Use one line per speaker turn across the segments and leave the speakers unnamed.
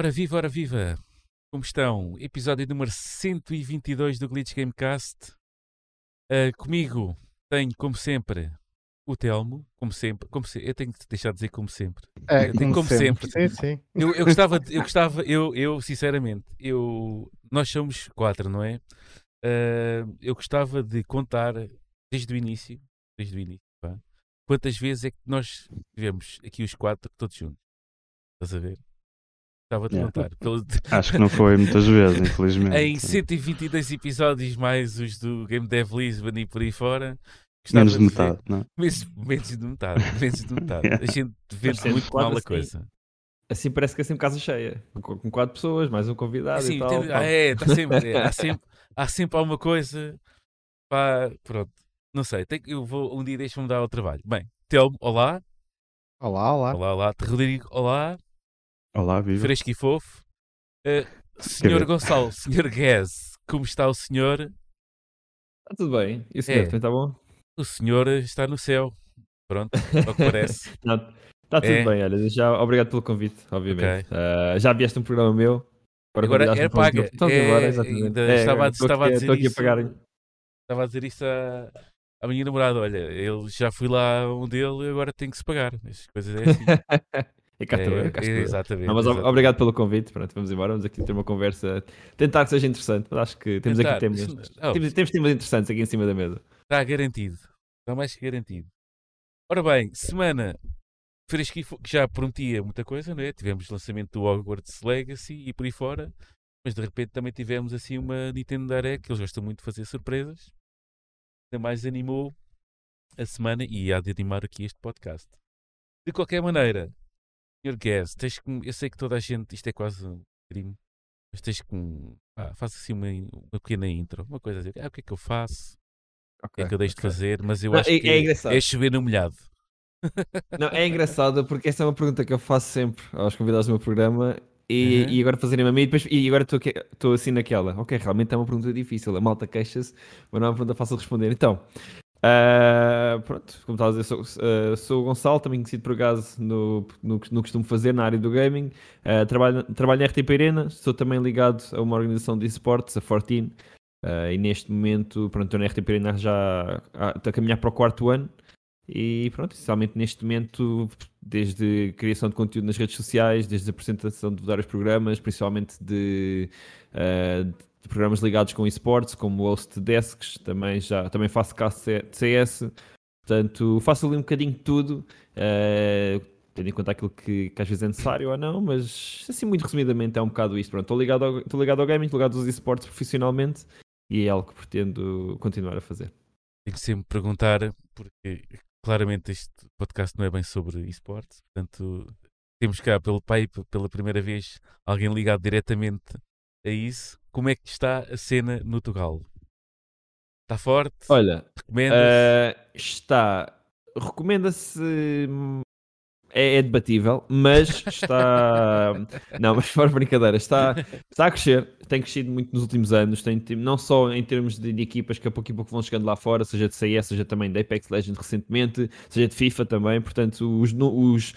Ora viva, ora viva! Como estão? Episódio número 122 do Glitch Gamecast. Uh, comigo tenho, como sempre, o Telmo, como sempre. Como se... Eu tenho que deixar de dizer como sempre.
É,
eu tenho,
como,
como
sempre.
sempre.
Sim, sim.
Eu, eu gostava, eu gostava, eu, eu sinceramente, eu, nós somos quatro, não é? Uh, eu gostava de contar desde o início, desde o início, pá, quantas vezes é que nós tivemos aqui os quatro todos juntos. Estás a ver? Gostava de
Yeah.
contar. Pelo-
Acho que não foi muitas vezes, infelizmente.
em 122 episódios, mais os do Game Dev Lisbon e por aí fora.
Menos de metade, não é?
Menos, menos de metade. Menos de metade. A gente vende
sempre
muito mal a
assim.
coisa.
Assim parece que é sempre casa cheia. Com, com quatro pessoas, mais um convidado
Assim,
e tal.
tem- ah, é, tá sempre, é, há, sempre, há sempre alguma coisa. Pá, pronto. Não sei, tem, que- eu vou um dia deixa-me dar ao trabalho. Bem, Telmo, olá.
Olá, olá.
Olá, olá. Rodrigo, olá.
Olá, viva.
Fresco e fofo. Eh, senhor. Gonçalo, senhor Guez, como está o senhor?
Está tudo bem. E o senhor,
É.
também está bom?
O senhor está no céu. Pronto, ao que parece.
Não, Está tudo
É.
bem, olha. Já, obrigado pelo convite, obviamente.
Ok.
Ah, já vieste um programa meu.
Agora
convidaste-me
era
um
paga.
Então,
É,
embora, exatamente. É,
estava a- estava a
aqui-
dizer
a
isso.
pagar.
Estava a dizer isso à, à minha namorada. Olha, eu já fui lá um dele e agora tenho que se pagar. As coisas é assim.
É cá estou, é, cá estou.
exatamente.
Não, mas
exatamente.
obrigado pelo convite. Pronto, vamos embora. Vamos aqui ter uma conversa. Tentar que seja interessante. Mas acho que temos
Tentar.
aqui temas.
Isso- oh,
Temos, temos temas interessantes aqui em cima da mesa.
Está garantido. Está mais que garantido. Ora bem, semana fo- que já prometia muita coisa, não é? Tivemos o lançamento do Hogwarts Legacy e por aí fora, mas de repente também tivemos assim uma Nintendo Direct, que eles gostam muito de fazer surpresas. Ainda mais animou a semana e há de animar aqui este podcast. De qualquer maneira, Sr. Guest, tens que, eu sei que toda a gente, isto é quase um crime, mas tens que, ah, faz assim uma, uma pequena intro, uma coisa a dizer, ah, o que é que eu faço? O que é que eu deixo de fazer? Mas eu
Não,
acho
é-
que
é
é chover no molhado.
Não, é engraçado porque essa é uma pergunta que eu faço sempre aos convidados do meu programa e,
Uhum.
e agora fazerem a mim e, depois, e agora estou assim naquela. Ok, realmente é uma pergunta difícil. A malta queixa-se, mas não é uma pergunta fácil de responder. Então, ah, pronto, como estava a dizer, sou, ah, sou o Gonçalo, também conhecido por acaso no, no, que- no costumo fazer na área do gaming. Ah, trabalho, trabalho na RTP Arena, sou também ligado a uma organização de esportes, a Fortin. E neste momento, pronto, estou na RTP Arena já estou a caminhar para o quarto ano. E pronto, essencialmente neste momento, desde criação de conteúdo nas redes sociais, desde a apresentação de vários programas, principalmente de, eh, de programas ligados com esportes, como o Host Desks, também, já, também faço cast de CS, portanto faço ali um bocadinho de tudo, eh, tendo em conta aquilo que, que às vezes é necessário ou não, mas assim muito resumidamente é um bocado isto. Estou ligado ao, estou ligado ao gaming, estou ligado aos esportes profissionalmente e é algo que pretendo continuar a fazer.
Tenho que sempre perguntar, porque claramente este podcast não é bem sobre esportes, portanto temos cá pelo pai pela primeira vez alguém ligado diretamente a isso. Como é que está a cena no Tugal? Está forte?
Olha,
Recomendas?
Uh, está. Recomenda-se. É, é debatível, mas está. não, mas fora brincadeira, está, está a crescer. Tem crescido muito nos últimos anos. Tem, não só em termos de, de equipas que a pouco e pouco vão chegando lá fora, seja de CS, seja também de Apex Legends recentemente, seja de FIFA também. Portanto, os, os,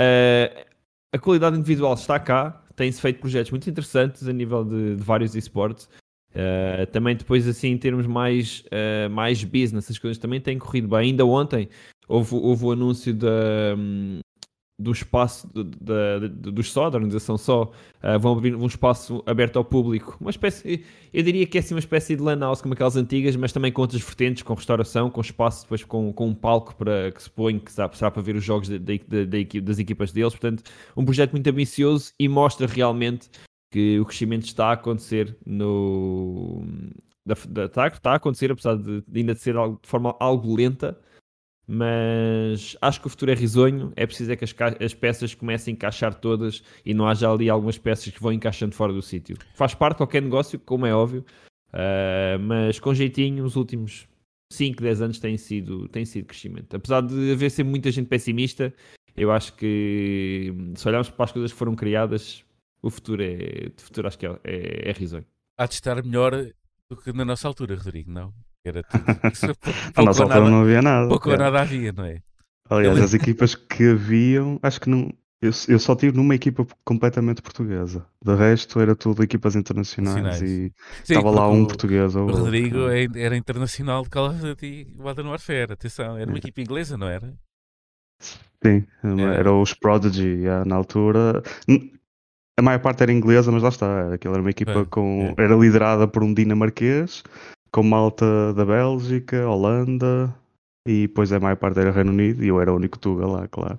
uh, a qualidade individual está cá. Tem-se feito projetos muito interessantes a nível de, de vários esportes. Uh, também depois assim em termos mais, uh, mais business, as coisas também têm corrido bem. Ainda ontem houve, houve o anúncio da, hum, do espaço dos só, da organização só, uh, vão abrir um espaço aberto ao público, uma espécie, eu diria que é assim uma espécie de lan house como aquelas antigas, mas também com outras vertentes, com restauração, com espaço, depois com, com um palco para que se põe, que será, para ver os jogos da equi- das equipas deles, portanto um projeto muito ambicioso e mostra realmente que o crescimento está a acontecer no. Da, da- está, está a acontecer, apesar de, de ainda de ser algo- de forma algo lenta, mas acho que o futuro é risonho. É preciso é que as, as peças comecem a encaixar todas e não haja ali algumas peças que vão encaixando fora do sítio. Faz parte de qualquer negócio, como é óbvio, ah, mas com jeitinho, os últimos 5, 10 anos tem sido, tem sido crescimento. Apesar de haver sempre muita gente pessimista, eu acho que se olharmos para as coisas que foram criadas, o futuro é, o futuro acho que é, é, é risonho.
Há de estar melhor do que na nossa altura, Rodrigo, não? Era tudo.
A nossa altura não havia nada.
Pouco ou nada havia, não é?
Aliás, as equipas que haviam, acho que não. Eu, eu só tive numa equipa completamente portuguesa. De resto, era tudo equipas internacionais e
Sim,
estava lá um português ou
O
outro.
Rodrigo é- era internacional de Call of Duty Modern Warfare, atenção, era uma
É.
equipa inglesa, não era?
Sim,
Era.
era os Prodigy na altura. A maior parte era inglesa, mas lá está. Aquilo era uma equipa
É,
com.
é.
Era liderada por um dinamarquês, com malta da Bélgica, Holanda, e depois a maior parte era Reino Unido, e eu era o único Tuga lá, claro.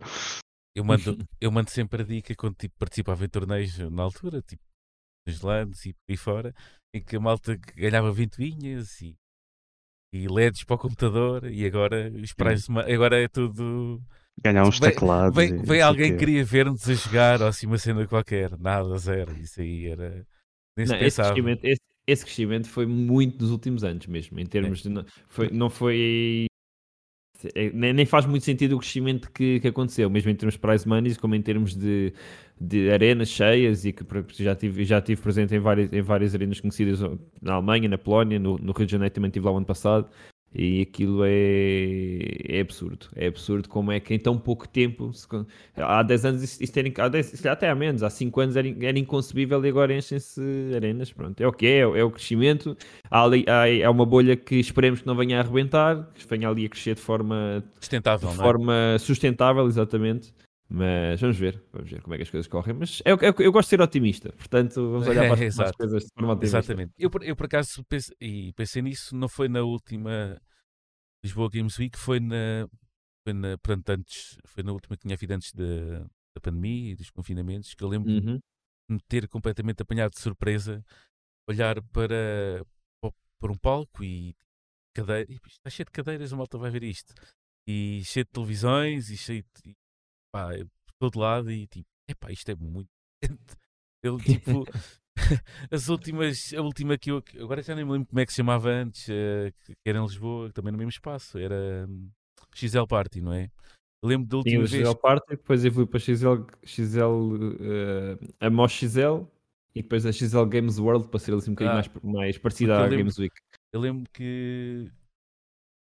Eu mando, eu mando sempre a dica quando tipo, participava em torneios na altura, tipo nos lands e por aí fora, em que a malta ganhava 20 vinhas e, e LEDs para o computador e agora ma- agora é tudo.
Ganhar uns
Vem-
teclados.
Vem, alguém que queria ver-nos a jogar ou assim uma cena qualquer. Nada, zero. Isso aí era. Nem se
Não, esse,
pensava.
crescimento, esse, esse crescimento foi muito nos últimos anos mesmo, em termos de. Não foi, não foi. é, Nem, nem faz muito sentido o crescimento que, que aconteceu, mesmo em termos de prize money, como em termos de, de arenas cheias e que já tive, já tive presente em várias, em várias arenas conhecidas na Alemanha, na Polónia, no, no Rio de Janeiro também estive lá o ano passado. E aquilo é, é absurdo. É absurdo como é que em tão pouco tempo, se há 10 anos, isso terem, há 10, se calhar até há menos, há 5 anos era, era inconcebível e agora enchem-se arenas. Pronto, é o que é, é o crescimento. Há ali, há, é uma bolha que esperemos que não venha a arrebentar, que venha ali a crescer de forma,
Sustentável,
de
não é?
forma sustentável, exatamente. Mas vamos ver, vamos ver como é que as coisas correm. Mas é, que- é que- eu gosto de ser otimista, portanto, vamos olhar para para as coisas de forma otimista.
Exatamente. Eu, por- eu por acaso pense- e pensei nisso, não foi na última Lisboa Games Week, foi na, foi na, portanto, antes, foi na última que tinha havido antes da, da pandemia e dos confinamentos, que eu lembro
Uhum.
de me ter completamente apanhado de surpresa, olhar para, para- um palco e cadeira, e, isto está cheio de cadeiras, a malta vai ver isto, e cheio de televisões, e cheio de, pá, por todo lado, e tipo, epá, isto é muito. Eu, tipo, as últimas, a última que eu, agora já nem me lembro como é que se chamava antes, eh, que era em Lisboa, também no mesmo espaço, era hum, XL Party, não é? Eu lembro da última
o
vez.
XL Party, depois evoluiu para XL, XL eh, a MOS XL e depois a XL Games World para ser assim um bocadinho
Ah,
mais, mais parecida à
lembro-
Games Week.
Eu lembro que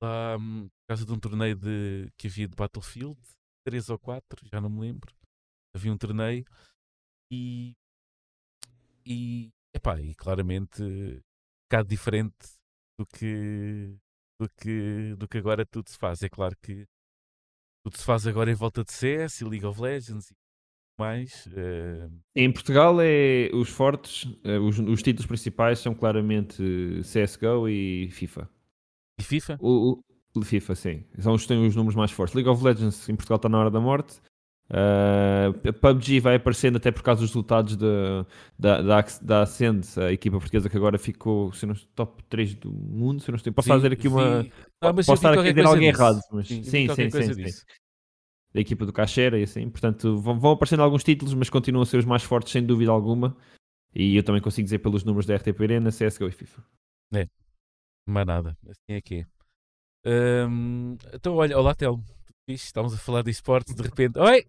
lá, hum, por causa de um torneio de, que havia de Battlefield, 3 ou 4, já não me lembro, havia um torneio e, e, epá, e claramente um bocado diferente do que, do, que, do que agora tudo se faz. É claro que tudo se faz agora em volta de CS e League of Legends e mais. eh,
Em Portugal é os fortes, eh, os, os títulos principais são claramente CSGO e FIFA.
e FIFA?
O, o- FIFA, sim. São os que têm os números mais fortes. League of Legends em Portugal está na hora da morte. Uh, PUBG vai aparecendo até por causa dos resultados da, da, da, da Ascend, a equipa portuguesa que agora ficou se não, top 3 do mundo. Se não estou, posso
Vi-
fazer aqui uma.
vi- Ah,
posso estar aqui a dizer alguém
disso.
errado, mas
Sim,
sim, sim, sim, sim. Da equipa do Cachera e assim. Portanto, vão, vão aparecendo alguns títulos, mas continuam a ser os mais fortes, sem dúvida alguma. E eu também consigo dizer pelos números da RTP Arena, CSGO e FIFA.
Mais nada, assim é que é. Hum, então, olha, olá, Telmo. Estamos a falar de esportes de repente. Oi!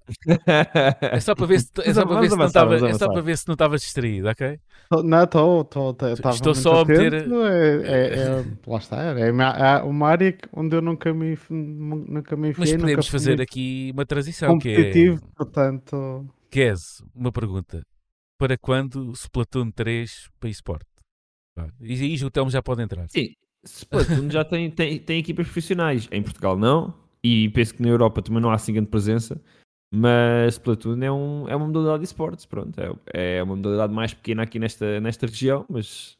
É só para ver se, é só para ver se não estava, é só
avançar.
para ver se não estavas distraído, ok?
Tô- Não, estou, estou,
só a meter-
É, é, é, lá está, é uma, é área onde eu nunca me, nunca me enfiei,
Mas podemos fazer aqui uma transição que é,
competitivo, portanto,
Kes, uma pergunta. Para quando o Splatoon 3 para esporte? E aí o Telmo já pode entrar.
Sim, Splatoon já tem, tem, tem equipas profissionais. Em Portugal não. E penso que na Europa também não há assim grande presença. Mas Splatoon é, um, é uma modalidade de esportes. Pronto, é, é uma modalidade mais pequena aqui nesta, nesta região. Mas,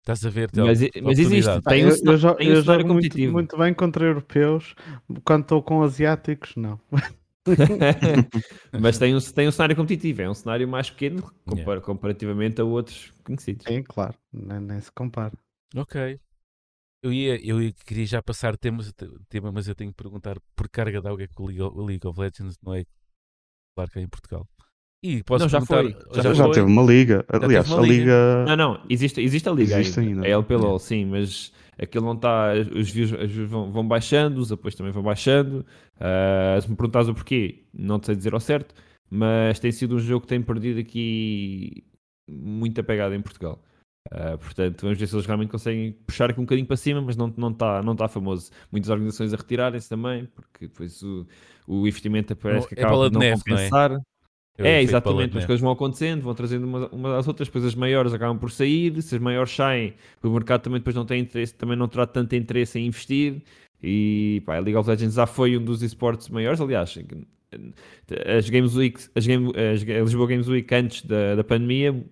Estás a ver,
mas, mas existe. Tem um,
eu, eu, jo-
tem um
eu
cenário
jogo muito,
competitivo.
muito bem contra europeus, quando estou com asiáticos, não.
mas tem um, tem um cenário competitivo. É um cenário mais pequeno compara- comparativamente a outros conhecidos.
Sim, claro, nem, nem se compara.
Ok. Eu, ia, eu ia- queria já passar temas, tema, mas eu tenho que perguntar por carga de água é que o League, o League of Legends não é claro que é em Portugal. E posso
Não, já
perguntar-
foi, já
Já,
foi?
teve uma liga. Aliás,
uma
a liga.
Não, não, existe, existe a liga
Existe
ainda.
ainda.
É LPLOL, sim, mas aquilo não está. Os views, os views vão, vão baixando, os apoios também vão baixando. Ah, se me perguntares o porquê, não te sei dizer ao certo, mas tem sido um jogo que tem perdido aqui muita pegada em Portugal. Uh, portanto, vamos ver se eles realmente conseguem puxar aqui um bocadinho para cima, mas não está não tá, não tá famoso. Muitas organizações a retirarem-se também, porque depois o, o investimento parece que
É
acaba
de
não
neve, não é?
compensar.
Eu
É,
bola
exatamente, as coisas vão acontecendo, vão trazendo uma, uma às outras, depois as maiores acabam por sair, se as maiores saem, o mercado também depois não tem interesse, também não terá tanto interesse em investir, e pá, a League of Legends já foi um dos esportes maiores, aliás, as Games Week, as, Game, as a Lisboa Games Week antes da, da pandemia,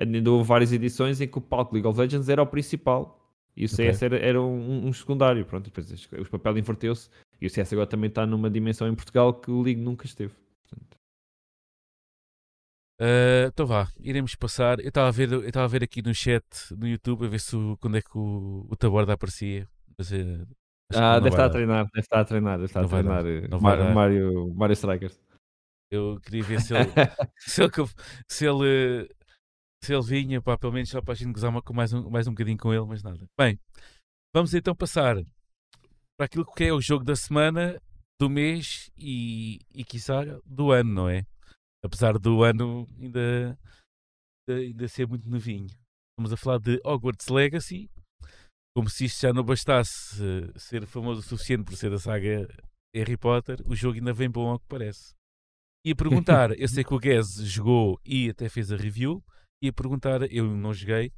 ainda houve várias edições em que o palco League of Legends era o principal, e o CS era, era um, um secundário, pronto, depois o papel inverteu-se, e o CS agora também está numa dimensão em Portugal que o League nunca esteve. Portanto,
Ah, então vá, iremos passar. Eu estava a ver, eu estava a ver aqui no chat no YouTube a ver se o- quando é que o, o Taborda aparecia. Mas, que
Ah,
não
deve
vai
estar a treinar, deve estar a treinar, deve estar
Não
a
vai
treinar eh,
não vai
Mario,
dar.
Mario, Mario Strikers.
Eu queria ver se ele, se ele, se ele, se ele vinha, pá, pelo menos só para a gente gozar mais um, mais um bocadinho com ele, mas nada. Bem, vamos então passar para aquilo que é o jogo da semana, do mês e, e quiçá, do ano, não é? Apesar do ano ainda, ainda, ser muito novinho. Estamos a falar de Hogwarts Legacy, como se isto já não bastasse eh, ser famoso o suficiente por ser da saga Harry Potter, o jogo ainda vem bom ao que parece. Ia perguntar, eu sei que o Guez jogou e até fez a review, ia perguntar, eu não joguei,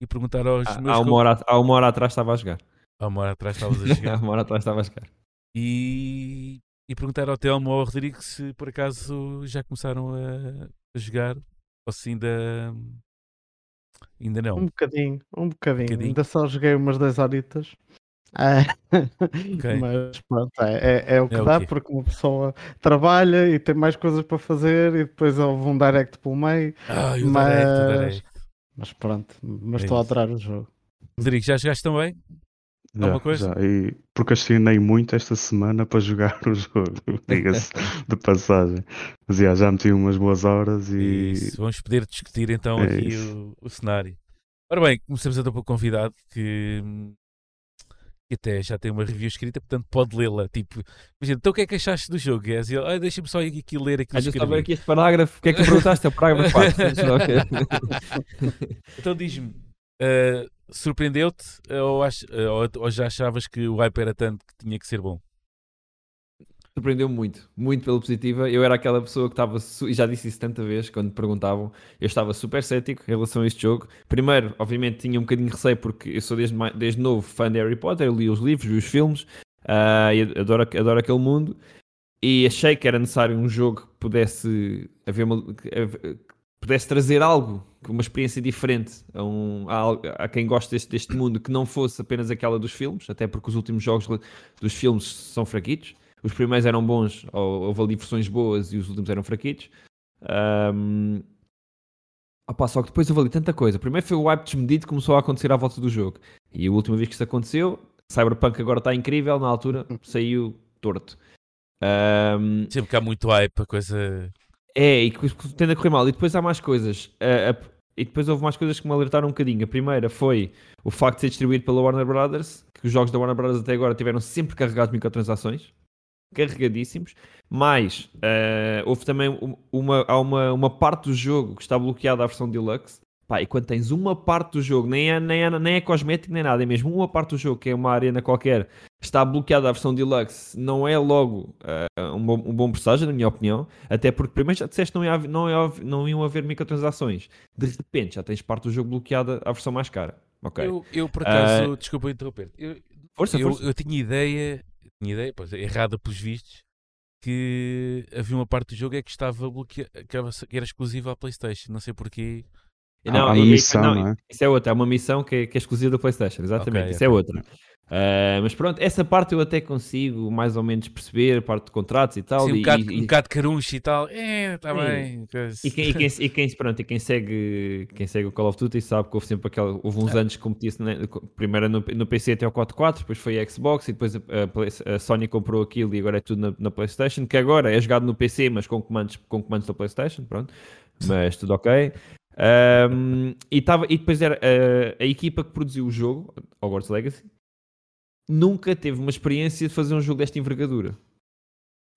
ia perguntar aos
Há,
meus
há uma hora, há uma hora atrás estava a jogar.
Há uma hora atrás estavas a
Há
jogar.
uma hora atrás estava a jogar.
e, e perguntar ao Telmo ou ao Rodrigo se por acaso já começaram a, a jogar ou se ainda, ainda não.
Um bocadinho, um bocadinho.
bocadinho.
Ainda só joguei umas 10 horitas. Ah, Mas pronto, é, é, é o que
É
dá
quê?
porque uma pessoa trabalha e tem mais coisas para fazer e depois houve um direct pelo meio.
O
Mas-
Direct, Direct.
Mas pronto, mas
É
estou a adorar o jogo.
Rodrigo, já jogaste também?
Já,
Alguma coisa?
já. E procrastinei muito esta semana para jogar o jogo, diga-se de passagem. Mas já, já meti umas boas horas e
Isso, vamos poder discutir então
É
aqui o, o cenário. Ora bem, começamos então pelo convidado que, que até já tem uma review escrita, portanto pode lê-la. Tipo, imagina, então o que é que achaste do jogo? E ele, "Ai, deixa-me só ir aqui ler aquilo
Ah,
escrevi.
aqui este parágrafo. O que é que perguntaste? É o parágrafo 4.
Então diz-me, eh, surpreendeu-te eh, ou, ach- ou, ou já achavas que o hype era tanto que tinha que ser bom?
Surpreendeu-me muito, muito pela positiva. Eu era aquela pessoa que estava, e já disse isso tanta vez quando perguntavam, eu estava super cético em relação a este jogo. Primeiro, obviamente, tinha um bocadinho de receio porque eu sou desde, desde novo fã de Harry Potter, li os livros, vi os filmes, ah, e adoro, adoro aquele mundo. E achei que era necessário um jogo que pudesse haver uma, que pudesse trazer algo, uma experiência diferente a, um, a, a quem gosta deste, deste mundo, que não fosse apenas aquela dos filmes, até porque os últimos jogos dos filmes são fraquitos. Os primeiros eram bons, ou houve ali versões boas e os últimos eram fraquitos. Ahm, opá, só que depois houve ali tanta coisa. Primeiro foi o hype desmedido que começou a acontecer à volta do jogo. E a última vez que isso aconteceu, Cyberpunk agora está incrível, na altura saiu torto. Ahm,
Sempre que há muito hype, a coisa.
é, e que tende a correr mal. E depois há mais coisas. A- a- e depois houve mais coisas que me alertaram um bocadinho. A primeira foi o facto de ser distribuído pela Warner Brothers, que os jogos da Warner Brothers até agora tiveram sempre carregados de microtransações. Carregadíssimos. Mas eh, houve também um- uma, há uma, uma parte do jogo que está bloqueada à versão deluxe. Pá, e quando tens uma parte do jogo, nem é, nem, é, nem é cosmético nem nada, é mesmo uma parte do jogo, que é uma arena qualquer, está bloqueada à versão deluxe, não é logo eh, um, bom, um bom presságio, na minha opinião. Até porque primeiro já disseste que não, ia não, ia não iam haver microtransações. De repente já tens parte do jogo bloqueada à versão mais cara. Ok.
Eu, eu, por acaso, desculpa interromper. Eu,
força,
eu,
força.
eu tinha ideia, tinha ideia, pois, errada pelos vistos, que havia uma parte do jogo é que estava bloqueada, que era- exclusiva à Playstation. Não sei porquê.
E-
missão,
não,
não é?
Isso é outra, é uma missão que é, que é exclusiva da PlayStation, exatamente.
Ok,
isso é outra. Ah, mas pronto, essa parte eu até consigo mais ou menos perceber, a parte de contratos e tal.
Assim, um,
e,
bocado,
e-
um bocado caruncho e tal. É, está
Sim.
bem. coisa.
E quem, e quem, e quem, pronto, e quem segue quem segue o Call of Duty sabe que houve sempre aquela houve uns anos que competia-se na- primeiro no, no PC até o 4.4 depois foi a Xbox e depois a, a a Sony comprou aquilo e agora é tudo na, na Playstation que agora é jogado no PC mas com comandos, com comandos da Playstation pronto mas tudo ok Ahm, e, tava, e depois era a, a equipa que produziu o jogo Hogwarts Legacy nunca teve uma experiência de fazer um jogo desta envergadura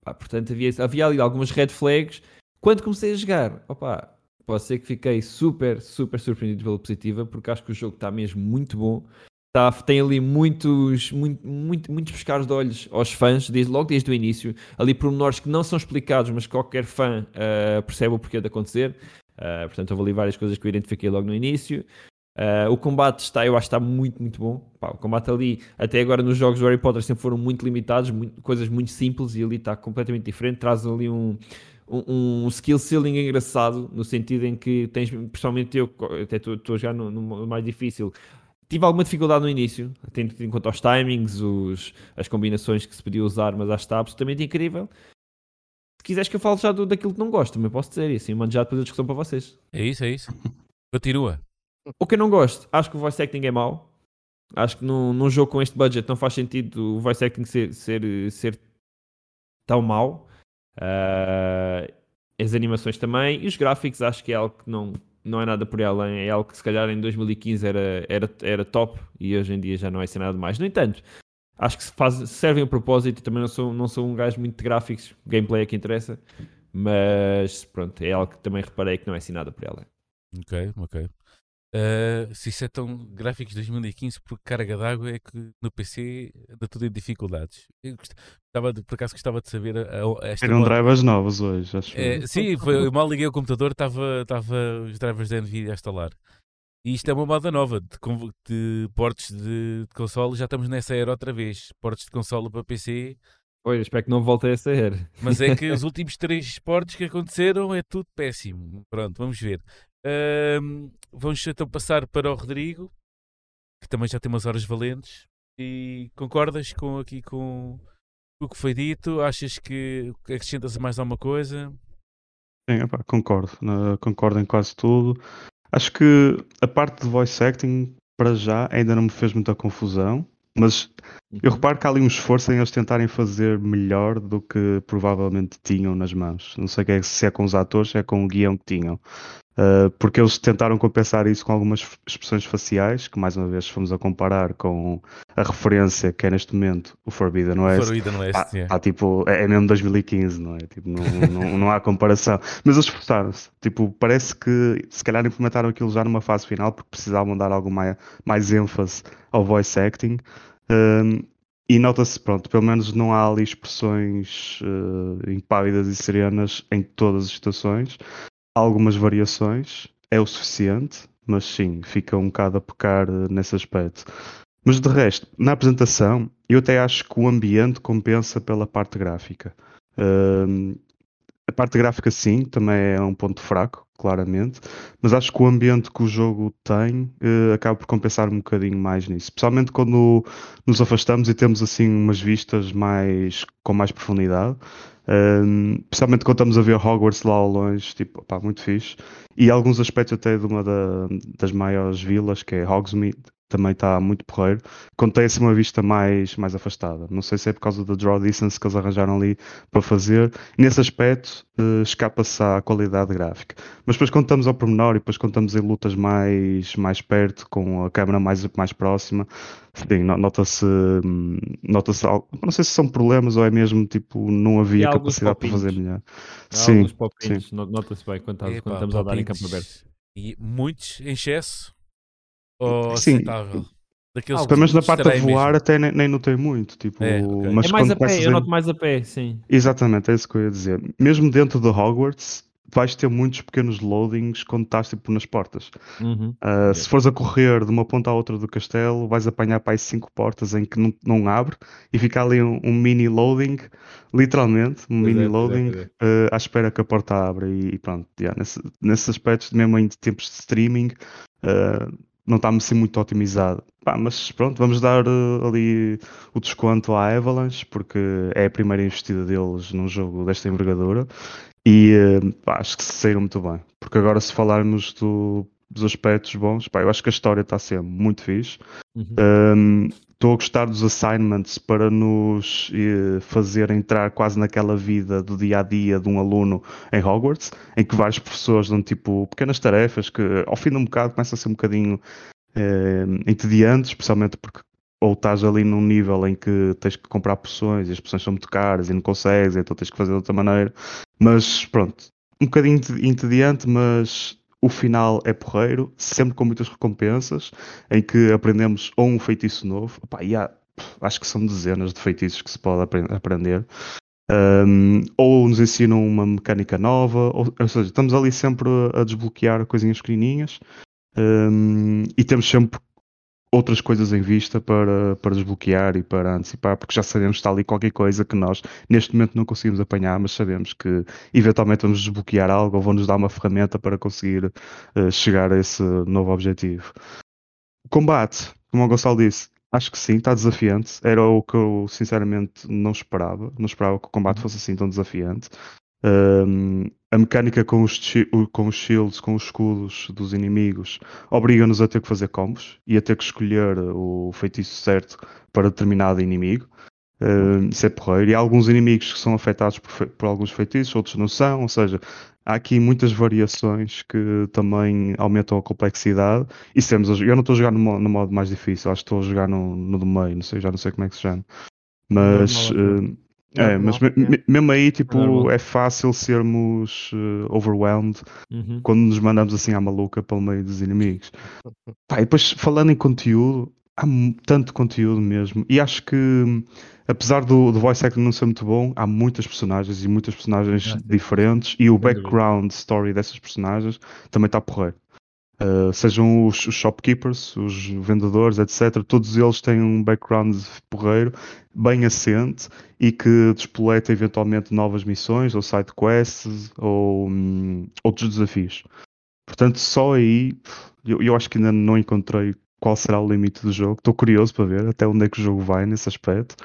Pá, portanto havia, havia ali algumas red flags quando comecei a jogar, opa, Pode ser que fiquei super, super surpreendido pela positiva, porque acho que o jogo está mesmo muito bom. Tá, tem ali muitos, muito, muito, muitos pescados de olhos aos fãs, desde, logo desde o início. Ali pormenores que não são explicados, mas qualquer fã uh, percebe o porquê de acontecer. Uh, portanto, houve ali várias coisas que eu identifiquei logo no início. Uh, o combate está, eu acho que está muito, muito bom. Pá, o combate ali, até agora nos jogos do Harry Potter sempre foram muito limitados, muito, coisas muito simples e ali está completamente diferente. Traz ali um, um, um skill ceiling engraçado, no sentido em que tens, pessoalmente eu, até estou já no, no, mais difícil, tive alguma dificuldade no início, tendo em conta os timings, os, as combinações que se podia usar, mas acho que está absolutamente incrível. Se quiseres que eu fale já do, daquilo que não gosto, também posso dizer, e assim mando já depois a discussão para vocês.
É isso, é isso. Continua.
O que eu não gosto, acho que o voice acting é mau. Acho que num, num jogo com este budget não faz sentido o voice acting ser, ser, ser tão mau. Uh, as animações também. E os gráficos acho que é algo que não, não é nada por além. É algo que se calhar em 2015 era, era, era top e hoje em dia já não é ser nada mais. No entanto, acho que faz, servem a propósito. Também não sou, não sou um gajo muito de gráficos. Gameplay é que interessa. Mas pronto, é algo que também reparei que não é assim nada por ela.
Ok, ok. Uh, se isso é tão gráficos de 2015, porque carga d'água é que no PC anda tudo em dificuldades. Eu gostava de, por acaso gostava de saber. A, a
esta Eram drivers novos hoje, acho
é, Sim, foi, eu mal liguei o computador, estava os drivers da Nvidia a instalar. E isto é uma moda nova de, de portes de, de console, já estamos nessa era outra vez. Portes de console para PC.
Pois, espero que não volte a essa era.
Mas é que os últimos três portes que aconteceram é tudo péssimo. Pronto, vamos ver. Uh, vamos então passar para o Rodrigo, que também já tem umas horas valentes. E concordas com aqui com o que foi dito? Achas que acrescentas mais alguma coisa?
Sim, opa, concordo. Uh, concordo em quase tudo. Acho que a parte de voice acting, para já, ainda não me fez muita confusão. Mas eu uhum. reparo que há ali um esforço em eles tentarem fazer melhor do que provavelmente tinham nas mãos. Não sei é, se é com os atores, se é com o guião que tinham. Uh, porque eles tentaram compensar isso com algumas expressões faciais, que mais uma vez fomos a comparar com a referência que é neste momento o Forbidden West.
Forbidden West,
ah, yeah. ah, tipo, é, é, mesmo 2015, não é? Tipo, não, não, não, há comparação. Mas eles esforçaram-se. Tipo, parece que se calhar implementaram aquilo já numa fase final porque precisavam dar algo mais, mais ênfase ao voice acting. Um, e nota-se, pronto, pelo menos não há ali expressões uh, impávidas e serenas em todas as situações algumas variações, é o suficiente, mas sim, fica um bocado a pecar eh, nesse aspecto. Mas de resto, na apresentação, eu até acho que o ambiente compensa pela parte gráfica. Uh, a parte gráfica, sim, também é um ponto fraco, claramente, mas acho que o ambiente que o jogo tem uh, acaba por compensar um bocadinho mais nisso, especialmente quando nos afastamos e temos assim umas vistas mais com mais profundidade. Um, principalmente quando estamos a ver Hogwarts lá ao longe, tipo, pá, muito fixe. E alguns aspectos até de uma da, das maiores vilas, que é Hogsmeade, também está muito porreiro, quando tem assim uma vista mais, mais afastada. Não sei se é por causa da draw distance que eles arranjaram ali para fazer. nesse aspecto, uh, escapa-se à qualidade gráfica. Mas depois quando estamos ao pormenor e depois quando estamos em lutas mais, mais perto, com a câmera mais, mais próxima, sim, nota-se, hum, nota-se algo. Não sei se são problemas ou é mesmo tipo, não havia capacidade para fazer melhor.
Há sim, sim. nota-se bem quando, Epa, quando estamos a dar em campo aberto.
E muitos em excesso ou Sim. aceitável?
Daqueles Pelo menos na parte de voar mesmo. até nem, nem notei muito. Tipo,
é, okay. mas é mais a pé, eu noto mais a pé, sim.
Exatamente, é isso que eu ia dizer. Mesmo dentro de Hogwarts, vais ter muitos pequenos loadings quando estás tipo, nas portas.
Uhum.
Uh, Se fores a correr de uma ponta à outra do castelo, vais apanhar para aí cinco portas em que não, não abre e fica ali um, um mini loading, literalmente, um pois mini é, loading, é, uh, à espera que a porta abra. E, e pronto, yeah, nesse, nesses aspectos, mesmo em tempos de streaming. Uh, não está assim muito otimizado. Pá, mas pronto, vamos dar uh, ali o desconto à Avalanche, porque é a primeira investida deles num jogo desta envergadura. E uh, pá, acho que saíram muito bem. Porque agora, se falarmos do, dos aspectos bons, pá, eu acho que a história está a ser muito fixe. Uhum. Um, estou a gostar dos assignments para nos eh, fazer entrar quase naquela vida do dia a dia de um aluno em Hogwarts, em que vários professores dão tipo pequenas tarefas que ao fim de um bocado começam a ser um bocadinho eh, entediantes, especialmente porque ou estás ali num nível em que tens que comprar poções e as poções são muito caras e não consegues, então tens que fazer de outra maneira. Mas pronto, um bocadinho entediante, mas o final é porreiro, sempre com muitas recompensas, em que aprendemos ou um feitiço novo. Opa, e há, acho que são dezenas de feitiços que se pode apre- aprender. Um, ou nos ensinam uma mecânica nova, ou, ou seja, estamos ali sempre a desbloquear coisinhas pequenininhas um, e temos sempre outras coisas em vista para, para desbloquear e para antecipar, porque já sabemos que está ali qualquer coisa que nós neste momento não conseguimos apanhar, mas sabemos que eventualmente vamos desbloquear algo ou vão-nos dar uma ferramenta para conseguir eh, chegar a esse novo objetivo. Combate, como o Gonçalo disse, acho que sim, está desafiante. Era o que eu sinceramente não esperava. Não esperava que o combate fosse assim tão desafiante. Um, a mecânica com os, com os shields, com os escudos dos inimigos, obriga-nos a ter que fazer combos e a ter que escolher o feitiço certo para determinado inimigo. Um, isso é porreiro. E há alguns inimigos que são afetados por, por alguns feitiços, outros não são. Ou seja, há aqui muitas variações que também aumentam a complexidade. E temos eu não estou a jogar no modo, no modo mais difícil, acho que estou a jogar no, no do meio, não sei, já não sei como é que se chama. Mas.
Normal,
eh, é, mas me-
Normal,
me- mesmo aí, tipo, é fácil sermos eh, overwhelmed
Uhum.
quando nos mandamos assim à maluca pelo meio dos inimigos. Pá, e depois, falando em conteúdo, há tanto conteúdo mesmo. E acho que, apesar do, do voice acting não ser muito bom, há muitas personagens e muitas personagens
Ah,
diferentes. E o background story dessas personagens também está porreiro. Uh, sejam os, os shopkeepers, os vendedores, etc. Todos eles têm um background porreiro, bem assente e que despoleta eventualmente novas missões ou side quests ou hum, outros desafios. Portanto, só aí eu, eu acho que ainda não encontrei qual será o limite do jogo. Estou curioso para ver até onde é que o jogo vai nesse aspecto.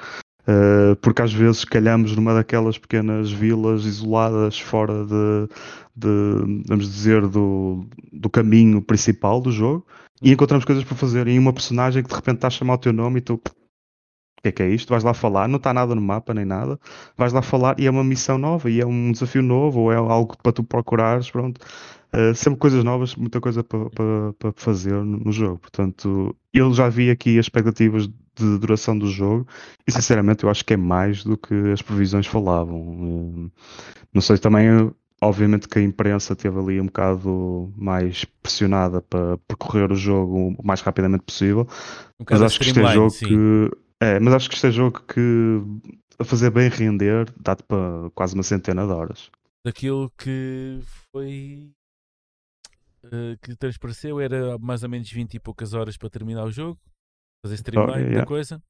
Uh, porque às vezes calhamos numa daquelas pequenas vilas isoladas fora de, de, vamos dizer, do, do caminho principal do jogo e encontramos coisas para fazer. E uma personagem que de repente está a chamar o teu nome e tu. O que é que é isto? Vais lá falar, não está nada no mapa nem nada. Vais lá falar e é uma missão nova e é um desafio novo ou é algo para tu procurares. Pronto. Uh, sempre coisas novas, muita coisa para fazer no, no jogo. Portanto, eu já vi aqui as expectativas de duração do jogo e sinceramente eu acho que é mais do que as previsões falavam. Uh, não sei também, obviamente que a imprensa esteve ali um bocado mais pressionada para percorrer o jogo o mais rapidamente possível,
Um
mas acho que isto é jogo
sim.
que é, mas acho que isto é jogo que a fazer bem render dá-te para quase uma centena de horas.
Daquilo que foi. eh, que transpareceu era mais ou menos 20 e poucas horas para terminar o jogo. Fazer streamline da
yeah.
coisa.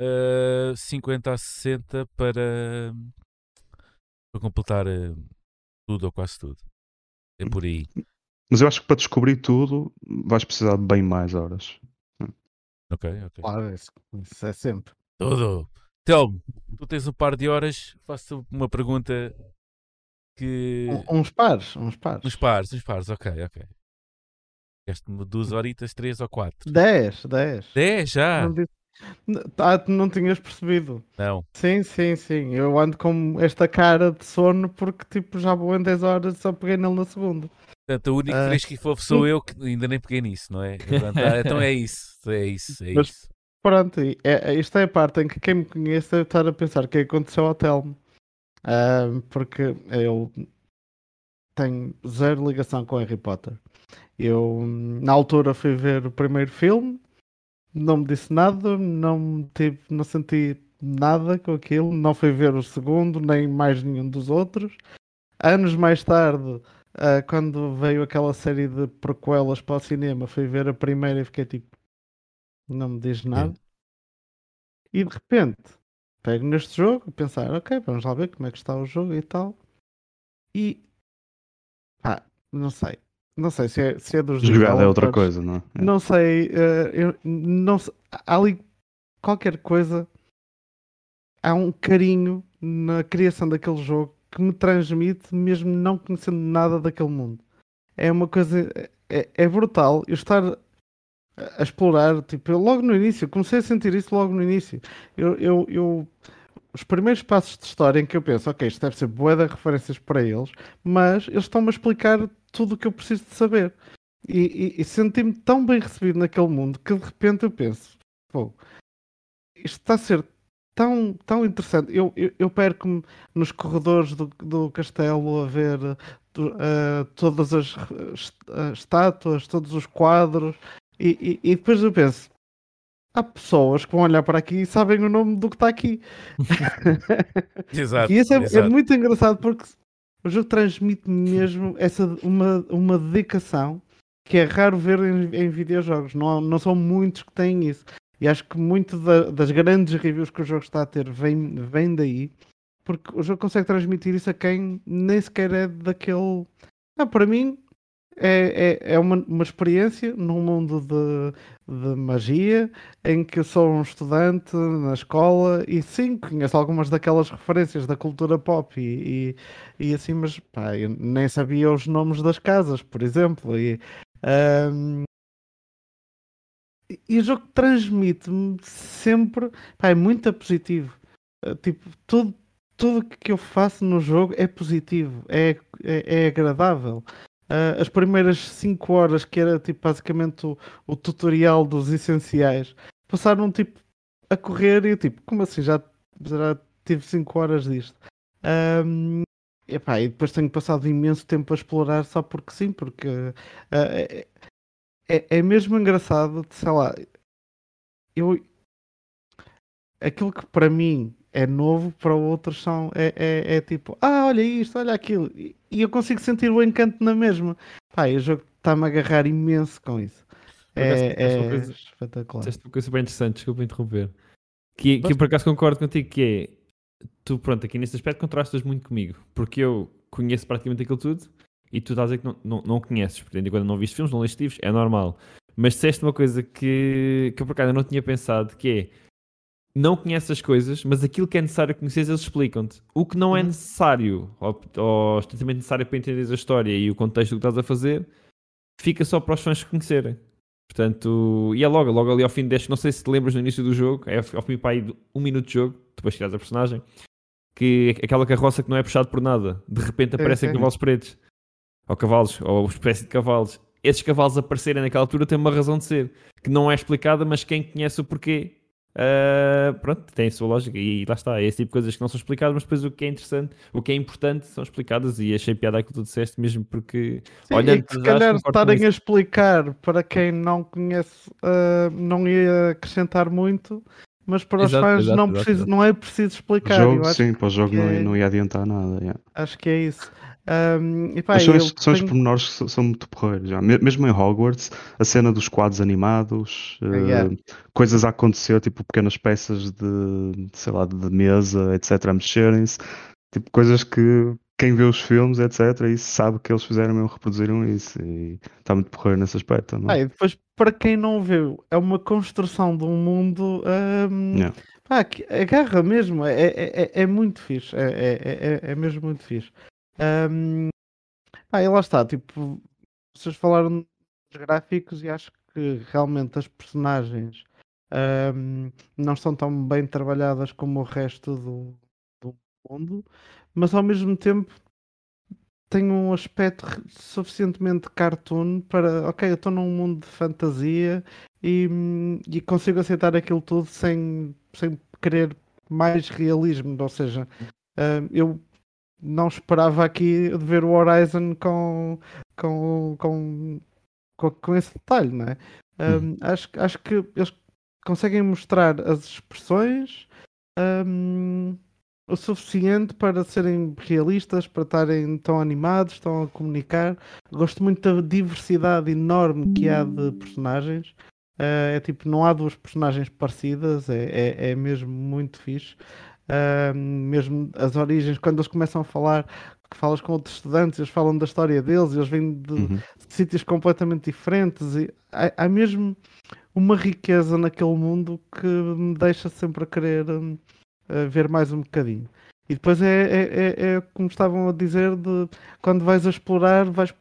Eh, 50 a 60 para. para completar eh, tudo ou quase tudo. É por aí.
Mas eu acho que para descobrir tudo vais precisar de bem mais horas.
Ok, ok.
Claro, isso, isso é sempre.
Tudo. Telmo, tu tens um par de horas, faço uma pergunta que.
Um- uns pares, uns pares.
Uns pares, uns pares, ok, ok. Gaste-me duas horitas, três ou quatro.
10, 10.
Dez já?
Não, disse- ah, não tinhas percebido.
Não.
Sim, sim, sim. Eu ando com esta cara de sono porque tipo já vou em 10 horas e só peguei nele na segunda.
Portanto, o único
Ah.
fresco e fofo sou eu que ainda nem peguei nisso, não é? Então é isso, é isso, é
Mas-
isso.
Pronto, é, é- isto é a parte em que quem me conhece deve estar a pensar o que aconteceu ao Telmo. Ah, porque eu tenho zero ligação com Harry Potter. Eu, na altura, fui ver o primeiro filme, não me disse nada, não, tive, não senti nada com aquilo, não fui ver o segundo, nem mais nenhum dos outros. Anos mais tarde, ah, quando veio aquela série de prequelas para o cinema, fui ver a primeira e fiquei tipo, não me diz nada. E de repente, pego neste jogo, pensar, ok, vamos lá ver como é que está o jogo e tal. E pá, não sei. Não sei se é, se é dos
Jogada é outra coisa, não é? É.
Não sei, eh, eu não sei, há ali qualquer coisa, há um carinho na criação daquele jogo que me transmite, mesmo não conhecendo nada daquele mundo. É uma coisa, é, é brutal eu estar a- a explorar, tipo, eu logo no início, comecei a sentir isso logo no início. Eu, eu, eu- os primeiros passos de história em que eu penso, ok, isto deve ser boa de referências para eles, mas eles estão-me a explicar tudo o que eu preciso de saber. E, e- e senti-me tão bem recebido naquele mundo que de repente eu penso, pô, isto está a ser tão, tão interessante. Eu, eu, eu perco-me nos corredores do, do castelo a ver uh, todas as uh, estátuas, todos os quadros, e, e, e, depois eu penso: há pessoas que vão olhar para aqui e sabem o nome do que está aqui.
exato.
E isso é, é
exato.
é, muito engraçado porque o jogo transmite mesmo essa, uma, uma dedicação que é raro ver em, em videojogos. Não, não são muitos que têm isso. E acho que muito da, das grandes reviews que o jogo está a ter vem, vem daí, porque o jogo consegue transmitir isso a quem nem sequer é daquele. Ah, para mim, é, é, é uma, uma experiência num mundo de, de magia em que sou um estudante na escola e sim, conheço algumas daquelas referências da cultura pop e, e, e assim, mas pá, eu nem sabia os nomes das casas, por exemplo. E, um, e o jogo transmite-me sempre, pá, é muito positivo. Uh, tipo, tudo, tudo que eu faço no jogo é positivo, é, é, é agradável. Uh, as primeiras 5 horas, que era tipo basicamente o, o, tutorial dos essenciais, passaram tipo a correr e eu tipo, como assim? Já, já tive 5 horas disto. Um, epá, e depois tenho passado imenso tempo a explorar só porque sim, porque uh, é, é mesmo engraçado, sei lá, eu aquilo que para mim é novo, para outros são é, é, é tipo, ah, olha isto, olha aquilo, e, e eu consigo sentir o encanto na mesma. Pá, o jogo está-me a agarrar imenso com isso. É, é coisa, espetacular.
Disseste uma coisa super interessante, desculpa interromper. Que, que eu por acaso concordo contigo, que é tu, pronto, aqui nesse aspecto contrastas muito comigo, porque eu conheço praticamente aquilo tudo e tu estás a dizer que não, não, não conheces, portanto, quando não viste filmes, não leste livros, é normal. Mas disseste uma coisa que, que eu por acaso não tinha pensado, que é não conheces as coisas, mas aquilo que é necessário conhecer eles explicam-te. O que não é uhum. necessário, ou, ou estritamente necessário para entender a história e o contexto do que estás a fazer, fica só para os fãs conhecerem. Portanto, e é logo, logo ali ao fim deste, não sei se te lembras no início do jogo, é ao fim para aí um minuto de jogo, depois tiras a personagem, que aquela carroça que não é puxado por nada, de repente aparecem é, é. cavalos pretos ou cavalos, ou espécie de cavalos, esses cavalos aparecerem naquela altura tem uma razão de ser, que não é explicada, mas quem conhece o porquê, uh, pronto, tem a sua lógica. E lá está, é esse tipo de coisas que não são explicadas, mas depois o que é interessante, o que é importante são explicadas. E achei piada aquilo que tu disseste, mesmo porque,
Sim, olhando se calhar estarem a explicar para quem não conhece, uh, não ia acrescentar muito mas para os fãs exato, não, precisa, não é preciso explicar.
Jogo, sim, para o jogo não, é... não ia adiantar nada. Yeah.
Acho que é isso. Um, e pá,
são, esses, são tenho... os pormenores que são, muito porreiros. Já. Mesmo em Hogwarts, a cena dos quadros animados, uh, coisas a acontecer, tipo pequenas peças de, sei lá, de mesa, etc., a mexerem-se, tipo coisas que quem vê os filmes, etc., e sabe que eles fizeram mesmo, reproduziram isso, e está muito porreiro nesse aspecto. Não?
Ah, e depois, para quem não viu, é uma construção de um mundo. Um... Yeah. Pá, agarra mesmo, é, é, é, é muito fixe, é, é, é, é mesmo muito fixe. Um, ah, e lá está, tipo, vocês falaram dos gráficos e acho que realmente as personagens um, não estão tão bem trabalhadas como o resto do, do mundo, mas ao mesmo tempo tem um aspecto suficientemente cartoon para, ok, eu estou num mundo de fantasia e, e consigo aceitar aquilo tudo sem, sem querer mais realismo, ou seja, eu não esperava aqui de ver o Horizon com, com, com, com, com esse detalhe, não é? Um, acho, acho que eles conseguem mostrar as expressões um, o suficiente para serem realistas, para estarem tão animados, estão a comunicar. Gosto muito da diversidade enorme que há de personagens. Uh, é tipo, não há duas personagens parecidas, é, é, é mesmo muito fixe uh, mesmo as origens, quando eles começam a falar, que falas com outros estudantes, eles falam da história deles, eles vêm de, uhum. de sítios completamente diferentes e há, há, mesmo uma riqueza naquele mundo que me deixa sempre a querer uh, ver mais um bocadinho. E depois é, é, é, é, como estavam a dizer, de quando vais a explorar, vais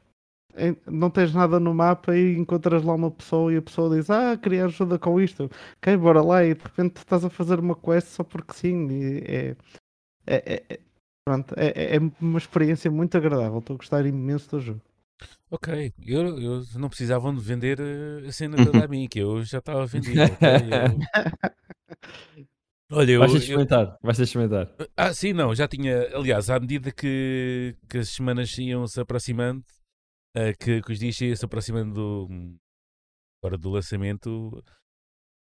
não tens nada no mapa e encontras lá uma pessoa e a pessoa diz ah, queria ajuda com isto, ok, bora lá e de repente estás a fazer uma quest só porque sim e é, é, é, é pronto, é, é, é uma experiência muito agradável, estou a gostar imenso do jogo.
Ok, eu, eu não precisavam de vender eh, a cena toda a mim, que eu já estava vendido. Okay? Eu... Olha, eu,
Vais ter
eu-
experimentar. Vais experimentar.
Ah, sim, não, já tinha. Aliás, à medida que, que as semanas iam se aproximando, que, que os dias se aproximando do, agora do lançamento,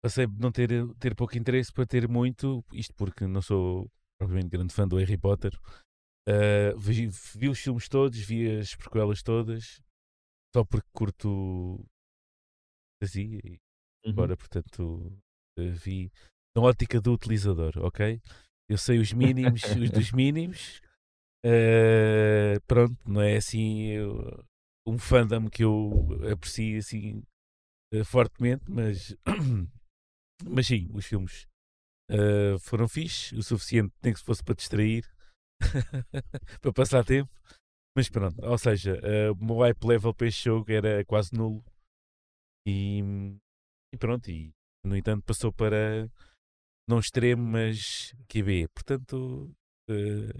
passei de não ter, ter pouco interesse para ter muito, isto porque não sou propriamente grande fã do Harry Potter. Eh, vi, vi os filmes todos, vi as prequelas todas, só porque curto fantasia e
Uhum.
Agora, portanto, eh, vi na ótica do utilizador, ok? Eu sei os mínimos, os dos mínimos. eh, pronto, não é assim eu- um fandom que eu aprecio assim eh, fortemente, mas, mas sim, os filmes eh, foram fixe, o suficiente nem que se fosse para distrair, para passar tempo. Mas pronto, ou seja, eh, o meu hype level para este jogo era quase nulo. E, e pronto, e no entanto passou para não extremo, mas QB. Portanto, eh,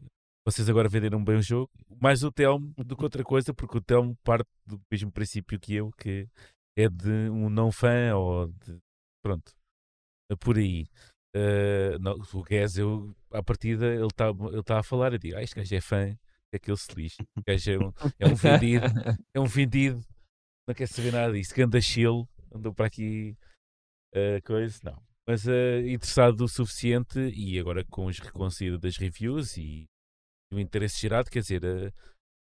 vocês agora venderam bem o jogo. Mais o Telmo do que outra coisa, porque o Telmo parte do mesmo princípio que eu, que é de um não fã ou de. Pronto, é por aí. Eh, não, o Guez, eu, à partida, ele está ele tá a falar, eu digo, ah, este gajo é fã, é que ele se lixe. O gajo é um, é um vendido, é um vendido, não quer saber nada disso. Ganda chill, andou para aqui uh, coisa, não. Mas uh, interessado o suficiente e agora com os reconhecidos das reviews e o interesse gerado, quer dizer, uh,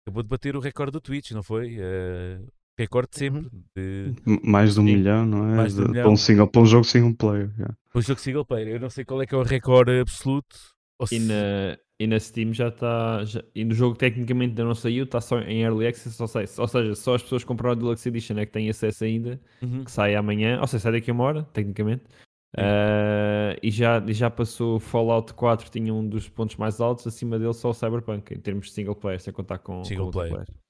acabou de bater o recorde do Twitch, não foi? Uh, recorde de sempre. De,
Mais de um
Sim,
milhão, não é?
mais de um
De-
milhão.
Para, um single, para um jogo single player. yeah.
para o jogo single player. Eu não sei qual é que é o recorde absoluto. Ou
E
se-
na, e na Steam já está. E no jogo tecnicamente ainda não saiu, está só em Early Access, ou seja, ou seja, só as pessoas que compraram a Deluxe Edition é que têm acesso ainda,
Uhum.
que sai amanhã, ou seja, sai daqui a uma hora, tecnicamente. Ah, e, já, já passou Fallout 4, tinha um dos pontos mais altos, acima dele só o Cyberpunk, em termos de single player, sem contar com, com
Single player.
multiplayer.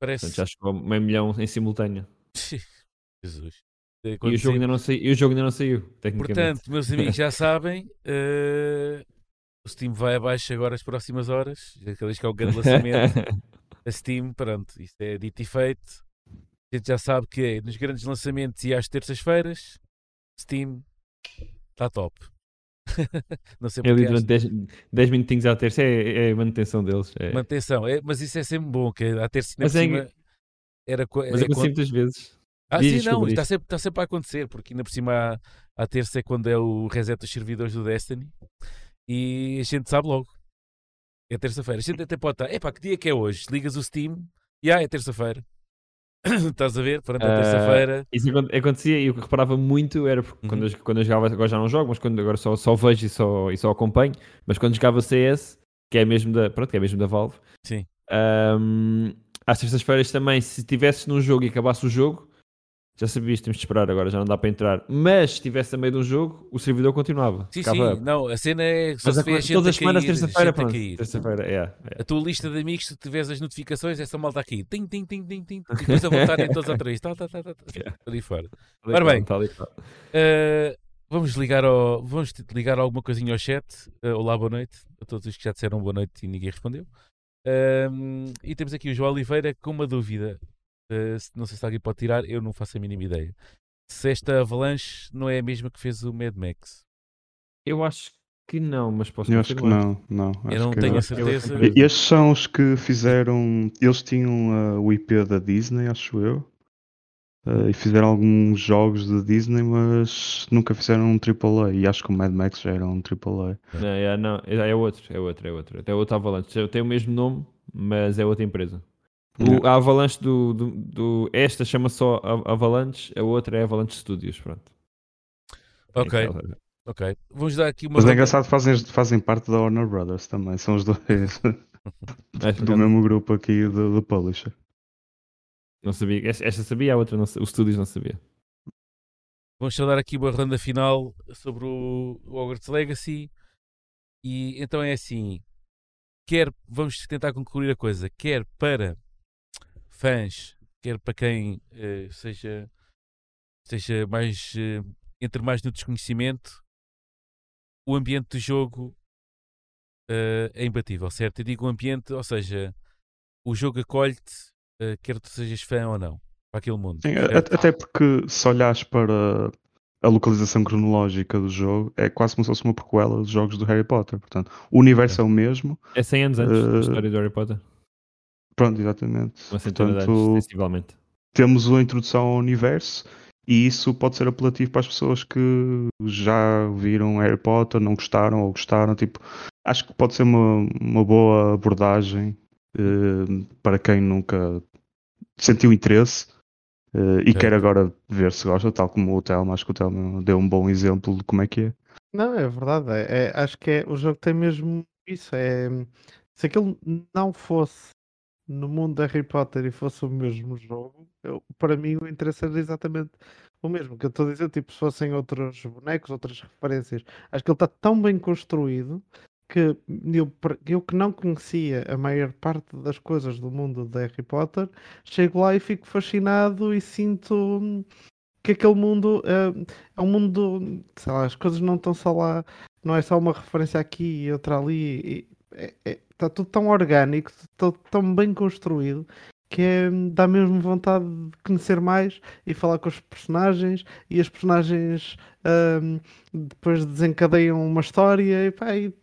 Parece.
Portanto, já chegou a meio milhão em simultâneo.
Jesus.
E o, jogo ainda não saiu, e o jogo ainda não saiu.
Portanto, meus amigos já sabem, eh, o Steam vai abaixo agora as próximas horas. Cada vez que há o grande lançamento, a Steam, pronto, isto é dito e feito. A gente já sabe que é nos grandes lançamentos e às terças-feiras, Steam está top. Não sei
É
porque
durante 10, 10 minutinhos à terça é, é a manutenção deles. É.
manutenção, é, mas isso é sempre bom, que a terça ainda
Mas é-
cima era,
Mas
é quando-
muitas vezes.
Ah,
Diz,
sim, não, está sempre, está sempre a acontecer, porque ainda por cima à, à terça é quando é o reset dos servidores do Destiny e a gente sabe logo. É terça-feira. A gente até pode estar, epá, que dia que é hoje? Ligas o Steam e ah, é terça-feira. Estás a ver? Pronto, é
Ah,
terça-feira.
Isso acon- acontecia e o que reparava muito era porque quando,
Uhum.
eu, quando eu jogava, agora já não jogo, mas quando agora só, só vejo e só, e só acompanho, mas quando jogava CS, que é mesmo da, pronto, que é mesmo da Valve,
Sim.
ahm, às terças-feiras também, se estivesses num jogo e acabasse o jogo, já sabias, temos de esperar agora, já não dá para entrar. Mas se estivesse a meio de um jogo, o servidor continuava.
Sim,
ficava
sim, não, a cena é só
Mas
se
a-
vê a gente
todas
a
as semanas, terça-feira,
a
pronto. Terça-feira, é. é.
A tua lista de amigos, se tiveres as notificações, essa malta aqui. Tim, tim, tim, tim, tim. E depois a voltarem todos outra vez. Tá, tá, tá, tá, tá.
Yeah.
Ali fora. Ora bem.
e qual.
Uh, vamos ligar ao, vamos ligar alguma coisinha ao chat. Uh, olá, boa noite a todos os que já disseram boa noite e ninguém respondeu. Um, e temos aqui o João Oliveira com uma dúvida. Uh, se- não sei se alguém pode tirar, eu não faço a mínima ideia. Se esta avalanche não é a mesma que fez o Mad Max.
Eu acho que não, mas posso
Eu acho que não, não.
Eu não
que-
tenho a
é outra
certeza.
E- Estes são os que fizeram. Eles tinham uh, o IP da Disney, acho eu. Uh, e fizeram alguns jogos da Disney, mas nunca fizeram um AAA. E acho que o Mad Max já era um AAA.
Não, é, não, é, é outro, é outro, é outro. É outro Avalanche. Tem o mesmo nome, mas é outra empresa. O, a Avalanche do, do, do- Esta chama só Avalanche, a outra é Avalanche Studios, pronto. É
Ok, ok. Vamos dar aqui uma.
Mas é engraçado, fazem, fazem parte da Warner Brothers também. São os dois do mesmo grupo aqui do, do Publisher.
Não sabia. Esta, sabia, a outra não sa- O Studios não sabia.
Vamos só dar aqui uma ronda final sobre o, o Hogwarts Legacy. E então é assim: quer, vamos tentar concluir a coisa, quer para fãs, quer para quem eh, seja, seja mais eh, entre mais no desconhecimento, o ambiente do jogo eh, é imbatível, certo? Eu digo o ambiente, ou seja, o jogo acolhe-te, quer tu sejas fã ou não, para aquele mundo.
Sim, até porque se olhares para, a localização cronológica do jogo é quase como se fosse uma prequela dos jogos do Harry Potter. Portanto, o universo é, o mesmo.
É 100 anos antes da
Eh,
história do Harry Potter.
Pronto, exatamente.
Uma
Portanto,
sensivelmente.
temos uma introdução ao universo e isso pode ser apelativo para as pessoas que já viram Harry Potter, não gostaram ou gostaram. Tipo, acho que pode ser uma, uma boa abordagem eh, para quem nunca sentiu interesse eh, e quer agora ver se gosta, tal como o Telmo. Acho que o Telmo deu um bom exemplo de como é que é.
Não, é verdade. é- é- acho que é, o jogo tem mesmo isso. É, se aquilo não fosse no mundo de Harry Potter e fosse o mesmo jogo, eu- para mim o interesse era exatamente o mesmo. Que eu estou a dizer, tipo, se fossem outros bonecos, outras referências, acho que ele está tão bem construído que eu, eu que não conhecia a maior parte das coisas do mundo de Harry Potter, chego lá e fico fascinado e sinto hum, que aquele mundo eh, é um mundo, sei lá, as coisas não estão só lá, não é só uma referência aqui e outra ali, está tudo tão orgânico, tudo tão bem construído que é, dá mesmo vontade de conhecer mais e falar com os personagens e as personagens ahm, depois desencadeiam uma história e pá, e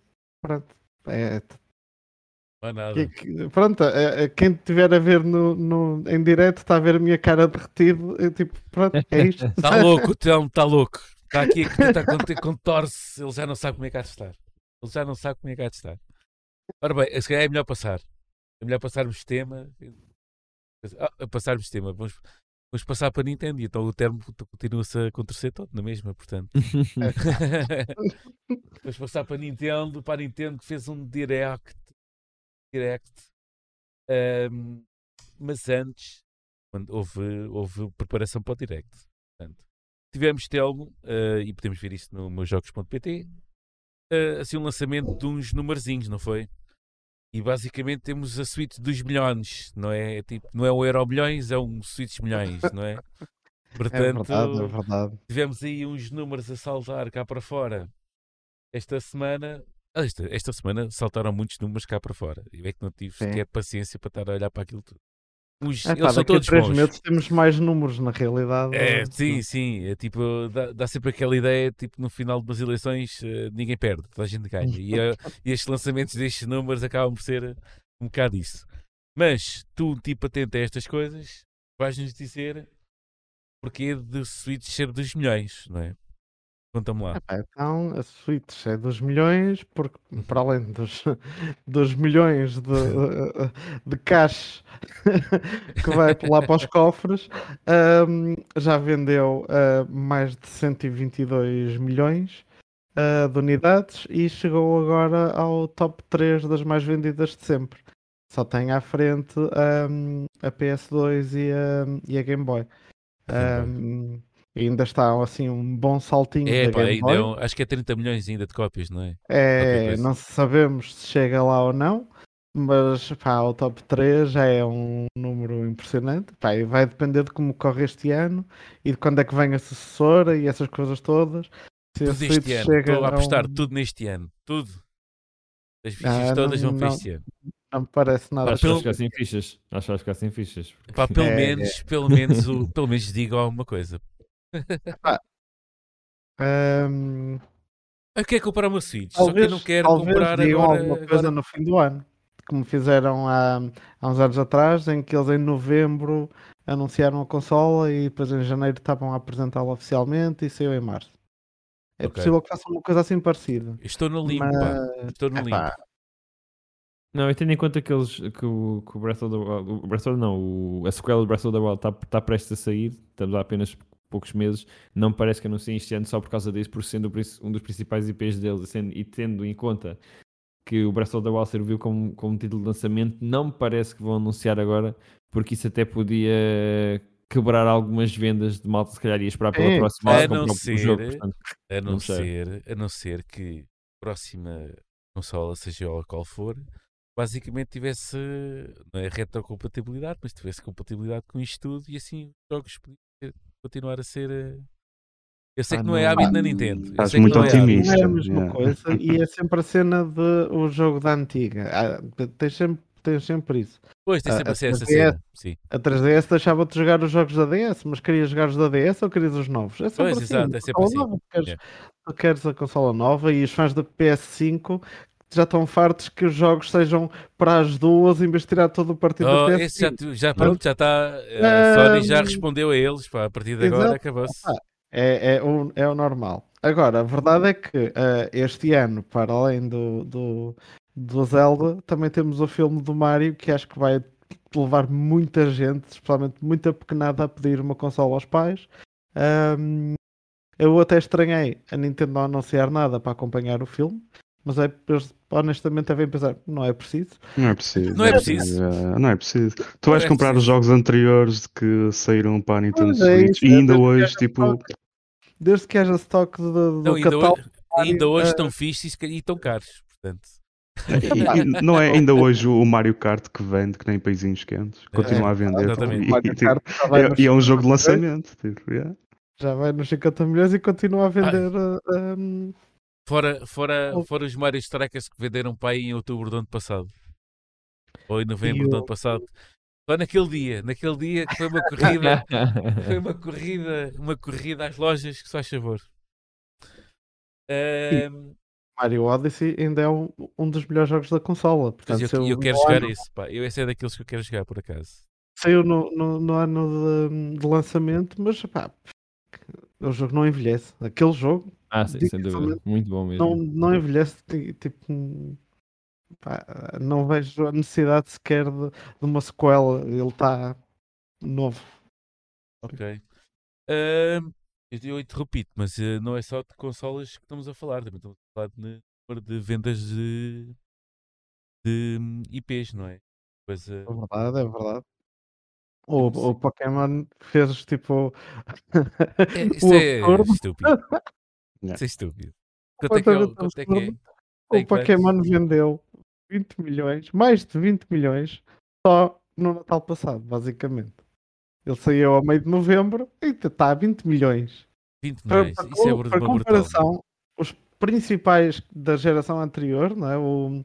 pronto. É,
Não há nada.
pronto, é- é quem estiver a ver no, no- em direto está a ver a minha cara derretido. Eu, tipo, pronto, é isto.
Está Tá louco, o Telmo, está louco. Está aqui a contorce. Ele já não sabe como é que há de estar. Ele já não sabe como é que há de estar. Ora bem, se calhar é melhor passar. É melhor passarmos tema. Ah, passarmos tema. Vamos, vamos passar para a Nintendo e então o termo continua-se a acontecer todo na mesma, portanto. Vamos passar para a Nintendo, para a Nintendo que fez um direct. Direct. Ahm, mas antes, houve, houve preparação para o direct. Portanto, tivemos Telmo, ah, e podemos ver isto no meusjogos.pt, ah, assim um lançamento de uns numerzinhos, não foi? E basicamente temos a suíte dos milhões, não é? É tipo, não é um euro milhões, é um suítes milhões, não é?
É
Portanto,
verdade, é verdade.
tivemos aí uns números a saltar cá para fora esta semana. ah, Esta, esta semana saltaram muitos números cá para fora. Eu é que não tive
Sim.
sequer paciência para estar a olhar para aquilo tudo. Os,
É, pá,
eles são todos
três
bons.
meses temos mais números na realidade.
É,
eh,
sim, sim. É tipo, dá, dá sempre aquela ideia, tipo, no final de umas eleições eh, ninguém perde, toda a gente ganha. E, eh, e estes lançamentos destes números acabam por ser um bocado isso. Mas tu, tipo, atento a estas coisas, vais-nos dizer porquê de Switch ser dos milhões, não é? Conta-me lá.
Então, a Switch é dos milhões, porque para além dos, milhões de, de cash que vai lá para os cofres, ahm, já vendeu ah, mais de 122 milhões ah, de unidades e chegou agora ao top 3 das mais vendidas de sempre. Só tem à frente ahm, a PS2 e a, e a Game Boy. Ahm, ainda está assim um bom saltinho
É, pá, ainda é um- acho que é 30 milhões ainda de cópias, não é?
É, não sabemos se chega lá ou não, mas pá, o top 3 já é um número impressionante. Pá, e vai depender de como corre este ano e de quando é que vem a sucessora e essas coisas todas. Se
Tudo este ano.
chega
Estou a apostar
um-
tudo neste ano. Tudo. As fichas
Ah,
todas
não-
vão para
não.
este ano.
Não me parece nada.
Acho que vai ficar sem fichas. Acho que vai ficar sem fichas.
Pá, pelo
É,
menos, pelo menos, o, pelo menos digam alguma coisa.
Ahm,
Eu quero comprar uma Switch, só que eu não quero
talvez
comprar
digam
agora.
alguma coisa
agora-
no fim do ano, como fizeram há, há uns anos atrás, em que eles em novembro anunciaram a consola e depois em janeiro estavam a apresentá-la oficialmente e saiu em março. É
Ok.
possível que façam uma coisa assim parecida.
Estou no limpo, pá.
Mas,
Estou no limpo.
epá,
Não, e tendo em conta que, eles, que, o, que o Breath of the Wild, o Breath of, não, o, a sequela do Breath of the Wild está tá prestes a sair, estamos há apenas poucos meses, não me parece que anunciem este ano só por causa disso, por sendo um dos principais IPs deles e, sendo- e tendo em conta que o Breath of the Wild serviu como, como título de lançamento, não me parece que vão anunciar agora, porque isso até podia quebrar algumas vendas de malta, se calhar ia esperar pela
Sim,
próxima
a não ser-
jogo. Portanto,
A não,
Não
ser, a não ser que a próxima consola, seja ela qual for, basicamente tivesse não é retrocompatibilidade, mas tivesse compatibilidade com isto tudo e assim os jogos podiam ser- continuar a ser. eh, Eu sei
Ah,
que não é
não.
hábito na Nintendo.
Estás muito
é
otimista.
não é a mesma
yeah.
coisa e é sempre a cena de o jogo da antiga. Ah, tens sempre, tens sempre isso.
Pois, tem sempre
a
a ser essa
3DS.
cena. Sim.
A 3DS deixava-te jogar os jogos da DS, mas querias jogar os da DS ou querias os novos? É sempre
Pois,
assim,
exato, é sempre assim.
nova, tu queres,
Yeah.
queres a consola nova e os fãs da PS5 já estão fartos que os jogos sejam para as duas em vez de tirar todo o partido
Oh,
da
esse já,
PS5.
tu- já, pronto, já está. A Sony já respondeu a eles. Pá, a partir de agora acabou-se.
Ah, É, é, o, é o normal. Agora, a verdade é que eh, este ano, para além do, do, do Zelda, também temos o filme do Mario que acho que vai levar muita gente, especialmente muita pequenada, a pedir uma consola aos pais. Ahm, eu até estranhei a Nintendo não anunciar nada para acompanhar o filme, mas é, eles honestamente devem pensar, não é preciso.
Não é preciso.
Não é preciso.
Eh, Não é preciso. Tu vais
é
comprar os jogos anteriores que saíram para a Nintendo
é
Switch e
é
ainda hoje, tipo,
desde que haja stock do, do
Não, ainda,
catálogo.
hoje, ainda hoje estão fixes e estão caros. Portanto,
e- e não é ainda hoje o Mario Kart que vende, que nem paizinhos quentes, continua a vender.
exatamente.
E- tipo, é, e é um jogo de
50 milhões,
lançamento. Tipo, yeah.
Já vai nos 50 milhões e continua a vender. eh, um,
fora, fora, fora os Mario Strikers que venderam para aí em outubro do ano passado. Ou em novembro
E
do ano passado. Só naquele dia. Naquele dia que foi uma corrida. foi uma corrida, uma corrida às lojas que só faz favor. Ahm,
Mario Odyssey ainda é um, um dos melhores jogos da consola. Portanto,
eu,
saiu
eu quero jogar
ano-
esse, pá. Eu, esse é daqueles que eu quero jogar, por acaso.
Saiu no, no, no ano de, de lançamento, mas pá, o jogo não envelhece. Aquele jogo
ah, sim, sem dúvida. Muito bom mesmo.
não, não envelhece. ti- Tipo, pá, não vejo a necessidade sequer de, de uma sequela. Ele está novo.
Ok. Ahm, eu, interrompi-te, mas eh, não é só de consolas que estamos a falar, também estamos a falar de, de vendas de, de hum, IPs, não é? Coisa.
É verdade, é verdade. O, o Pokémon fez tipo.
É,
o
isso é
absurdo.
estúpido.
Yeah.
Isso é estúpido. Quanto é que é? Quanto é, que é?
O? Pokémon vendeu 20 milhões, mais de 20 milhões, só no Natal passado, basicamente. Ele saiu ao meio de novembro e está a 20 milhões.
20
Para,
milhões.
para,
Isso é
com-
bru-
para
uma brutal.
comparação, os principais da geração anterior, não é? o,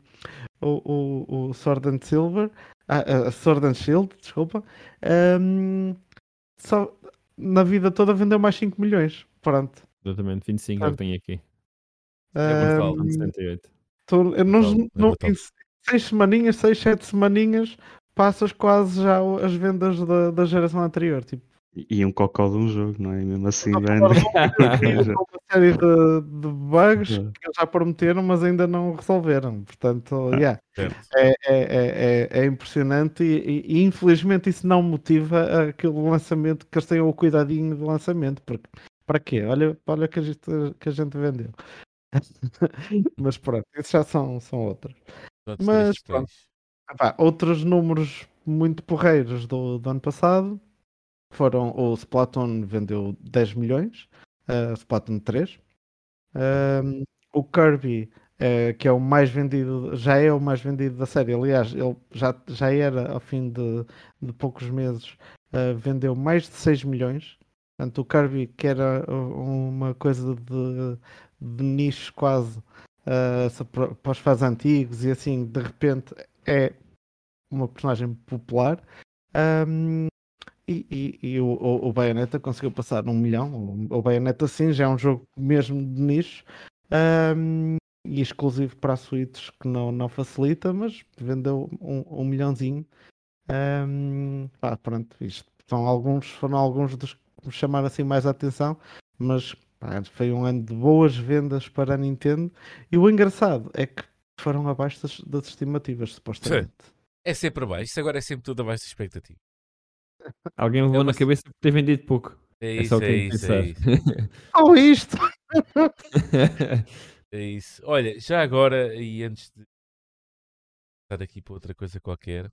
o, o, o Sword and Silver, ah, a Sword and Shield, desculpa, ahm, só na vida toda vendeu mais 5 milhões. Pronto.
Exatamente, 25 é o que tenho aqui.
É brutal.
Ahm,
78.
Tu, eu
é
não-
brutal.
em seis semaninhas, seis, sete semaninhas, passas quase já as vendas da, da geração anterior. Tipo,
E um cocó de um jogo, não é? E mesmo assim
com uma série de, de bugs
É.
que eles já prometeram, mas ainda não resolveram. Portanto,
Ah.
yeah, é, é, é, é, é impressionante e, e- e, infelizmente isso não motiva aquele lançamento que eles tenham o cuidadinho de lançamento. Porque para quê? Olha, olha que, a gente, que a gente vendeu. mas pronto, isso já são, são outros.
Outros
Mas pronto.
displays.
Epá, outros números muito porreiros do, do ano passado foram o Splatoon vendeu 10 milhões, uh, Splatoon 3. Um, o Kirby, eh, que é o mais vendido, já é o mais vendido da série. Aliás, ele já, já era ao fim de, de poucos meses, eh, vendeu mais de 6 milhões. Portanto, o Kirby, que era uh, uma coisa de, de nicho quase eh, para para os fãs antigos e assim, de repente é uma personagem popular. Um, e, e- e o, o, o Bayonetta conseguiu passar um milhão. O, o Bayonetta sim já é um jogo mesmo de nicho um, e exclusivo para a Switch que não, não facilita, mas vendeu um, um milhãozinho. Um, pá, pronto, isto são alguns, foram alguns dos que me chamaram assim mais a atenção, mas pá, foi um ano de boas vendas para a Nintendo. E o engraçado é que foram abaixo das, das estimativas, supostamente.
É sempre abaixo. Isso agora é sempre tudo abaixo da expectativa.
Alguém levou
É uma-
na cabeça por ter vendido pouco.
É
É
isso,
só o
é
que tenho que
isso, é isso.
Oh, isto!
É isso. Olha, já agora, e antes de estar aqui para outra coisa qualquer,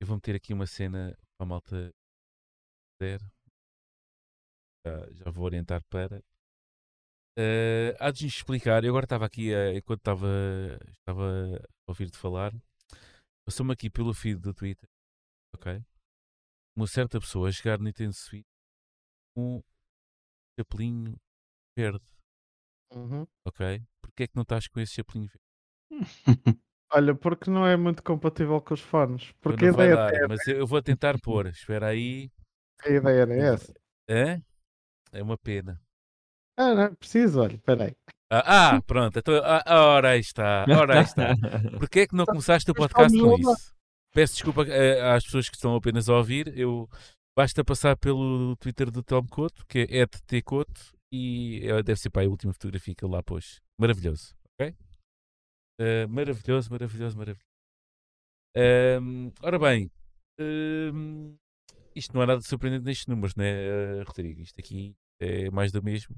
eu vou meter aqui uma cena para a malta. Já, já vou orientar para. Eh, há de explicar, eu agora estava aqui, eh, enquanto estava, estava a ouvir-te falar, passou-me aqui pelo feed do Twitter, ok? Uma certa pessoa a jogar Nintendo Switch com um chapelinho verde
Uhum.
ok? Porquê é que não estás com esse chapelinho verde?
Olha, porque não é muito compatível com os fones. Porque a
não vai
ideia,
dar, mas eu vou tentar pôr. Espera aí.
a ideia era essa.
Hã? É uma pena.
Ah, não, preciso, olha, peraí.
Ah, ah, pronto. Então, ah, ora aí está. Ora aí está. Porquê é que não começaste o podcast com isso? Peço desculpa eh, às pessoas que estão apenas a ouvir. Eu basta passar pelo Twitter do Tom Couto, que é @tcouto e eh, deve ser para a última fotografia que ele lá pôs. Maravilhoso, ok? Eh, maravilhoso, maravilhoso, maravilhoso. Ahm, ora bem, ahm, isto não há nada de surpreendente nestes números, né, Rodrigo? Isto aqui é mais do mesmo.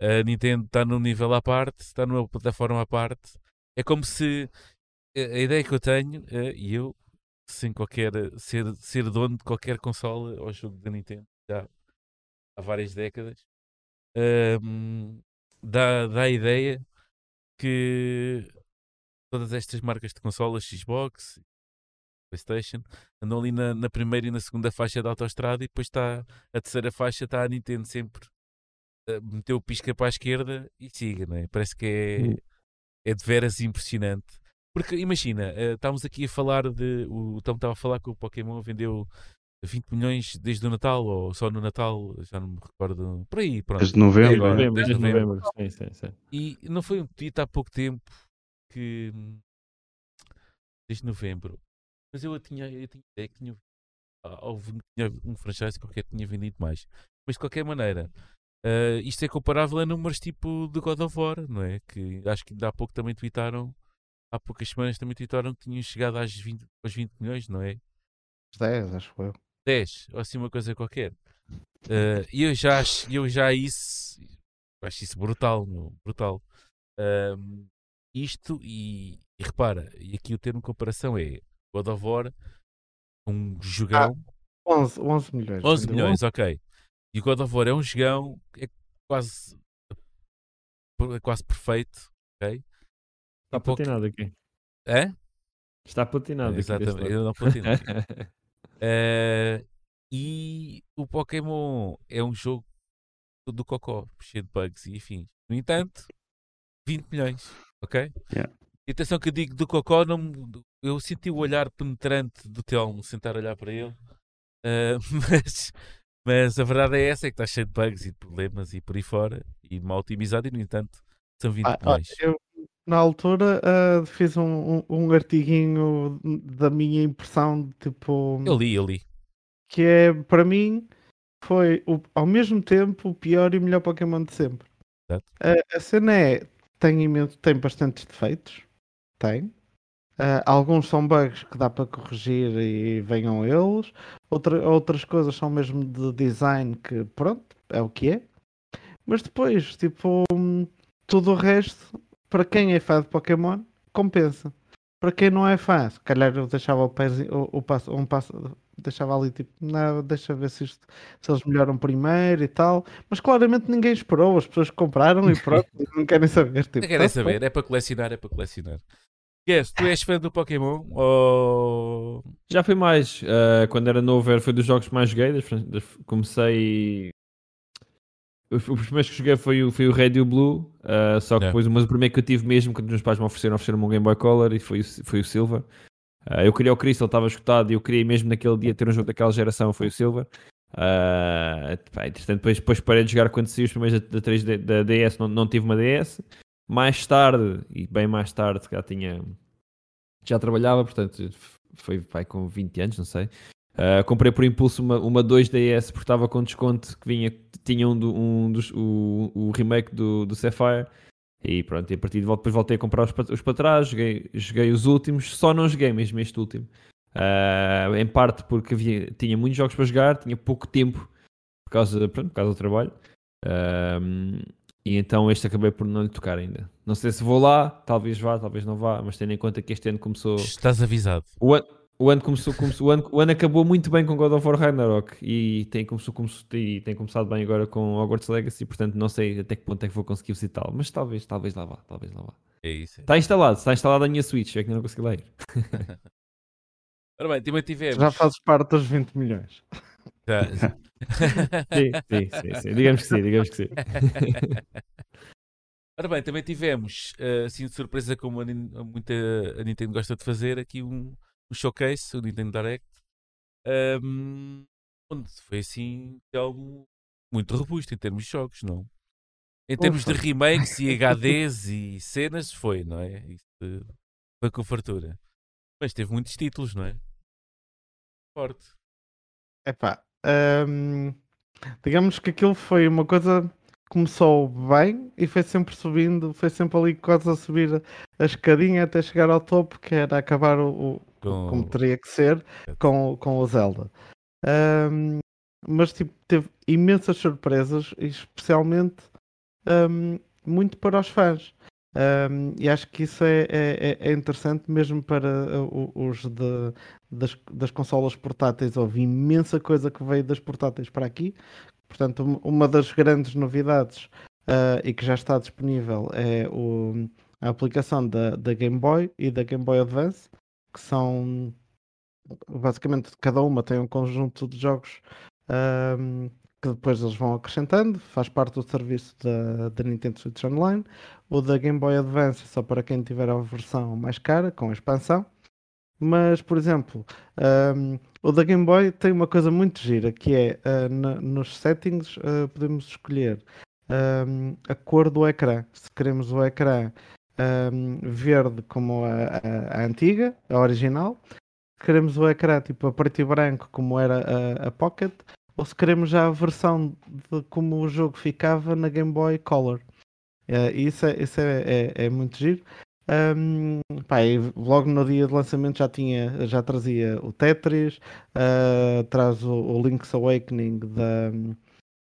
A Nintendo está num nível à parte, está numa plataforma à parte. É como se a ideia que eu tenho, e eu, sem qualquer ser, ser dono de qualquer consola ou jogo da Nintendo já há várias décadas, ahm, dá, dá a ideia que todas estas marcas de consolas, Xbox, PlayStation, andam ali na, na primeira e na segunda faixa da autostrada e depois está a terceira faixa, está a Nintendo sempre a meter o pisca para a esquerda e siga, não é? Parece que é,
Hum.
é de veras impressionante. Porque imagina, eh, estávamos aqui a falar de. O Tom estava a falar que o Pokémon vendeu 20 milhões desde o Natal, ou só no Natal, já não me recordo. Por aí, pronto.
Desde novembro.
agora.
Novembro,
desde novembro.
novembro. Sim, sim, sim.
E não foi um tweet há pouco tempo que. Desde novembro. Mas eu tinha, eu tinha ideia que tinha, ah, houve, tinha um franchise qualquer que tinha vendido mais. Mas de qualquer maneira, ah, isto é comparável a números tipo de God of War, não é? Que acho que ainda há pouco também tweetaram, há poucas semanas também tweetaram que tinham chegado às 20, aos 20 milhões, não é?
10, acho eu.
10, ou assim uma coisa qualquer. Eh, E eu já acho, eu já isso acho isso brutal, meu, brutal. Isto e, e repara, e aqui o termo de comparação é God of War, um jogão,
11, 11 milhões.
11
vendeu
milhões, ok. E o God of War é um jogão, é quase, é quase perfeito, ok?
Está
pouco-
platinado aqui.
É?
Está platinado aqui.
Exatamente,
lado.
eu não. Eh, e o Pokémon é um jogo do cocó, cheio de bugs e afins. No entanto, 20 milhões, ok?
Yeah.
E atenção que eu digo do cocó, não, eu senti o olhar penetrante do Telmo sentar a olhar para ele, eh, mas, mas a verdade é essa, é que está cheio de bugs e de problemas e por aí fora, e mal otimizado, e no entanto são 20
Ah, olha,
milhões.
eu, na altura, ah, fiz um, um, um artiguinho da minha impressão, de, tipo,
Eu li, eu li.
que é, para mim, foi o- ao mesmo tempo o pior e o melhor Pokémon de sempre.
Exato.
A, a cena é, tem, imenso, tem bastantes defeitos, tem. Ah, alguns são bugs que dá para corrigir e venham eles. Outra, outras coisas são mesmo de design que, pronto, é o que é. Mas depois, tipo, hum, tudo o resto, para quem é fã de Pokémon, compensa. Para quem não é fã, se calhar eu deixava o, pezinho- o, o passo, um passo, deixava ali tipo, não, deixa ver se, isto, se eles melhoram primeiro e tal. Mas claramente ninguém esperou, as pessoas compraram e pronto, não querem saber. Tipo,
Não querem saber, é para colecionar, é para colecionar. Yes, tu és fã do Pokémon ou
Já foi mais. eh, quando era novo, era- foi dos jogos mais joguei. das fran- das- comecei. Os, os primeiros que joguei foi o, foi o Red e o Blue. eh, só que depois, mas o primeiro que eu tive mesmo, quando os meus pais me ofereceram, ofereceram-me um Game Boy Color e foi, o- foi o Silver. Eh, eu queria o Crystal, estava escutado e eu queria mesmo naquele dia ter um jogo daquela geração, foi o Silver. Eh, pá, entretanto, depois, depois parei de jogar quando saiu os primeiros da, da 3D da DS, não, não tive uma DS. Mais tarde, e bem mais tarde, já tinha. Já trabalhava, portanto, foi pai, com 20 anos, não sei. Uh, comprei por impulso uma, uma 2DS porque estava com desconto que vinha, tinha um, do- um dos, o, o remake do, do Sapphire e pronto, e a partir de volta depois voltei a comprar os, os para trás, joguei, joguei os últimos, só não joguei mesmo este último. Uh, em parte porque havia, tinha muitos jogos para jogar, tinha pouco tempo por causa, pronto, por causa do trabalho. Um, e então este acabei por não lhe tocar ainda. Não sei se vou lá, talvez vá, talvez não vá, mas tendo em conta que este ano começou.
estás avisado?
O ano, o ano começou, começou- o, ano, o ano acabou muito bem com God of War Ragnarok e tem, começou, começou- e tem começado bem agora com Hogwarts Legacy, portanto não sei até que ponto é que vou conseguir visitá-lo, mas talvez, talvez lá vá, talvez lá vá.
É isso. é.
Está instalado, está instalado a minha Switch, é que ainda não consegui lá ir.
Ora bem, também tivemos.
Já fazes parte dos 20 milhões.
Já-
Sim, sim, sim, sim, digamos que sim, digamos que sim.
Ora bem, também tivemos, eh, assim de surpresa como a muita a Nintendo gosta de fazer, aqui um, um showcase, o Nintendo Direct, ahm, onde foi assim algo muito robusto em termos de jogos, não? Em termos de
Ufa.
remakes e HDs e cenas, foi, não é? Isso foi com fartura. Mas teve muitos títulos, não é? Forte.
Epá, hum, digamos que aquilo foi uma coisa começou bem e foi sempre subindo, foi sempre ali quase a subir a escadinha até chegar ao topo, que era acabar o, o-
Com-
como teria que ser com, com o Zelda. Hum, mas tipo, teve imensas surpresas, especialmente hum, muito para os fãs. Hum, e acho que isso é, é- é- é interessante mesmo para uh, os de, das, das consolas portáteis. Houve imensa coisa que veio das portáteis para aqui. Portanto, um- uma das grandes novidades uh, e que já está disponível é o- a aplicação da, da Game Boy e da Game Boy Advance, que são basicamente cada uma tem um conjunto de jogos ahm, que depois eles vão acrescentando, faz parte do serviço da, da Nintendo Switch Online. O da Game Boy Advance é só para quem tiver a versão mais cara, com expansão. Mas, por exemplo, ahm, o da Game Boy tem uma coisa muito gira, que é ah, na- nos settings ah, podemos escolher ahm, a cor do ecrã. Se queremos o ecrã ahm, verde como a, a- a antiga, a original, queremos o ecrã tipo a preto e branco como era a, a Pocket, ou se queremos já a versão de como o jogo ficava na Game Boy Color. E isso é, isso é, é, é muito giro. Ahm, pá, logo no dia de lançamento já tinha, já trazia o Tetris, ah, traz o, o Link's Awakening da,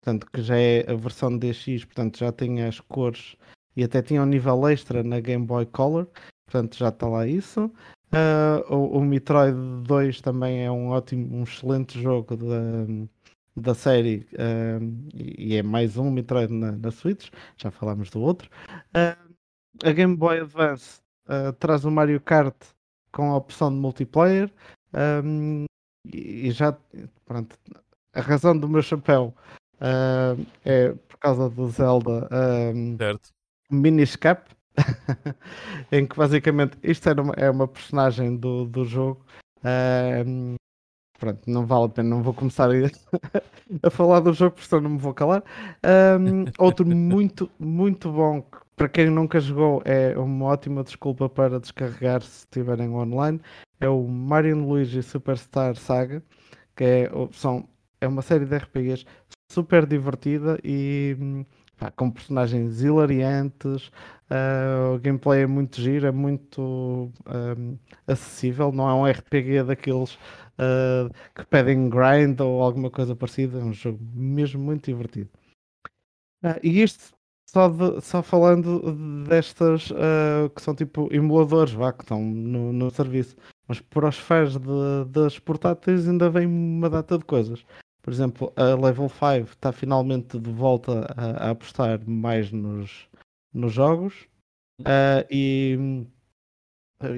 portanto, que já é a versão DX, portanto já tem as cores e até tinha um nível extra na Game Boy Color, portanto já está lá isso. Ah, o, o Metroid 2 também é um ótimo, um excelente jogo da, da série ah, e, é mais um Metroid na, na Switch, já falámos do outro. Ah, a Game Boy Advance ah, traz o Mario Kart com a opção de multiplayer ahm, e, e já pronto, a razão do meu chapéu ah, é por causa do Zelda ahm,
Certo?
Minish Cap, em que basicamente isto era uma, é uma personagem do, do jogo. Ahm, pronto, não vale a pena, não vou começar a, a falar do jogo, porque senão não me vou calar. Ahm, outro muito, muito bom, que para quem nunca jogou, é uma ótima desculpa para descarregar se estiverem online. É o Mario Luigi Superstar Saga, que é, são, é uma série de RPGs super divertida e hum, pá, com personagens hilariantes. ah, o gameplay é muito giro, é muito hum, acessível. Não é um RPG daqueles ah, que pedem grind ou alguma coisa parecida. É um jogo mesmo muito divertido. Ah, e isto só, de- só falando destas ah, que são tipo emuladores, vá, que estão no, no serviço. Mas para os fãs de- das portáteis ainda vem uma data de coisas. Por exemplo, a Level 5 está finalmente de volta a, a apostar mais nos, nos jogos. Ah, e hum,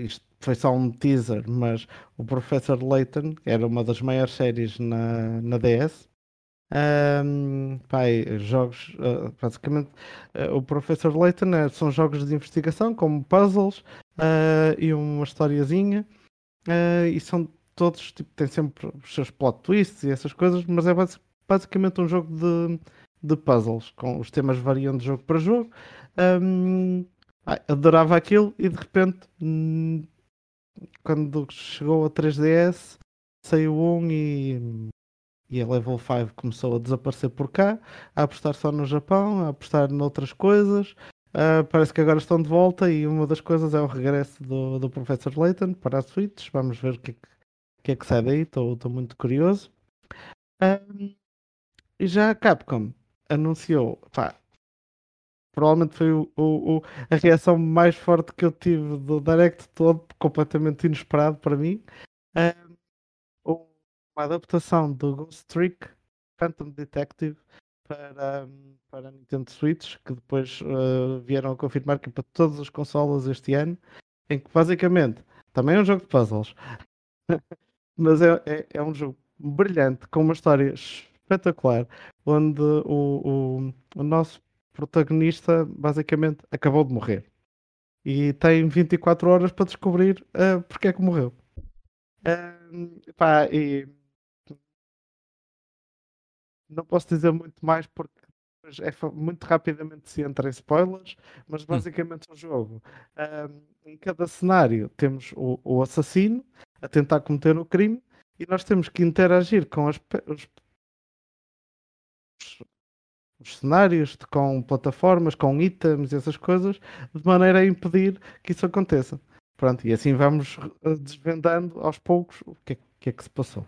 isto foi só um teaser, mas o Professor Layton era uma das maiores séries na, na DS. Ahm, pai, jogos, ah, basicamente, ah, o Professor Layton é- são jogos de investigação, como puzzles ah, e uma historiazinha, e são todos, tipo, têm sempre os seus plot twists e essas coisas, mas é basi- basicamente um jogo de, de puzzles, com os temas variam de jogo para jogo. Ai, adorava aquilo e de repente, hum, quando chegou a 3DS, saiu um e e a Level 5 começou a desaparecer por cá, a apostar só no Japão, a apostar noutras coisas. Ah, parece que agora estão de volta e uma das coisas é o regresso do, do Professor Layton para a Switch. Vamos ver o que é que, é que sai daí, estou muito curioso. Ah, e já a Capcom anunciou, pá, provavelmente foi o, o- o- a reação mais forte que eu tive do Direct todo, completamente inesperado para mim. Uma adaptação do Ghost Trick Phantom Detective para, para Nintendo Switch, que depois uh, vieram a confirmar que é para todas as consolas este ano, em que basicamente também é um jogo de puzzles, mas é, é, é um jogo brilhante, com uma história espetacular, onde o, o, o nosso protagonista basicamente acabou de morrer e tem 24 horas para descobrir uh, porque é que morreu. Uh, pá, e não posso dizer muito mais porque é muito rapidamente se entra em spoilers, mas hum. basicamente o jogo em cada cenário temos o, o, assassino a tentar cometer o crime e nós temos que interagir com as, os, os cenários, com plataformas, com itens e essas coisas, de maneira a impedir que isso aconteça. Pronto, e assim vamos eh, desvendando aos poucos o que é que, é que se passou.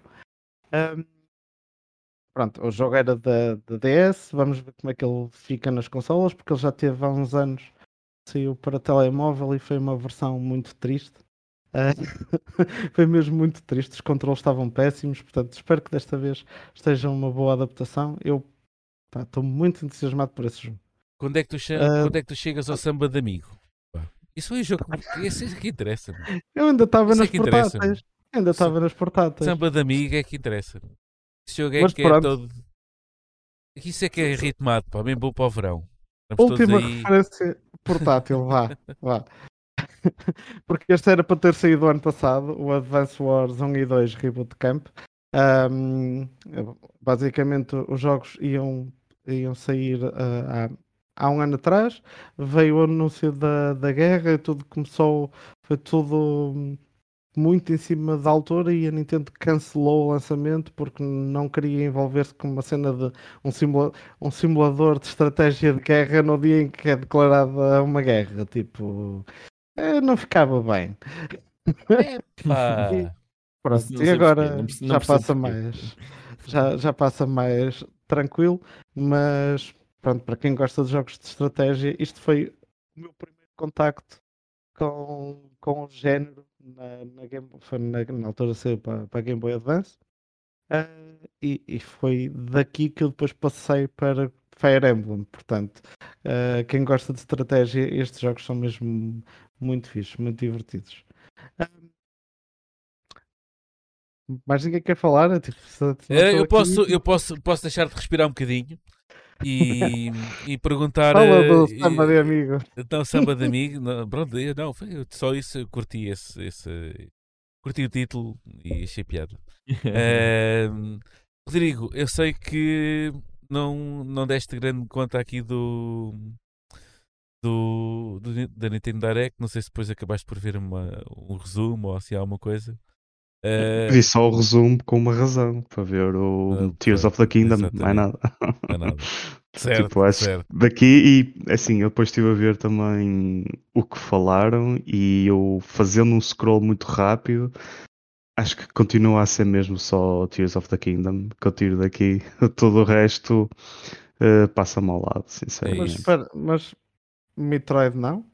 Um, pronto, o jogo era da, da, DS, vamos ver como é que ele fica nas consolas, porque ele já teve há uns anos, saiu para telemóvel e foi uma versão muito triste. Uh, foi mesmo muito triste, os controles estavam péssimos, portanto espero que desta vez esteja uma boa adaptação. Eu estou muito entusiasmado por esse jogo.
Quando é que tu, che uh, quando é que tu chegas ao samba de amigo? Isso foi o jogo. Isso é que interessa.
Eu ainda estava nas é portáteis. Ainda estava nas portáteis.
Samba de amigo é que interessa. Esse jogo é Mas que é pronto. é todo. Isso é que é ritmado, pá, bem bom para o verão.
Estamos Última aí... referência portátil, vá, vá. Porque este era para ter saído ano passado, o Advance Wars 1 e 2 Reboot Camp. Um, basicamente, os jogos iam, iam sair uh, há, há um ano atrás. Veio o anúncio da, da guerra, tudo começou, foi tudo muito em cima da altura e a Nintendo cancelou o lançamento porque não queria envolver-se com uma cena de um, simula um simulador de estratégia de guerra no dia em que é declarada uma guerra. Tipo, é, não ficava bem. e, pronto, e agora não, já passa mais. Já, já passa mais tranquilo, mas pronto, para quem gosta de jogos de estratégia, isto foi o meu primeiro contacto com, com o género na, na, Game, foi na, na altura saiu para, para a Game Boy Advance uh, e, e, foi daqui que eu depois passei para Fire Emblem. Portanto, uh, quem gosta de estratégia, estes jogos são mesmo muito fixos, muito divertidos. Uh, mais ninguém quer falar? Tipo,
eu, posso, eu posso, posso deixar de respirar um bocadinho e, e perguntar.
Fala do uh, samba de amigo.
Então, samba de amigo. Não, pronto, não, foi, só isso curti esse, esse. Curti o título e achei piada. uh, Rodrigo, eu sei que não, não deste grande conta aqui do. Do, do, da Nintendo Direct, não sei se depois acabaste por ver uma, um resumo ou se há alguma coisa.
Uh... Vi só o resumo com uma razão para ver o uh, Tears of the Kingdom, não é nada.
Não é nada. Certo,
tipo, acho
certo.
daqui e assim, eu depois estive a ver também o que falaram e eu fazendo um scroll muito rápido, acho que continua a ser mesmo só Tears of the Kingdom que eu tiro daqui. Todo o resto uh, passa-me ao lado, sinceramente.
Mas, espera, mas Metroid não?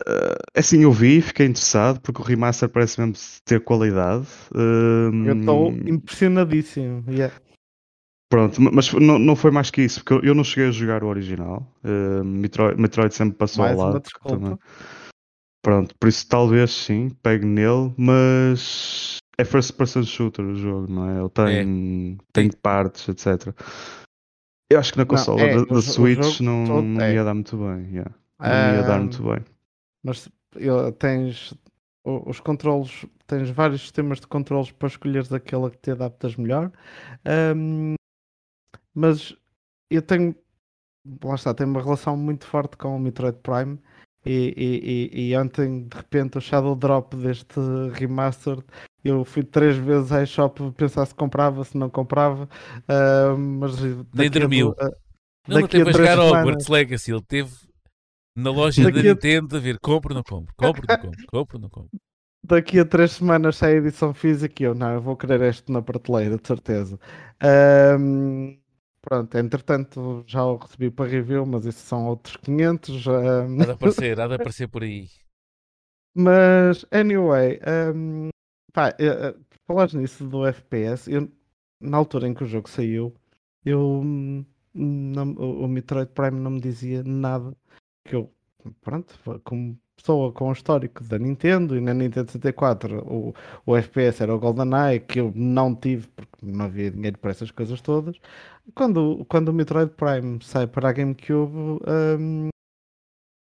Uh, assim, eu vi, fiquei interessado porque o remaster parece mesmo ter qualidade. Uh,
eu estou impressionadíssimo. Yeah.
Pronto, mas não, não foi mais que isso, porque eu, não cheguei a jogar o original. Uh, Metroid, Metroid, sempre passou
mais
ao lado.
Também.
Pronto, por isso talvez sim, pegue nele, mas é first person shooter o jogo, não é? Ele tem, é. tem partes, etc. Eu acho que na consola é, da, Switch não, não é. ia dar muito bem. Yeah. Não ia dar muito bem
mas tens os controles, tens vários sistemas de controles para escolheres aquele que te adaptas melhor. Um, mas eu tenho, lá está, tenho uma relação muito forte com o Metroid Prime. E, e, e, e ontem, de repente, o Shadow Drop deste remaster, eu fui três vezes à shop pensar se comprava, se não comprava, uh, mas
nem dormiu. A, uh, não, não teve a jogar Hogwarts Legacy, ele teve na loja Daqui da Nintendo a ver, compro ou não compro, compro não compro, compro ou não compro.
Daqui a três semanas sai a edição física e eu, não, eu vou querer este na prateleira, de certeza. Um, pronto, entretanto já o recebi para review, mas isso são outros 500. Um...
Há de aparecer, há de aparecer por aí.
Mas, anyway, um, pá, uh, falares nisso do FPS, eu, na altura em que o jogo saiu, eu, não, o Metroid Prime não me dizia nada que eu, pronto, como pessoa com o histórico da Nintendo e na Nintendo 64 o, o FPS era o GoldenEye, que eu não tive porque não havia dinheiro para essas coisas todas. Quando, quando o Metroid Prime sai para a GameCube, hum,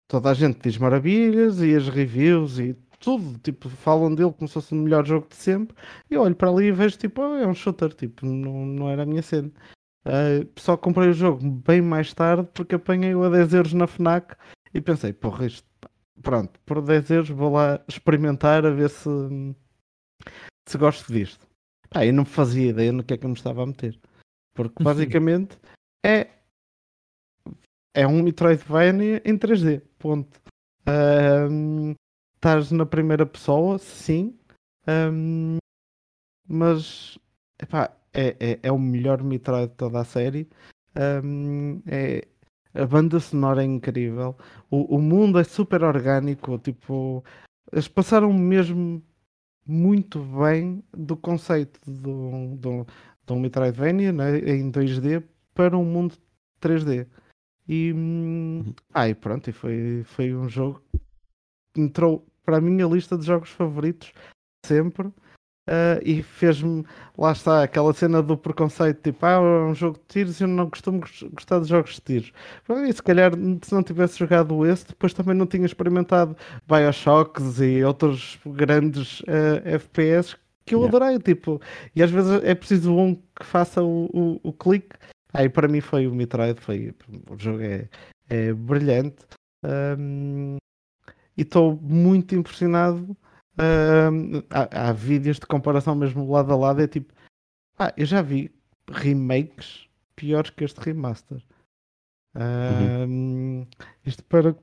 toda a gente diz maravilhas e as reviews e tudo, tipo, falam dele como se fosse o melhor jogo de sempre. E eu olho para ali e vejo, tipo, oh, é um shooter, tipo, não, não era a minha cena. Uh, só comprei o jogo bem mais tarde porque apanhei-o a 10 euros na FNAC e pensei, porra, isto, pronto, por 10 euros vou lá experimentar a ver se, se gosto disto. Pá, eu não fazia ideia no que é que eu me estava a meter. Porque basicamente é é um Metroidvania em 3D. Ponto. Um, estás na primeira pessoa, sim. Um, mas epá, é, é, é o melhor Metroid de toda a série. Um, é, a banda sonora é incrível. O, o mundo é super orgânico. Tipo, eles passaram mesmo muito bem do conceito do, do, do Metroidvania né, em 2D para um mundo 3D. E, uhum. ah, e pronto, e foi, foi um jogo que entrou para a minha lista de jogos favoritos sempre. Uh, e fez-me, lá está, aquela cena do preconceito, tipo, ah, é um jogo de tiros e eu não costumo gostar de jogos de tiros. E se calhar, se não tivesse jogado esse, depois também não tinha experimentado Bioshocks e outros grandes uh, ah, FPS que eu yeah. adorei, tipo, e às vezes é preciso um que faça o, o, o clique Aí para mim foi o Metroid, foi, o jogo é, é brilhante um, e estou muito impressionado. Um, há, há, vídeos de comparação mesmo lado a lado, é tipo, ah, eu já vi remakes piores que este remaster. Um, uhum. Isto para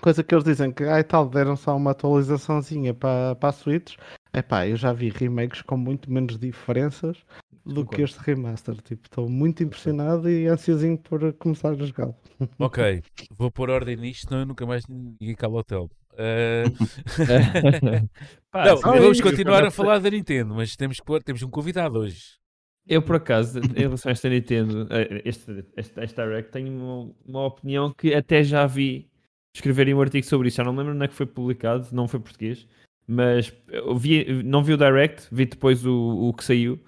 coisa que eles dizem que ai tal, deram só uma atualizaçãozinha para, para a Switch. Epá, eu já vi remakes com muito menos diferenças do que este remaster. Tipo, estou muito impressionado e ansiosinho por começar a jogá-lo.
Ok, vou pôr ordem nisto, senão eu nunca mais ninguém cala o hotel. Uh... não, vamos continuar a falar da Nintendo, mas temos que pôr, temos um convidado hoje.
Eu, por acaso, em relação a esta Nintendo, este, este, este Direct, tenho uma, uma, opinião que até já vi escreverem um artigo sobre isso. Já não lembro onde é que foi publicado, não foi português, mas vi, não vi o Direct, vi depois o, o que saiu.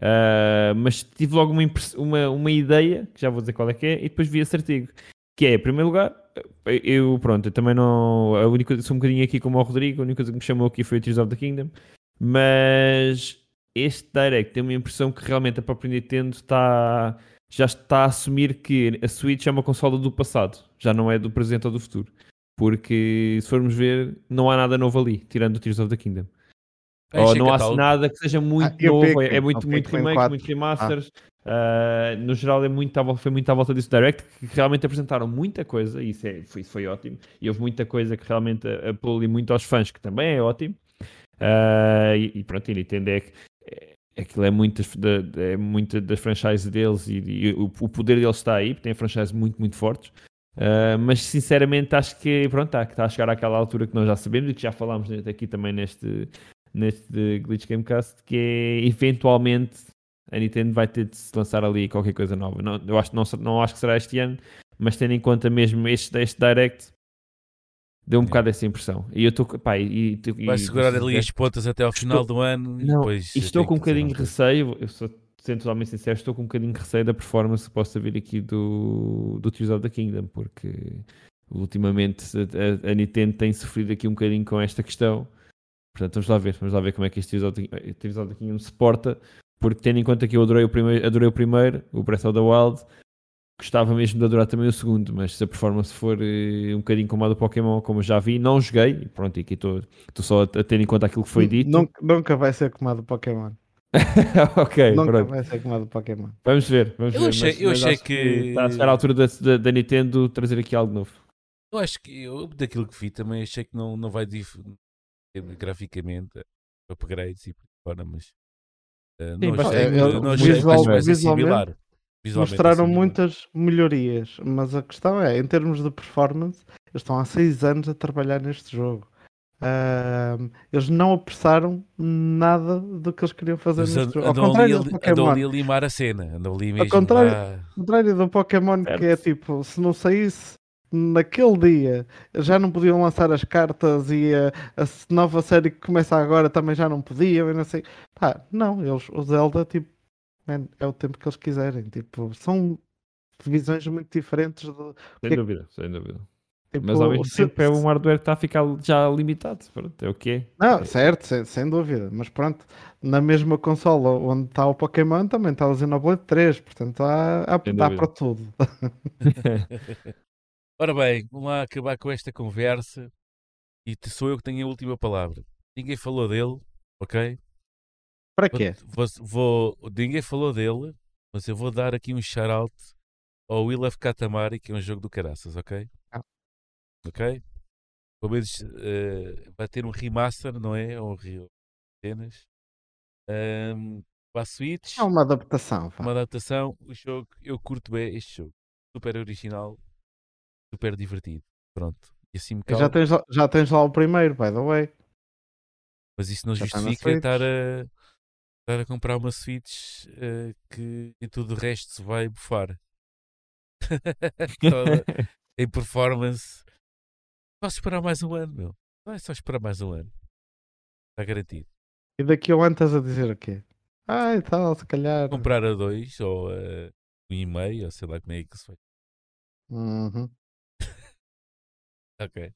Uh, mas tive logo uma, uma, uma ideia, que já vou dizer qual é que é, e depois vi esse artigo. Que é, em primeiro lugar, eu, pronto, eu também não. A única sou um bocadinho aqui como o Rodrigo, a única coisa que me chamou aqui foi o Tears of the Kingdom. Mas este Direct tem uma impressão que realmente a própria Nintendo está, já está a assumir que a Switch é uma consola do passado, já não é do presente ou do futuro. Porque se formos ver, não há nada novo ali, tirando o Tears of the Kingdom. É, Ou não há assim nada que seja muito ah, novo, é, é muito, muito remake, muito remasters. Ah. Uh, no geral é muito, foi muito à volta disso Direct, que realmente apresentaram muita coisa, e isso, é, foi, isso foi ótimo. E houve muita coisa que realmente apelou ali muito aos fãs, que também é ótimo. Uh, e, e, pronto, a Nintendo é que é, aquilo é muito, é muito das franchises deles e, e o, o, poder deles está aí, tem franchises muito, muito fortes. Uh, mas sinceramente acho que pronto, está, está a chegar àquela altura que nós já sabemos e que já falámos aqui também neste, neste Glitch Gamecast, que é eventualmente a Nintendo vai ter de se lançar ali qualquer coisa nova. Não, eu acho, não, não acho que será este ano, mas tendo em conta mesmo este, este Direct, deu um bocado essa impressão. E eu estou. E,
e, vai segurar ali as pontas até ao final estou, do ano.
Não, depois estou com um bocadinho de receio. Eu sou sendo totalmente sincero, estou com um bocadinho de receio da performance que possa vir aqui do, do Tears of the Kingdom, porque ultimamente a, a, Nintendo tem sofrido aqui um bocadinho com esta questão Portanto, vamos lá ver, vamos lá ver como é que este Tears of the Kingdom se porta, porque tendo em conta que eu adorei o primeiro, adorei o, primeiro o Breath of the Wild, gostava mesmo de adorar também o segundo, mas se a performance for uh, um bocadinho como a do Pokémon, como eu já vi, não joguei, e pronto, aqui estou só a, a ter em conta aquilo que foi dito.
Nunca, nunca vai ser como a do Pokémon.
ok,
nunca
pronto.
vai ser como a do Pokémon.
Vamos ver, vamos
eu
ver.
Achei,
mas,
eu
mas
achei que... que...
está a chegar a altura da, da, da, Nintendo trazer aqui algo novo.
Eu acho que eu, daquilo que vi também achei que não, não vai graficamente, upgrades e por fora, mas uh, Sim, não achei, é, visual, visualmente,
mostraram assim, muitas melhorias, mas a questão é, em termos de performance, eles estão há 6 anos a trabalhar neste jogo. Uh, eles não apressaram nada do que eles queriam fazer
mas
neste jogo.
Ao contrário ali, do Pokémon. Andam ali a limar a cena. Andam ali mesmo
Ao contrário, a... contrário do Pokémon, certo. que é tipo, se não saísse naquele dia já não podiam lançar as cartas e a, a nova série que começa agora também já não podiam, e não sei. Pá, não, eles, o Zelda, tipo, é o tempo que eles quiserem. Tipo, são visões muito diferentes do.
Sem
que-
dúvida, sem dúvida.
tipo,
Mas ao mesmo
se-
tempo é um hardware que está a ficar já limitado. Pronto, é o que é.
Não, certo, sem, sem dúvida. Mas pronto, na mesma consola onde está o Pokémon também está o Xenoblade 3, portanto há, há, dá para tudo.
Ora bem, vamos lá acabar com esta conversa. E sou eu que tenho a última palavra. Ninguém falou dele, ok?
Para quê?
Vou, vou- ninguém falou dele, mas eu vou dar aqui um shout-out ao Will of Katamari, que é um jogo do caraças, ok?
Ah.
Ok? Pelo menos eh, vai ter um remaster, não é? Ou re- cenas. Ahm, para a Switch,
É uma adaptação.
uma adaptação. O jogo, eu curto bem este jogo. Super original, super divertido. Pronto. E assim
Já tens, lá- já tens lá o primeiro, by the way.
Mas isso não
Já na
justifica estar a, estar a comprar uma Switch eh, que em tudo o resto se vai bufar. Em performance. Posso esperar mais um ano, meu. Não é só esperar mais um ano. Está garantido.
E daqui a um ano estás a dizer o quê? Ah, e tal, se calhar.
Comprar a dois ou a um e meio, ou sei lá como é que se faz.
Uhum.
Ok.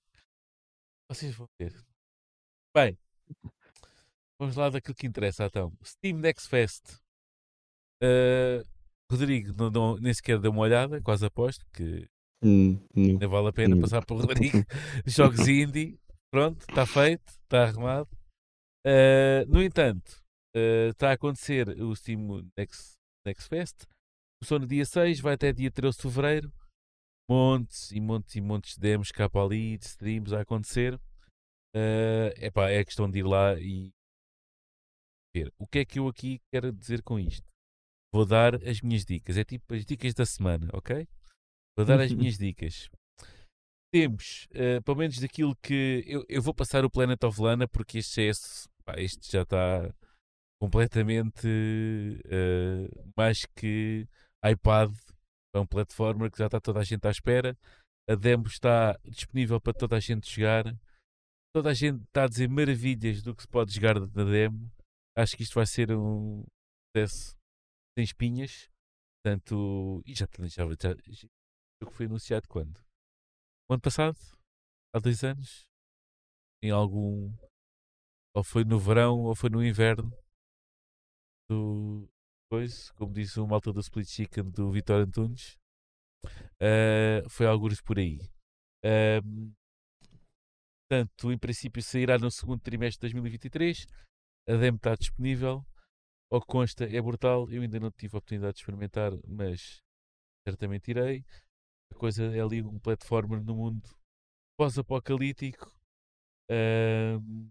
Vocês vão ver. Bem, vamos lá daquilo que interessa então. Steam Next Fest. Eh, Rodrigo não, não- nem sequer deu uma olhada, quase aposto, que
Hum, hum.
nem vale a pena
Hum.
passar para o Rodrigo. Jogos indie, pronto, está feito, está arrumado. Eh, no entanto, eh, está a acontecer o Steam Next, Next Fest. Começou no dia 6, vai até dia 13 de fevereiro. Montes e montes e montes de demos cá para ali, de streams a acontecer. Eh, epá, é questão de ir lá e ver. O que é que eu aqui quero dizer com isto? Vou dar as minhas dicas. É tipo as dicas da semana, ok? Vou dar as minhas dicas. Temos, eh, pelo menos daquilo que. Eu, eu vou passar o Planet of Lana porque este, é esse, pá, este já está completamente eh, mais que iPad. É um platformer que já está toda a gente à espera. A demo está disponível para toda a gente jogar. Toda a gente está a dizer maravilhas do que se pode jogar na demo. Acho que isto vai ser um sucesso sem espinhas. Portanto, e já, já, já, já o jogo foi anunciado quando? O ano passado? Há dois anos? Em algum. Ou foi no verão ou foi no inverno do. Coisa, como disse o malta do Split Chicken do Vitor Antunes. Ah, foi alguns por aí. Ahm, portanto, em princípio sairá no segundo trimestre de 2023. A demo está disponível. Ao que consta, é brutal. Eu ainda não tive a oportunidade de experimentar, mas certamente irei. A coisa é ali um platformer no mundo pós-apocalíptico. Ahm,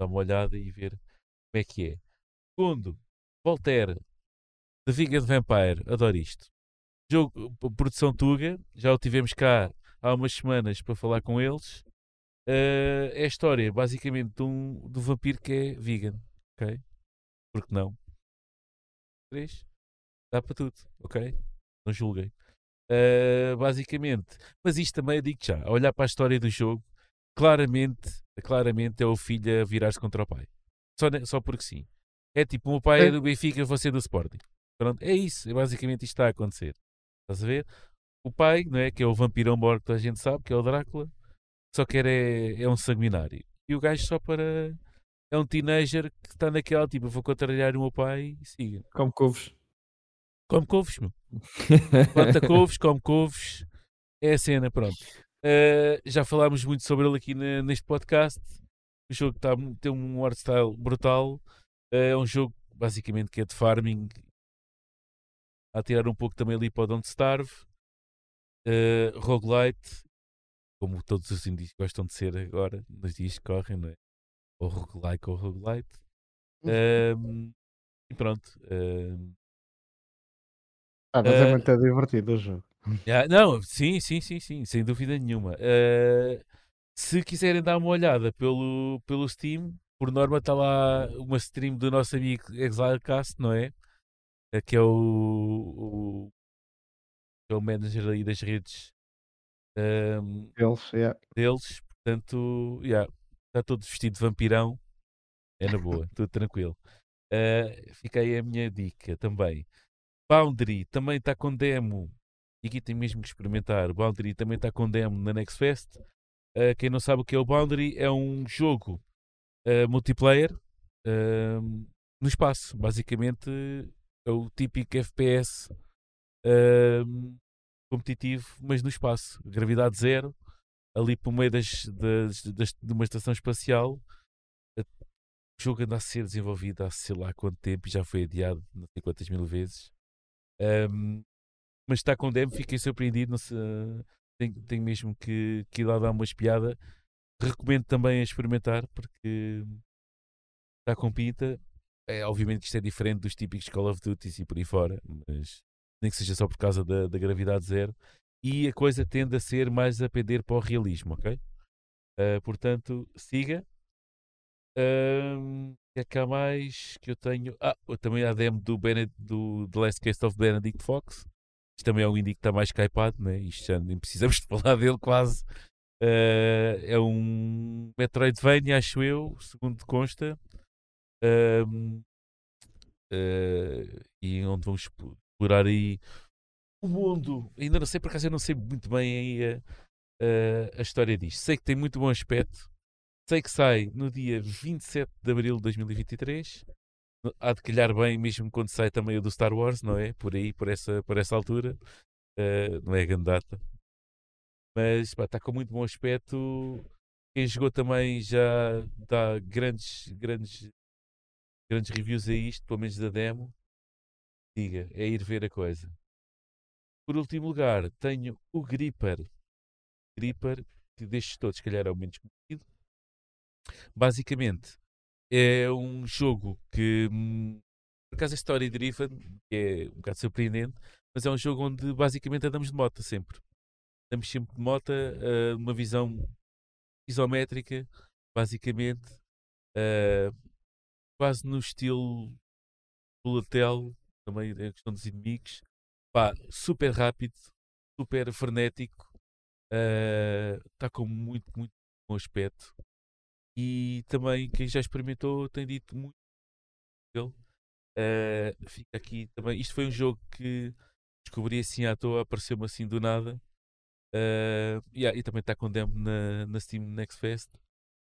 Dá uma olhada e ver como é que é. Segundo, Voltaire, The Vegan Vampire, adoro isto. Jogo, produção Tuga, já o tivemos cá há umas semanas para falar com eles. Eh, é a história basicamente de um, vampiro que é vegan, ok? Porque não? Três? Dá para tudo, ok? Não julguem. Eh, basicamente, mas isto também eu digo já, a olhar para a história do jogo, claramente, claramente é o filho a virar-se contra o pai. Só, só porque sim. É tipo, o meu pai é do Benfica, você é do Sporting. Pronto, é isso, é basicamente isto está a acontecer. Estás a ver? O pai, não é? Que é o vampirão maior que a gente sabe, que é o Drácula, só que era, é, é um sanguinário. E o gajo só para. É um teenager que está naquela, tipo, vou contrariar o meu pai e siga.
Como couves.
Come couves, meu. Planta couves, come couves. É a cena, pronto. Uh, já falámos muito sobre ele aqui na- neste podcast. O jogo tá, tem um art style brutal. Uh, é um jogo basicamente que é de farming. A tirar um pouco também ali para o Don't Starve. Uh, roguelite, como todos os indies gostam de ser agora, nos dias que correm, não é? Ou roguelike ou roguelite. Um, e pronto. um,
Ah, mas é muito divertido o jogo.
Ah, não, sim, sim, sim, sim, sem dúvida nenhuma. Eh, se quiserem dar uma olhada pelo, pelo Steam, por norma está lá uma stream do nosso amigo Exilecast, não é? Eh, Que é o, o é o manager aí das redes ahm,
Eles, yeah.
deles. Portanto, yeah, está todo vestido de vampirão. É na boa, tudo tranquilo. Ah, fica aí a minha dica também. Boundary também está com demo. E aqui tem mesmo que experimentar. Boundary também está com demo na Next Fest. Ah, quem não sabe o que é o Boundary, é um jogo ah, multiplayer ahm, no espaço. Basicamente é o típico FPS competitivo, mas no espaço. Gravidade zero, ali por meio das, das, das- de uma estação espacial. O jogo anda a ser desenvolvido há sei lá quanto tempo e já foi adiado não sei quantas mil vezes. Ahm, mas está com demo, fiquei surpreendido. Não sei, tenho, tenho mesmo que, que ir lá dar uma espiada. Recomendo também a experimentar porque está com pinta. É, obviamente que isto é diferente dos típicos Call of Duty e por aí fora, mas nem que seja só por causa da, da gravidade zero. E a coisa tende a ser mais a pender para o realismo, ok? Ah, portanto, siga. O que é que há mais que eu tenho? Ah, também há demo do, do The Last Case of Benedict Fox. Isto também é um indie que está mais hypado, né? Isto já nem precisamos de falar dele quase. Ah, é um Metroidvania, acho eu, segundo consta. Ahm, ah, e onde vamos explorar aí o mundo. Ainda não sei, por acaso eu não sei muito bem aí a, a, a história disto. Sei que tem muito bom aspecto. Sei que sai no dia 27 de abril de 2023. Há de calhar bem, mesmo quando sai também o do Star Wars, não é? Por aí, por essa, por essa altura. Ah, não é a grande data. Mas pá, está com muito bom aspecto. Quem jogou também já dá grandes, grandes, grandes reviews a isto, pelo menos da demo. Diga, é ir ver a coisa. Por último lugar, tenho o Gripper. Gripper, que destes todos, se calhar é o menos conhecido. Basicamente, é um jogo que, hum, por acaso, é story driven, que é um bocado surpreendente, mas é um jogo onde basicamente andamos de moto sempre. Andamos sempre de moto, ah, uma visão isométrica, basicamente, ah, quase no estilo bullet hell, também a questão dos inimigos. Pá, super rápido, super frenético, está com muito, muito bom aspecto. E também quem já experimentou tem dito muito dele. Ah, fica aqui também. Isto foi um jogo que descobri assim à toa, apareceu-me assim do nada. Ah, yeah, e também está com demo na, na Steam Next Fest.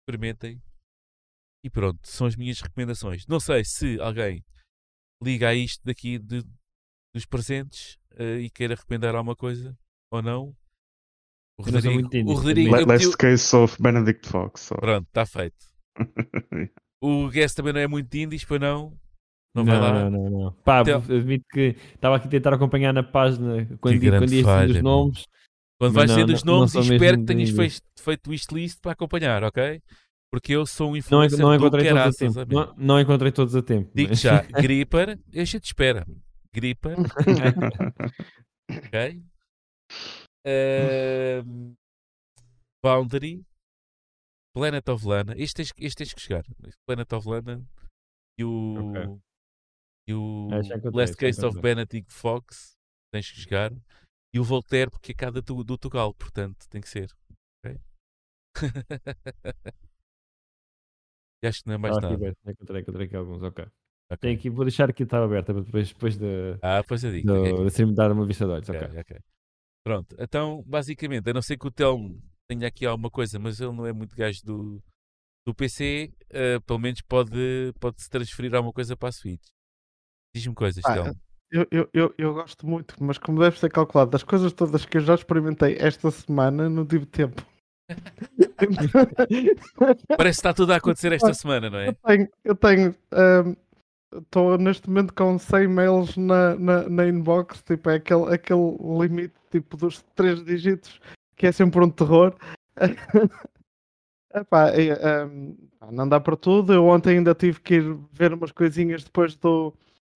Experimentem. E pronto, são as minhas recomendações. Não sei se alguém liga a isto daqui de- dos presentes ah, e queira recomendar alguma coisa ou não. O
não
Rodrigo, o Rodrigo
Last
o-
Case of Benedict Fox. só.
Pronto, está feito. O Guest também não é muito indies, pois não? Não, vai lá?
não, não, não. Pá,
Então-
admito que estava aqui a tentar acompanhar na página quando,
Que
quando ia
falha,
os nomes.
Quando vais
não,
sendo os
não- não
nomes,
sou
e espero que tenhas feito, feito o wishlist para acompanhar, ok? Porque eu sou um
Não, en-
influencer
não
do
encontrei todos a tempo. Não, não encontrei todos a tempo.
Digo
mas-
já, Gripper, eu já te espera. Gripper, ok? Ahm, Boundary, Planet of Lana. Este tens, este tens que chegar. Planet of Lana e o,
Ok.
e o
Ah, encontrei,
Last Case of. Benedict Fox. Tens que jogar. E o Voltaire, porque é cada do, do Tugal, portanto tem que ser. ok? E acho que não é mais
aqui
nada.
aberto, Encontrei, encontrei aqui alguns, ok.
Ok.
Tenho aqui, vou deixar aqui, estava aberta para depois, depois de,
Ah, pois eu digo.
do,
ok.
de ser-me dar uma vista de olhos,
Ok,
ok.
Pronto, então basicamente, a não ser que o Telmo tenha aqui alguma coisa, mas ele não é muito gajo do, do PC, eh, pelo menos pode, pode se transferir alguma coisa para a Switch. Diz-me coisas,
Ah,
Telmo.
Eu, eu, eu, eu gosto muito, mas como deve ser calculado, das coisas todas que eu já experimentei esta semana, não tive tempo.
Parece que está tudo a acontecer esta semana, não é?
eu tenho, eu tenho, ahm, estou neste momento com 100 mails na, na, na inbox, tipo, é aquele, aquele limite tipo dos três dígitos que é sempre um terror. Epá, e, ahm, pá, não dá para tudo. Eu ontem ainda tive que ir ver umas coisinhas depois do,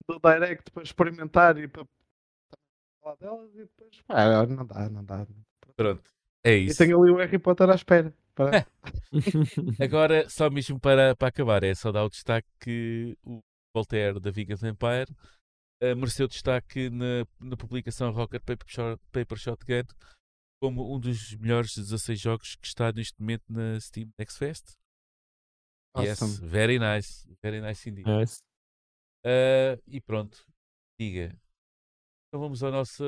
do direct para experimentar e para falar delas e depois pá, não dá, não dá.
Pronto, é
E
isso.
tenho ali o Harry Potter à espera. Para...
Agora, só mesmo para, para acabar, é só dar o destaque que o Voltaire da Vegan Empire uh, mereceu destaque na, na publicação Rocket Paper, Shot, Paper Shotgun como um dos melhores 16 jogos que está neste momento na Steam Next Fest. Yes,
Awesome.
very nice, very nice indeed.
Nice.
Uh, e pronto, diga. Então vamos ao nosso.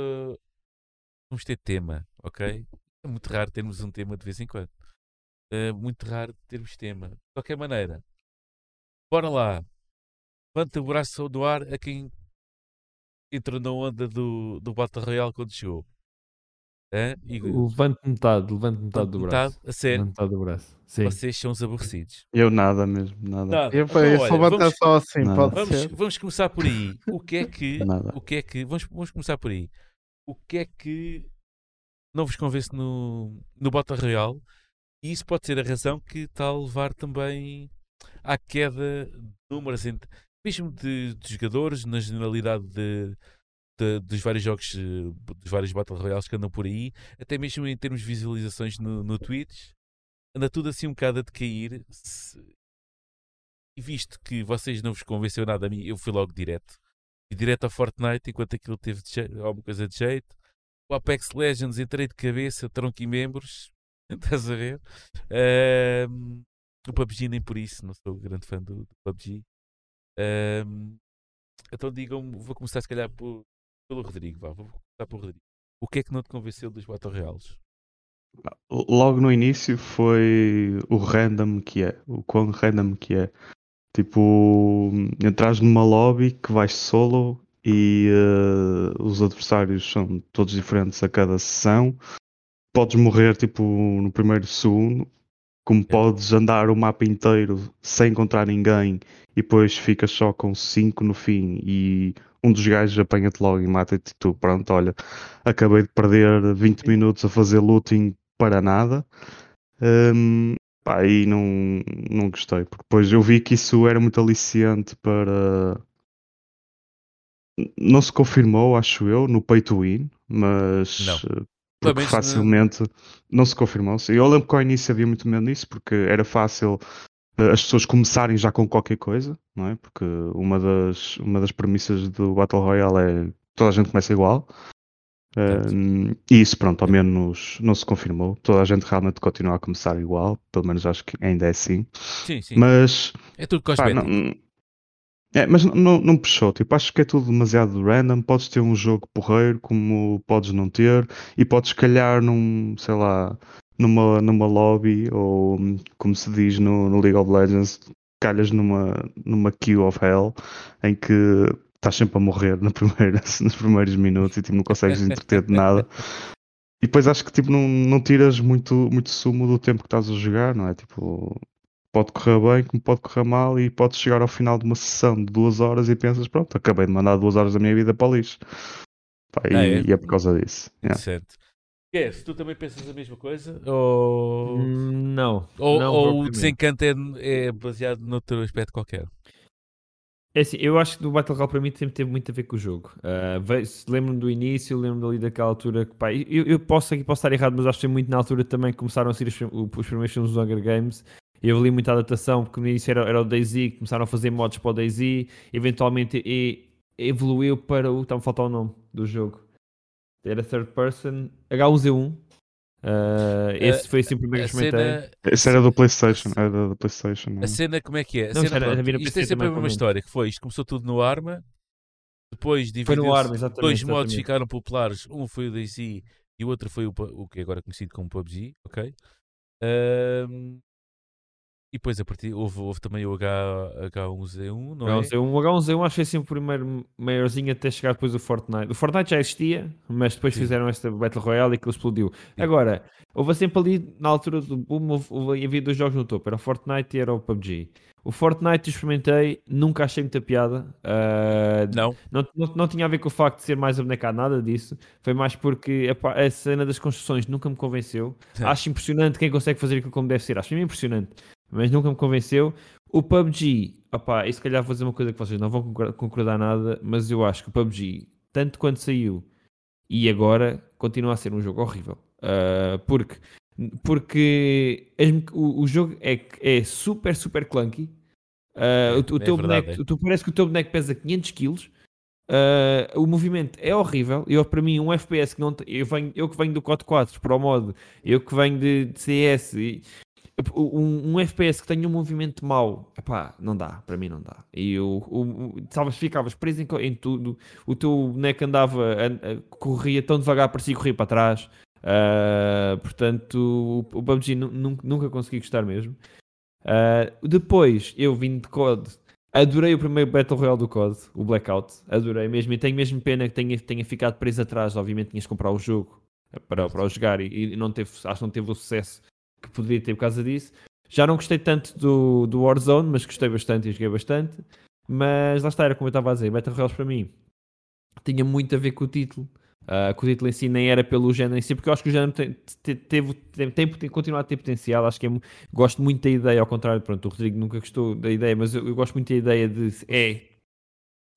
Vamos ter tema, ok? É muito raro termos um tema de vez em quando. Uh, muito raro termos tema. De qualquer maneira, bora lá. Levanta o braço do ar a quem entrou na onda do, do Battle Royale quando chegou. Hã? E,
Levante metade, levante metade do
metade,
braço.
a sério,
metade do braço. Sim.
vocês são os aborrecidos.
Eu nada mesmo, nada.
Nada.
Eu,
Então,
eu
olha,
levantar
vamos-
só assim,
Não.
pode
Vamos,
ser.
vamos começar por aí. O que é que.
Nada.
o que é que. Vamos, vamos começar por aí. O que é que não vos convence no, no Battle Royale? E isso pode ser a razão que está a levar também à queda de números, entre, mesmo de, de jogadores, na generalidade de, de- dos vários jogos, eh, dos vários Battle Royales que andam por aí, até mesmo em termos de visualizações no, no Twitch, anda tudo assim um bocado a decair. Se- e visto que vocês não vos convenceu nada a mim, eu fui logo direto. E direto ao Fortnite, enquanto aquilo teve de je- alguma coisa de jeito. O Apex Legends entrei de cabeça, tronco e membros. Estás a ver? Ahm, o PUBG nem por isso, não sou grande fã do, do PUBG. Ahm, então digam-me, vou começar se calhar por- pelo Rodrigo. Vá, vou começar pelo Rodrigo. O que é que não te convenceu dos Battle Royales?
Logo no início foi o random que é, o quão random que é. Tipo, entras numa lobby que vais solo e eh, os adversários são todos diferentes a cada sessão. Podes morrer tipo no primeiro segundo, como podes andar o mapa inteiro sem encontrar ninguém e depois ficas só com 5 no fim e um dos gajos apanha-te logo e mata-te e tu, pronto, olha, acabei de perder 20 minutos a fazer looting para nada. Hum, pá, aí não, não gostei, porque depois eu vi que isso era muito aliciante para. Não se confirmou, acho eu, no pay to win, mas
Não.
Porque
não-
facilmente não se confirmou. Sim, Eu lembro que ao início havia muito medo nisso, porque era fácil eh, as pessoas começarem já com qualquer coisa, não é? Porque uma das, uma das premissas do Battle Royale é toda a gente começa igual. Um, e isso, pronto, ao menos não se confirmou. Toda a gente realmente continua a começar igual, pelo menos acho que ainda é assim.
Sim, sim.
Mas,
é tudo
pá,
cosmético.
não, é, mas não, não, puxou. Tipo, acho que é tudo demasiado random. Podes ter um jogo porreiro, como podes não ter, e podes calhar num, sei lá, numa, numa lobby, ou como se diz no, no League of Legends, calhas numa, numa queue of hell, em que estás sempre a morrer na primeira, nos primeiros minutos e tipo, não consegues entreter de nada. E depois acho que tipo, não, não tiras muito, muito sumo do tempo que estás a jogar, não é? Tipo, pode correr bem, como pode correr mal, e podes chegar ao final de uma sessão de duas horas e pensas, pronto, acabei de mandar duas horas da minha vida para o lixo. Pá, e,
Ah, é?
e é por causa disso. yeah.
Certo. Quer, se tu também pensas a mesma coisa? Ou,
Hum, Não.
ou,
não
ou o desencanto é, é baseado noutro aspecto qualquer?
É assim, eu acho que o Battle Royale para mim sempre teve muito a ver com o jogo. Uh, lembro-me do início, lembro-me ali daquela altura que pá, eu, eu posso aqui posso estar errado, mas acho que muito na altura também que começaram a sair os, os primeiros filmes do Hunger Games. E eu li muita adaptação, porque no início era, era o DayZ, começaram a fazer mods para o DayZ, eventualmente e, evoluiu para o. Está-me a faltar o nome do jogo. Era third person, H1Z1. Uh, esse foi sempre o primeiro
A
que experimentei.
cena,
Esse era do PlayStation, era do PlayStation. não é?
a cena, como é que é? A
Não,
cena,
era- no
isto é sempre a mesma história, que foi, isto começou tudo no Arma, depois
Foi no
dividiu-se,
Arma, exatamente.
dois modos
exatamente.
ficaram populares, um foi o DayZ e o outro foi o, o que é agora conhecido como PUBG, ok? Ahm, e depois a partir, houve, houve também o H, H1Z1, não é?
H1Z1, o H1Z1 acho que foi assim o primeiro maiorzinho até chegar depois do Fortnite. O Fortnite já existia, mas depois
Sim.
fizeram esta Battle Royale e aquilo explodiu.
Sim.
Agora, houve sempre ali, na altura do boom, houve, houve- havia dois jogos no topo, era o Fortnite e era o PUBG. O Fortnite experimentei, nunca achei muita piada. Ah,
Não,
não, não, não tinha a ver com o facto de ser mais abnecado, nada disso. Foi mais porque epá, a cena das construções nunca me convenceu. Acho impressionante quem consegue fazer aquilo como deve ser. Acho mesmo impressionante. Mas nunca me convenceu. O PUBG, opá, e se calhar vou dizer uma coisa que vocês não vão concordar, nada, mas eu acho que o PUBG, tanto quando saiu e agora, continua a ser um jogo horrível. Ah, porque porque as- o, o jogo é, é super, super clunky. Ah, o, o
é
teu
verdade,
boneco,
é.
tu parece que o teu boneco pesa 500 kg. Uh, o movimento é horrível. Eu, para mim, um FPS que não. te- Eu, venho, eu que venho do COD 4 para o modo, eu que venho de, de CS, e- um, um FPS que tenha um movimento mau, epá, não dá. Para mim, não dá. E o, o, estavas- ficavas preso em, em tudo. O teu boneco andava, a- corria tão devagar, parecia corria para trás. Uh, portanto, o, o PUBG nu- nun- nunca consegui gostar mesmo. Uh, depois, eu vim de COD. Adorei o primeiro Battle Royale do COD, o Blackout. Adorei mesmo. E tenho mesmo pena que tenha, tenha ficado preso atrás. Obviamente, tinhas que comprar o jogo para, para o jogar e, e não teve, acho que não teve o sucesso que poderia ter por causa disso. Já não gostei tanto do, do Warzone, mas gostei bastante e joguei bastante. Mas lá está, era como eu estava a dizer: Battle Royale para mim tinha muito a ver com o título. Que o título em si nem era pelo género em si, porque eu acho que o género tem, te- teve, tem, tem, tem continuado a ter potencial. Acho que é, gosto muito da ideia, ao contrário, pronto, o Rodrigo nunca gostou da ideia, mas eu, eu gosto muito da ideia de é,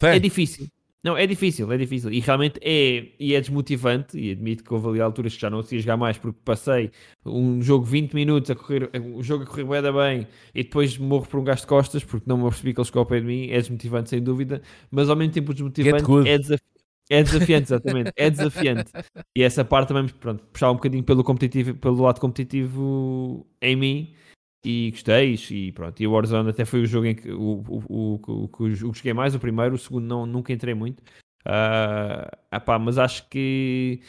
é difícil. Não, é difícil, é difícil. E realmente é, e é desmotivante. E admito que houve ali alturas que já não conseguia jogar mais porque passei um jogo 20 minutos a correr, o jogo a correr bué bem e depois morro por um gasto de costas porque não me apercebi que eles ficam ao pé de mim. É desmotivante, sem dúvida, mas ao mesmo tempo desmotivante é, desaf- é desafiante, exatamente. É desafiante. E essa parte também, pronto, puxava um bocadinho pelo, competitivo, pelo lado competitivo em mim e gostei e pronto, e o Warzone até foi o jogo em que o, o, o, o, joguei mais, o primeiro, o segundo não, nunca entrei muito Ah, epá, mas acho que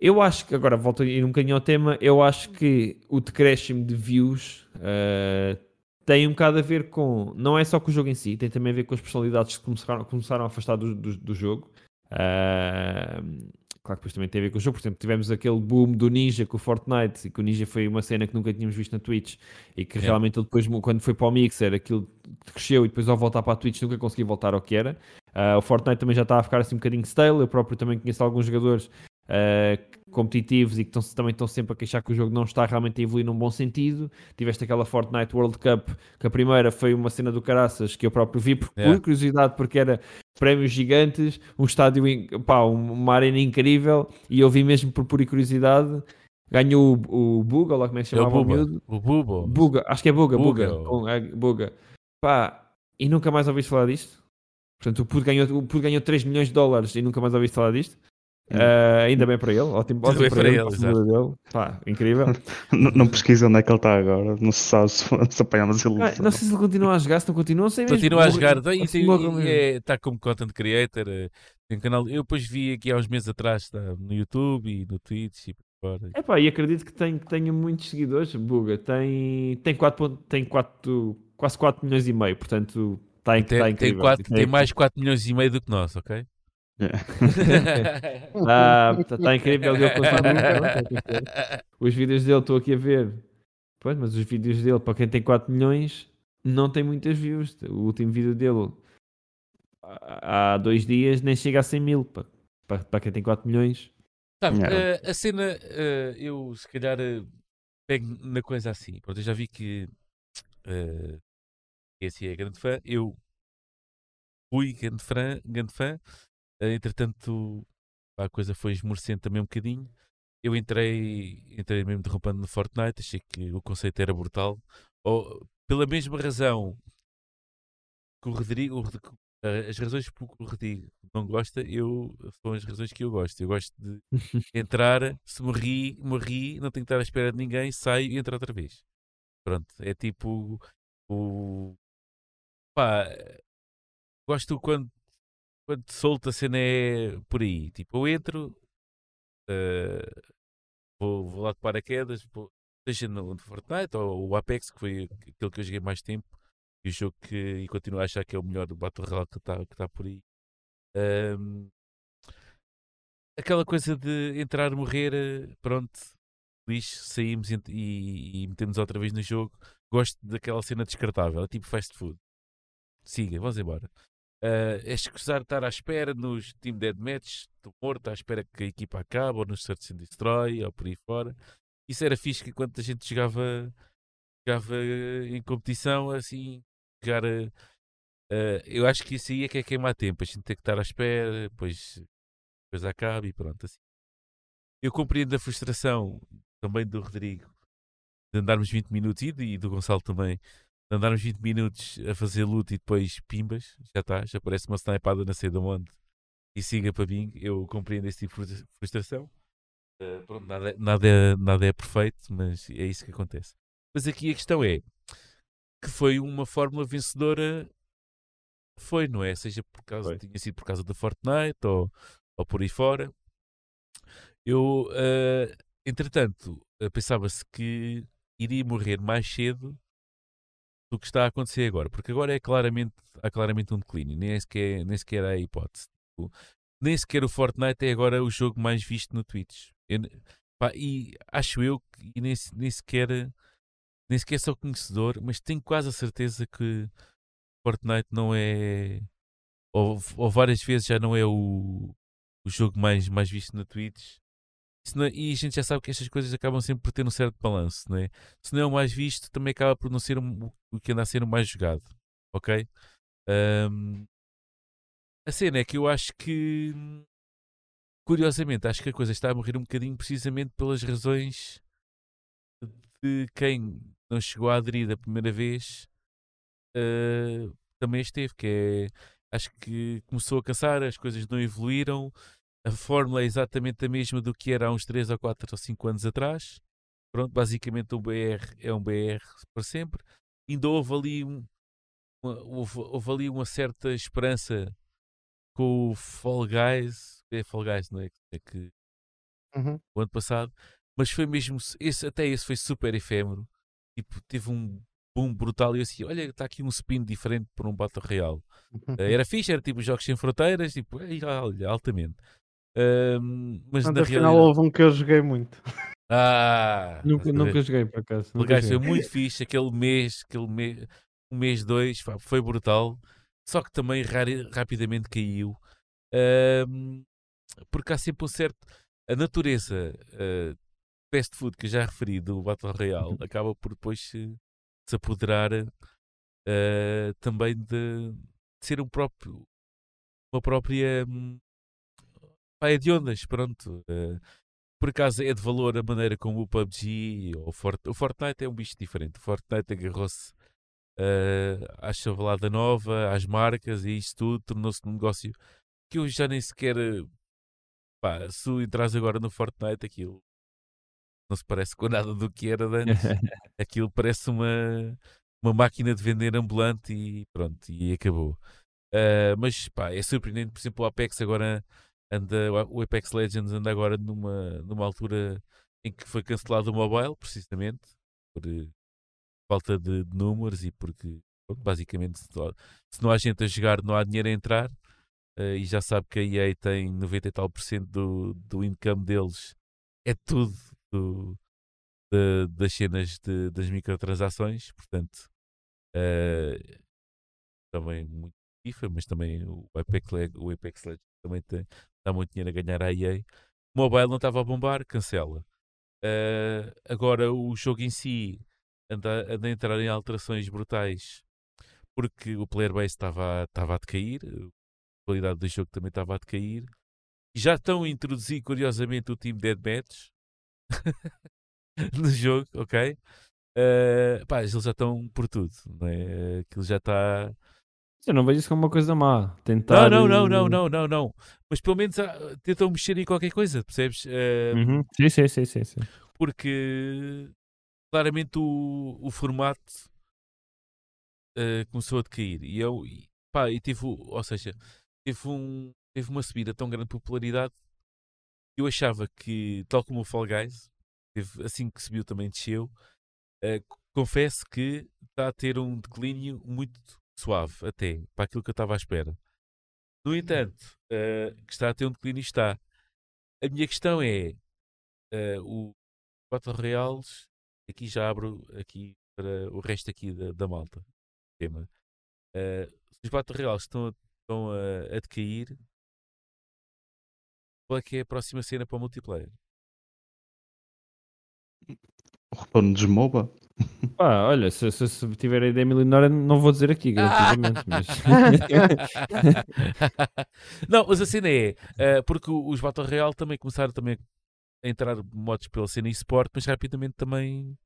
eu acho que, agora volto a ir um bocadinho ao tema, eu acho que o decréscimo de views ah, tem um bocado a ver com, não é só com o jogo em si, tem também a ver com as personalidades que começaram, começaram a afastar do, do, do jogo. Ah, claro que depois também tem a ver com o jogo, por exemplo, tivemos aquele boom do Ninja com o Fortnite, e que o Ninja foi uma cena que nunca tínhamos visto na Twitch, e que
Yeah.
realmente ele depois, quando foi para o Mixer, aquilo cresceu e depois ao voltar para a Twitch nunca consegui voltar ao que era. Ah, o Fortnite também já está a ficar assim um bocadinho stale, eu próprio também conheço alguns jogadores ah, competitivos e que estão, também estão sempre a queixar que o jogo não está realmente a evoluir num bom sentido. Tiveste aquela Fortnite World Cup, que a primeira foi uma cena do caraças que eu próprio vi por, por
Yeah.
curiosidade, porque era prémios gigantes, um estádio, pá, um- uma arena incrível, e eu vi mesmo por pura curiosidade. Ganhou o, o Buga, lá como é que se
É
chamava o,
Buba. O.
Buga, acho que é Buga, Buga.
Buga.
Buga. Pá, e nunca mais ouviste falar disto? Portanto, o Puto ganhou, o Puto ganhou 3 milhões de dólares e nunca mais ouviste falar disto? Ah, ainda bem para ele, ótimo, ótimo
bem
para,
para
ele,
ele,
dele. Pá, incrível.
Não, não pesquisa onde é que ele está agora. Não se sabe se, se apanhamos ele.
Ah, não sei se ele continua a jogar, se não continua, sei mesmo.
Continua a jogar. Tem-
assim
tem- é, Está como content creator. é, Tem um canal. Eu depois vi aqui há uns meses atrás está no YouTube e no Twitch e por fora.
Epá, e acredito que, tem, que tenha muitos seguidores. Buga tem, tem, 4, tem 4, quase 4 milhões e meio, portanto está,
Tem, tem,
incrível.
quatro-
Tem-
tem mais 4 milhões e meio do que nós, ok?
Está, está tá incrível. Ele é que é. Os vídeos dele estou aqui a ver. Pois, mas os vídeos dele, para quem tem 4 milhões, não tem muitas views. O último vídeo dele há dois dias nem chega a 100 mil. Para, para, para quem tem 4 milhões.
Sabe,
Yeah.
eh, a cena, eh, eu se calhar eh, pego na coisa assim. Pronto, eu já vi que eh, esse é grande fã. Eu fui grande fã, grande fã. Eh, entretanto, a coisa foi esmorecendo também um bocadinho. Eu entrei, entrei mesmo derrubando no Fortnite, achei que o conceito era brutal. Ou, pela mesma razão que o Rodrigo, eh, as razões por que o Rodrigo não gosta, eu são as razões que eu gosto. Eu gosto de entrar, se morri, morri, não tenho que estar à espera de ninguém, saio e entro outra vez. Pronto, é tipo o. Pá, gosto quando, quando solto a cena é por aí. Tipo, eu entro, eh, vou, vou lá de paraquedas, seja no, Fortnite ou o Apex, que foi aquele que eu joguei mais tempo, e o jogo que e continuo a achar que é o melhor do Battle Royale que está tá por aí. Ahm, aquela coisa de entrar, morrer, eh, pronto, lixo, saímos e, e, e metemos outra vez no jogo. Gosto daquela cena descartável, é tipo fast food. Siga, vamos embora. Uh, é escusar estar à espera nos Team Deathmatch, estou morto, à espera que a equipa acabe, ou nos Search and Destroy, ou por aí fora. Isso era fixe que enquanto a gente jogava, jogava em competição, assim, jogar. eh, eu acho que isso aí é que é queimar tempo, a gente tem que estar à espera, depois, depois acaba e pronto. Assim. Eu compreendo a frustração também do Rodrigo de andarmos 20 minutos e do Gonçalo também andar uns 20 minutos a fazer luta e depois pimbas, já está, já parece uma snipada na cedo onde e siga para mim. Eu compreendo esse tipo de frustração. Uh, pronto, nada, nada, é, nada é perfeito, mas é isso que acontece. Mas aqui a questão é que foi uma fórmula vencedora, foi, não é? Seja por causa, tinha sido por causa da Fortnite ou, ou por aí fora. Eu, uh, entretanto, pensava-se que iria morrer mais cedo do que está a acontecer agora, porque agora é claramente, há claramente um declínio, nem sequer, nem sequer há hipótese. Nem sequer o Fortnite é agora o jogo mais visto no Twitch. Eu, pá, e acho eu que nem, nem sequer nem sequer sou conhecedor, mas tenho quase a certeza que Fortnite não é ou, ou várias vezes já não é o, o jogo mais, mais visto na Twitch não, e a gente já sabe que estas coisas acabam sempre por ter um certo balanço, não é? Se não é o mais visto, também acaba por não ser um, o que anda a ser o mais jogado, ok? Um, a cena é que eu acho que, curiosamente, acho que a coisa está a morrer um bocadinho precisamente pelas razões de quem não chegou a aderir da primeira vez uh, também esteve, que é acho que começou a cansar, as coisas não evoluíram, a fórmula é exatamente a mesma do que era há uns 3 ou 4 ou 5 anos atrás. Pronto, basicamente o BR é um BR para sempre. Ainda houve ali, um, uma, houve, houve, ali uma certa esperança com o Fall Guys. É Fall Guys, não é? é que, uhum. O ano passado. Mas foi mesmo. Esse, até esse foi super efêmero. Tipo, teve um boom brutal e eu assim, olha, está aqui um spin diferente para um Battle Real. Uhum. era fixe, era tipo Jogos Sem Fronteiras, tipo, olha, altamente mas
na realidade... final houve um que eu joguei muito.
Ah,
nunca, nunca joguei por acaso.
O gajo foi muito fixe, aquele mês, aquele mês, um mês, dois, foi brutal. Só que também rapidamente caiu. porque há sempre um certo. A natureza uh, fast food que eu já referi do Battle Royale uhum. acaba por depois se, se apoderar uh, também de, de, ser um próprio, uma própria hum, pá, é de ondas, pronto. Uh, por acaso é de valor a maneira como o PUBG ou o, Fort, o Fortnite é um bicho diferente. O Fortnite agarrou-se uh, à chavalada nova, às marcas e isto tudo tornou-se um negócio que eu já nem sequer. Pá, se entras agora no Fortnite, aquilo não se parece com nada do que era antes. aquilo parece uma, uma máquina de vender ambulante e pronto, e acabou. Uh, mas pá, é surpreendente, por exemplo, o Apex agora anda, o Apex Legends anda agora numa, numa altura em que foi cancelado o mobile, precisamente, por eh, falta de, de números e porque basicamente se, se não há gente a jogar não há dinheiro a entrar uh, e já sabe que a EA tem 90 e tal por cento do, do income deles. É tudo do, de, das cenas de, das microtransações portanto uh, também muito FIFA mas também o Apex, o Apex Legends também tem, dá muito dinheiro a ganhar à EA. Mobile não estava a bombar, cancela. Uh, agora o jogo em si anda, anda a entrar em alterações brutais porque o player base estava, estava a decair, a qualidade do jogo também estava a decair. Já estão a introduzir, curiosamente, o time Deadmatch no jogo, ok? Uh, pá, eles já estão por tudo, não é? Aquilo já está
eu não vejo isso como uma coisa má. Tentar...
Não, não, não, não, não, não, Mas pelo menos uh, tentam mexer em qualquer coisa, percebes? Uh,
uhum. sim, sim, sim, sim, sim.
Porque claramente o, o formato uh, começou a decair. E eu, pá, e tive, ou seja, teve, um, teve uma subida tão grande de popularidade eu achava que, tal como o Fall Guys, teve, assim que subiu também desceu. Uh, confesso que está a ter um declínio muito suave até para aquilo que eu estava à espera. No uhum. entanto, uh, que está a ter um declínio está. A minha questão é uh, o Battle Reals, aqui já abro aqui para o resto aqui da, da malta. Tema. Uh, os Battle Reals estão, estão a, a decair. Qual é que é a próxima cena para o multiplayer?
O retorno de MOBA?
Pá, olha, se, se, se tiver a ideia milionária, não vou dizer aqui, garantidamente, mas...
não, mas a cena é, uh, porque os Battle Royale também começaram também a entrar modos pela cena eSport, mas rapidamente também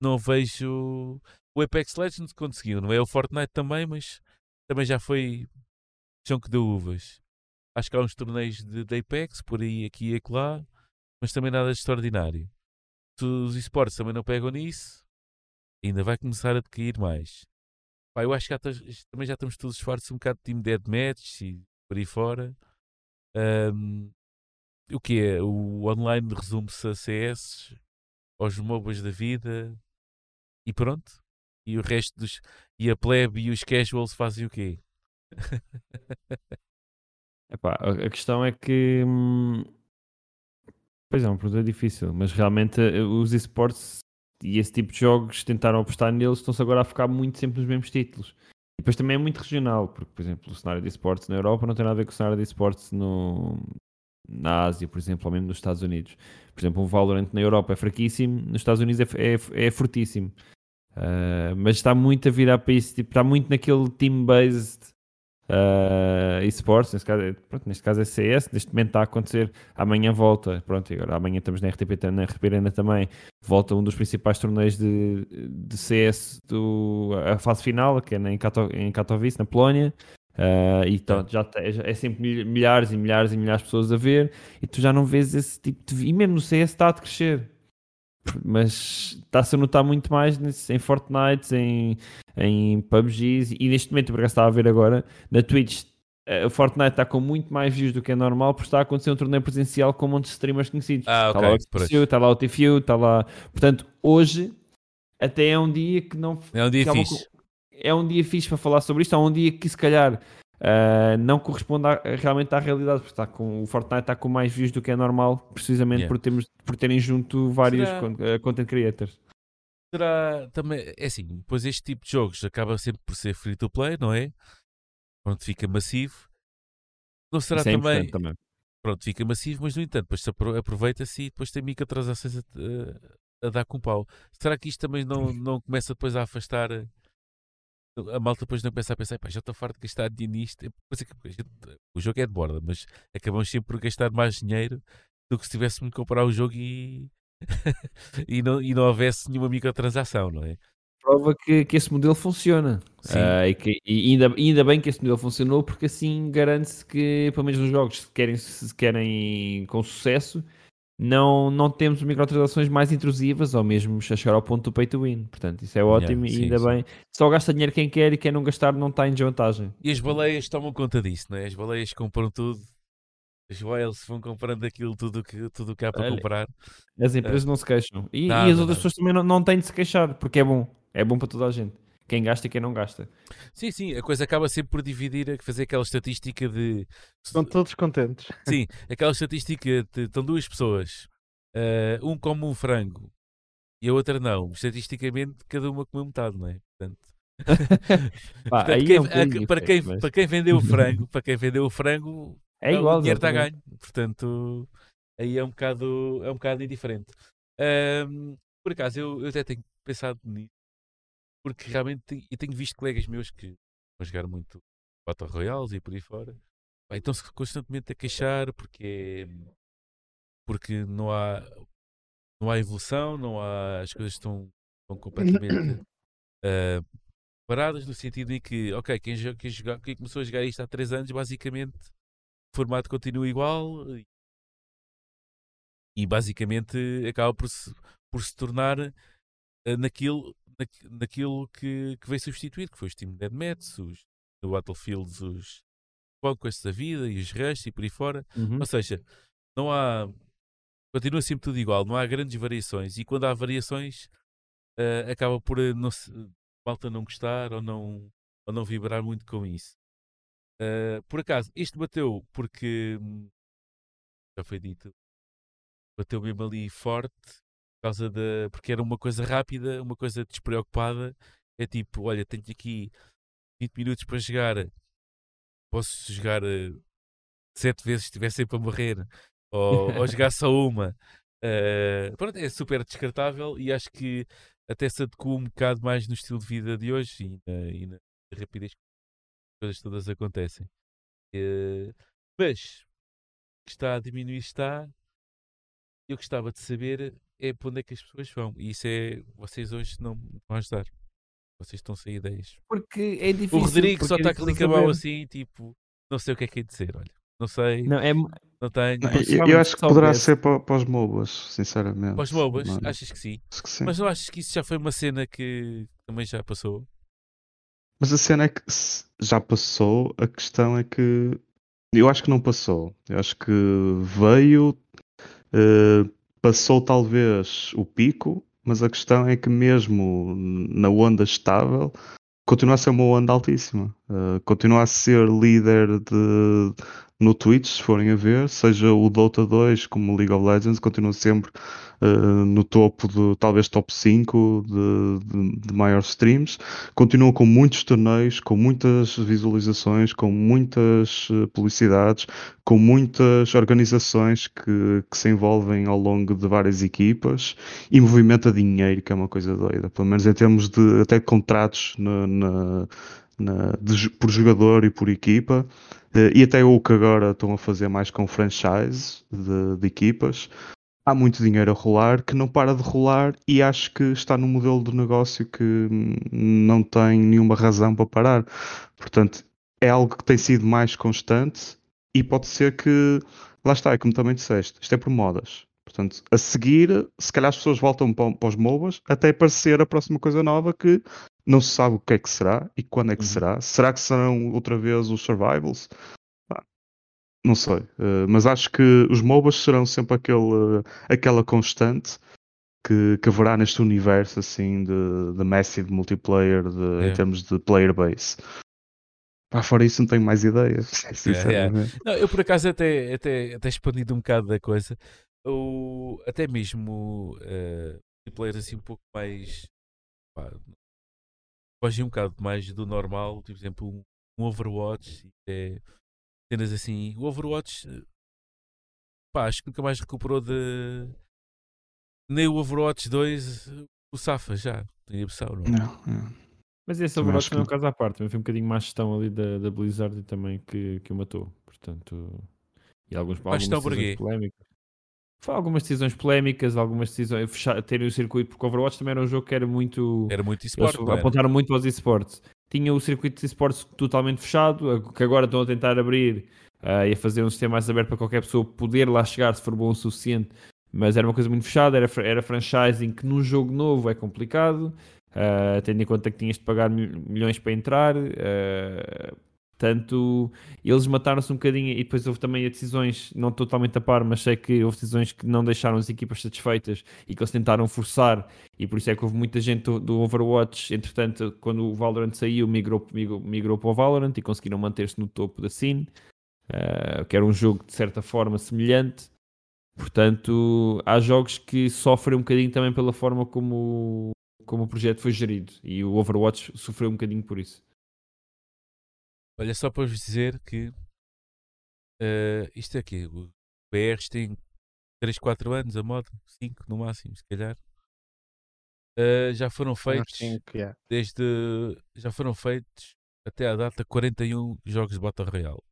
não vejo... O Apex Legends conseguiu, não é? O Fortnite também, mas também já foi chão que deu uvas. Acho que há uns torneios de, de Apex por aí, aqui e acolá, mas também nada extraordinário. Os esportes também não pegam nisso, ainda vai começar a decair mais. Pá, eu acho que já também já estamos todos fartos um bocado de time deathmatch e por aí fora. Ahm, o que é? O online resume-se a CS, aos MOBAs da vida e pronto. E o resto dos. E a plebe e os casuals fazem o quê?
Epá, a questão é que. hum, Pois é, um produto difícil, mas realmente eh, os esportes e esse tipo de jogos tentaram apostar neles, estão-se agora a focar muito sempre nos mesmos títulos. E depois também é muito regional, porque, por exemplo, o cenário de esportes na Europa não tem nada a ver com o cenário de esportes no, na Ásia, por exemplo, ou mesmo nos Estados Unidos. Por exemplo, um Valorant na Europa é fraquíssimo, nos Estados Unidos é, é, é fortíssimo. Ah, mas está muito a virar para isso, tipo, está muito naquele team-based uh, esportes, neste caso, é- pronto, neste caso é CS, neste momento está a acontecer, amanhã volta, pronto, agora amanhã estamos na RTP, na RTP Arena também, volta um dos principais torneios de, de CS, do, a fase final, que é em, Kato, em Katowice, na Polónia, uh, e então, já tá- é, sempre mil- milhares e milhares e milhares de pessoas a ver, e tu já não vês esse tipo de... E mesmo no CS está a crescer. Mas está-se a notar muito mais nesse- em Fortnite, em, em PUBGs e neste momento, por acaso estava a ver agora, na Twitch, eh, o Fortnite está com muito mais views do que é normal porque está a acontecer um torneio presencial com um monte de streamers conhecidos.
Ah,
está
ok,
lá o. XPSU, está lá o TFU, está lá. Portanto, hoje até é um dia que não.
É um dia fixe.
É um dia fixe para falar sobre isto. É um dia que se calhar ah, não corresponde à- realmente à realidade, porque está com, o Fortnite está com mais views do que é normal, precisamente
Yeah.
por, termos, por terem junto vários
Será-
eh, content creators.
Será também. É assim, pois este tipo de jogos acaba sempre por ser free to play, não é? Pronto, fica massivo. Não será
é
também.
também.
Pronto, fica massivo, mas no entanto, depois se apro- aproveita-se e depois tem microtransações a, a, a dar com pau. Será que isto também não, não começa depois a afastar? A malta depois não começa a pensar, "Pá, já estou farto de gastar dinheiro nisto. É, é o jogo é de borda, mas acabamos sempre por gastar mais dinheiro do que se tivéssemos de comprar o jogo e, e, não, e não houvesse nenhuma microtransação, não é?
prova que, que esse modelo funciona.
Sim.
Ah, e que, e ainda, ainda bem que esse modelo funcionou, porque assim garante-se que, pelo menos nos jogos que querem, se querem com sucesso, não, não temos microtransações mais intrusivas ou mesmo a chegar ao ponto do pay to win. Portanto, isso é ótimo
sim,
e ainda
sim.
bem. Só gasta dinheiro quem quer e quem não gastar não está em desvantagem.
E as baleias tomam conta disso, não é? As baleias compram tudo. Whales vão comprando aquilo tudo que, tudo que há para
Olha,
comprar.
As empresas não se queixam. E, e
Nada,
as outras
nada.
pessoas também não, não têm de se queixar, porque é bom. É bom para toda a gente. Quem gasta e quem não gasta.
Sim, sim, a coisa acaba sempre por dividir, a fazer aquela estatística de.
Estão todos contentes.
Sim, aquela estatística de estão duas pessoas, eh, um come um frango e a outra não. Estatisticamente, cada uma comeu metade, não é? Portanto,
Pá,
portanto,
aí
quem-
é um
a- para, quem,
mas
para quem vendeu o frango, para quem vendeu o frango,
É
o
igual.
dinheiro está ganho. Portanto, aí é um bocado, é um bocado indiferente. Ahm, por acaso, eu, eu até tenho pensado nisso, porque realmente tenho, eu tenho visto colegas meus que vão jogar muito Battle Royales e por aí fora. Estão-se constantemente a queixar porque, é- porque não há, não há evolução, não há, as coisas estão, estão completamente ah, paradas no sentido em que, ok, quem, quem, joga- quem começou a jogar isto há 3 anos, basicamente o formato continua igual e, basicamente acaba por se, por se tornar ah, naquilo, na- naquilo que, que veio substituir, que foi os Team Deathmatch, os do Battlefields, os Conquest da vida e os Rush e por aí fora.
Uhum.
Ou seja, não há. Continua sempre tudo igual, não há grandes variações. E quando há variações, eh, acaba por eh, não se, malta não gostar ou não, ou não vibrar muito com isso. Eh, por acaso, este bateu porque. hum, Já foi dito. Bateu mesmo ali forte. Por causa da. Porque era uma coisa rápida, uma coisa despreocupada. É tipo, olha, tenho aqui 20 minutos para jogar. Posso jogar eh, sete vezes se estiver sempre a morrer. Ou, ou jogar só uma. Eh, pronto, é super descartável e acho que até se adequa um bocado mais no estilo de vida de hoje e na, e na rapidez que coisas todas acontecem. Eh, mas que está a diminuir está. Eu gostava de saber é para onde é que as pessoas vão. E isso é vocês hoje não me vão ajudar. Vocês estão sem ideias.
Porque é difícil.
O Rodrigo só
é
está com ali
difícil
cabal
saber.
assim, tipo, não sei o que é que é de ser, olha. Não sei,
Não, é,
não tenho.
Não, eu, eu acho que poderá ser para, para os MOBAs, sinceramente.
Para os MOBAs, achas que sim?
acho que sim.
Mas não achas que isso já foi uma cena que também já passou?
Mas a cena é que já passou, a questão é que eu acho que não passou. Eu acho que veio, eh, passou talvez o pico, mas a questão é que mesmo na onda estável continua a ser uma onda altíssima. Eh, continua a ser líder de, no Twitch, se forem a ver, seja o Dota 2 como o League of Legends, continua sempre eh, no topo do talvez top 5 de, de, de maiores streams. Continua com muitos torneios, com muitas visualizações, com muitas eh, publicidades, com muitas organizações que, que se envolvem ao longo de várias equipas e movimenta dinheiro, que é uma coisa doida, pelo menos em termos de até contratos na, na- na- de por jogador e por equipa. Eh, E até o que agora estão a fazer mais com franchise de, de equipas há muito dinheiro a rolar que não para de rolar e acho que está num modelo de negócio que hum, não tem nenhuma razão para parar. Portanto, é algo que tem sido mais constante e pode ser que, lá está, é como também disseste, isto é por modas. Portanto, a seguir, se calhar as pessoas voltam para, para os MOBAs até aparecer a próxima coisa nova que não se sabe o que é que será e quando é que
Uhum.
será. Será que serão outra vez os survivals? Não sei, eh, mas acho que os MOBAs serão sempre aquele, aquela constante que, que haverá neste universo assim de, de massive multiplayer de-
É.
em termos de player base. Pá, fora isso não tenho mais ideias, sinceramente.
Não, eu por acaso até, até, até expandido um bocado da coisa. O, até mesmo uh, players assim um pouco mais pá, fogem um bocado mais do normal, tipo, por exemplo, um, um Overwatch, é, cenas assim. O Overwatch eh, pá, acho que nunca mais recuperou de nem o Overwatch 2 o Safa já, tenho a impressão, não? é?
Não, não.
Mas esse
Também
Overwatch
acho
não é um
que-
caso à parte, foi um bocadinho má gestão ali da, da Blizzard e também que, que o matou. Portanto, e alguns,
Má
algumas polémicas. Foi algumas decisões polémicas, algumas decisões, fechar, terem o circuito, porque o Overwatch também era um jogo que era muito.
Era muito
Eles
esporte, não era?
apontaram muito para os esportes. Tinha o circuito de esportes totalmente fechado, que agora estão a tentar abrir ah, e a fazer um sistema mais aberto para qualquer pessoa poder lá chegar se for bom o suficiente. Mas era uma coisa muito fechada, era, era franchising que num jogo novo é complicado, ah, tendo em conta que tinhas de pagar mil- milhões para entrar. ah, Portanto, eles mataram-se um bocadinho e depois houve também decisões, não totalmente a par, mas sei que houve decisões que não deixaram as equipas satisfeitas e que eles tentaram forçar e por isso é que houve muita gente do, Overwatch, entretanto, quando o Valorant saiu, migrou, migrou, migrou para o Valorant e conseguiram manter-se no topo da scene, eh, que era um jogo de certa forma semelhante. Portanto, há jogos que sofrem um bocadinho também pela forma como, como o projeto foi gerido e o Overwatch sofreu um bocadinho por isso.
Olha, só para vos dizer que eh, isto aqui, os BRs têm 3, 4 anos a moda, 5 no máximo, se calhar. Eh, já foram feitos
Cinco, yeah.
desde já foram feitos até à data 41 jogos de Battle Royale.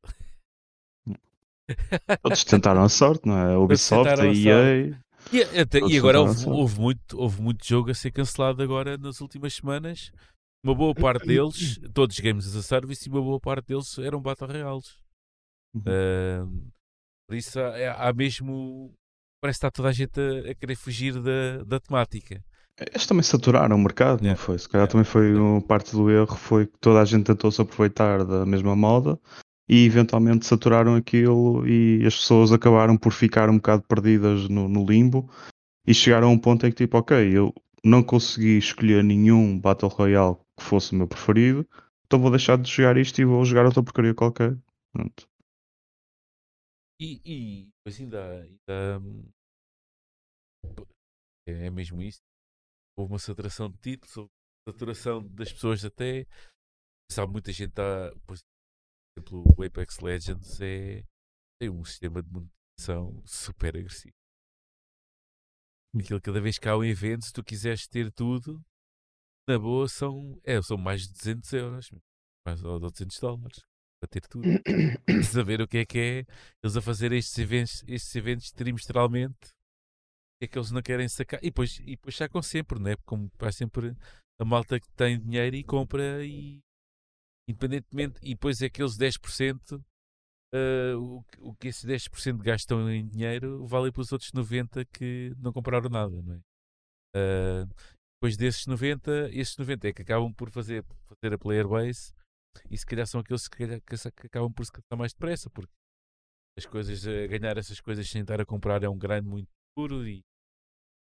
Todos tentaram a sorte, não é? A Ubisoft, a EA.
E, até- e agora houve, houve muito, houve muito jogo a ser cancelado agora nas últimas semanas. Uma boa parte deles, todos games as a service, e uma boa parte deles eram Battle Royales.
Uhum.
Ahm, por isso há, há mesmo. Parece que está toda a gente a, a querer fugir da, da temática.
Eles também saturaram o mercado, não
Yeah.
foi? Se calhar
Yeah.
também foi uma parte do erro, foi que toda a gente tentou se aproveitar da mesma moda e eventualmente saturaram aquilo e as pessoas acabaram por ficar um bocado perdidas no, no limbo e chegaram a um ponto em que tipo, ok, eu não consegui escolher nenhum Battle Royale que fosse o meu preferido, então vou deixar de jogar isto e vou jogar outra porcaria qualquer. Pronto.
E, e depois ainda, ainda hum, é, é mesmo isso. Houve uma saturação de títulos, houve saturação das pessoas até. Sabe, muita gente está. Por exemplo, o Apex Legends é, tem um sistema de monetização super agressivo. Aquilo cada vez que há um evento, se tu quiseres ter tudo, na boa são, é, são mais de 200 euros, mais ou 200 dólares para ter tudo saber o que é que é eles a fazer estes eventos, estes eventos trimestralmente, o que é que eles não querem sacar, e depois, e depois sacam sempre, né? como vai sempre a malta que tem dinheiro e compra e independentemente, e depois aqueles 10%, uh, o, que- o que esses 10% gastam em dinheiro vale para os outros 90% que não compraram nada, não é? Uh, depois desses 90, esses 90 é que acabam por fazer, fazer a player base e se calhar são aqueles que, que acabam por se cansar mais depressa, porque as coisas, eh, ganhar essas coisas sem estar a comprar é um grande muito duro e,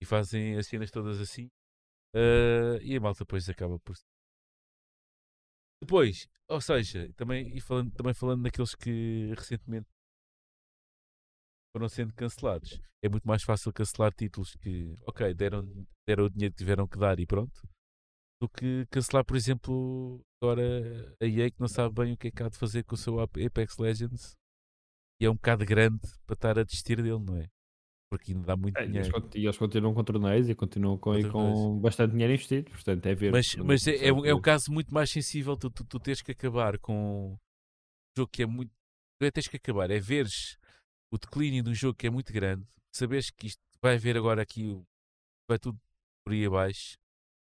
e fazem as cenas todas assim. Uh, e a malta depois acaba por. Depois, ou seja, também, e falando, também falando daqueles que recentemente foram sendo cancelados, é muito mais fácil cancelar títulos que, ok, deram, deram o dinheiro que tiveram que dar e pronto, do que cancelar, por exemplo, agora a EA que não sabe bem o que é que há de fazer com o seu Ap- Apex Legends e é um bocado grande para estar a desistir dele, não é? Porque ainda dá muito
É,
dinheiro.
e eles continuam com torneios e continuam com, e
Com
bastante dinheiro investido, portanto é ver.
Mas, mas é, é,
o
um, é um caso muito mais sensível tu, tu, tu teres que acabar com um jogo que é muito. Não é teres que acabar, é veres o declínio de um jogo que é muito grande, saberes que isto vai haver agora aqui, vai tudo por aí abaixo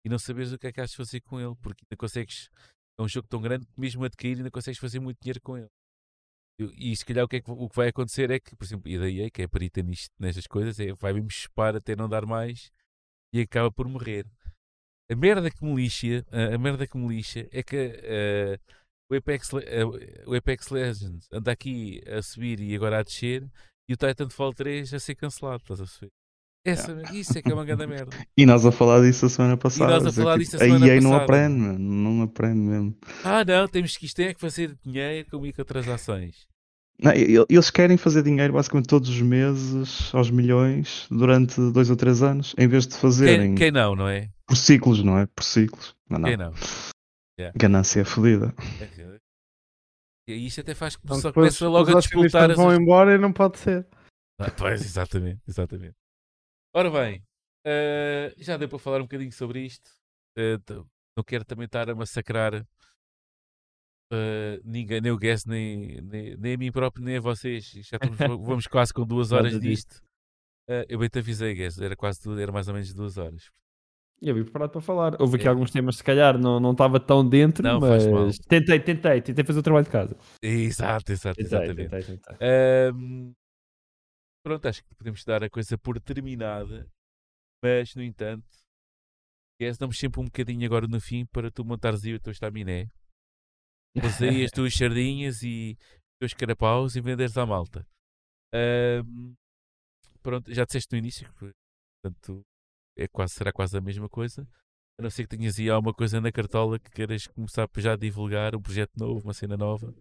e não saberes o que é que has de fazer com ele, porque ainda consegues. É um jogo tão grande que mesmo a decair ainda consegues fazer muito dinheiro com ele. E, e se calhar o que, é que, o que vai acontecer é que, por exemplo, e daí que é perita nisto, nestas coisas, é, vai mesmo chupar até não dar mais e acaba por morrer. A merda que me lixa, a, a merda que me lixa é que eh, o, Apex, eh, o Apex Legends anda aqui a subir e agora a descer e o Titanfall 3 a ser cancelado, estás a perceber? Essa, Isso é que é uma grande merda.
E nós a falar disso a semana passada.
nós a falar
que
disso a
a
semana
EA não
passada.
aprende, mano, não aprende mesmo.
Ah não, temos que isto tem é que fazer dinheiro com microtransações.
Não, e- eles querem fazer dinheiro basicamente todos os meses, aos milhões, durante dois ou três anos, em vez de fazerem
Quem, quem não, não é?
por ciclos, não é? Por ciclos. Não, não.
Quem não?
Ganância é fodida.
E isto até faz que
Então,
só
depois
começa logo
os
a disputar as...
vão embora e não pode ser.
Ah, pois, exatamente, exatamente. Ora bem, eh, já deu para falar um bocadinho sobre isto. T- não quero também estar a massacrar eh, ninguém, nem o Guess, nem, nem, nem a mim próprio, nem a vocês. Já estamos, vamos quase com duas horas disto. Eu bem te avisei, Guess, era quase tudo, era mais ou menos duas horas.
E eu vim preparado para falar. Houve aqui
É.
alguns temas, se calhar, não não estava tão dentro,
Não,
mas tentei, tentei, tentei fazer o trabalho de casa.
Exato, exato,
Tentei,
exatamente.
tentei, tentei.
Ahm, pronto, acho que podemos dar a coisa por terminada, mas no entanto, Guess, damos sempre um bocadinho agora no fim para tu montares aí o teu estaminé. Pôs aí as tuas sardinhas e os teus carapaus e venderes à malta. Ahm, pronto, já disseste no início, que, portanto, é quase, será quase a mesma coisa. A não ser que tenhas aí alguma coisa na cartola que queiras começar já a divulgar, um projeto novo, uma cena nova.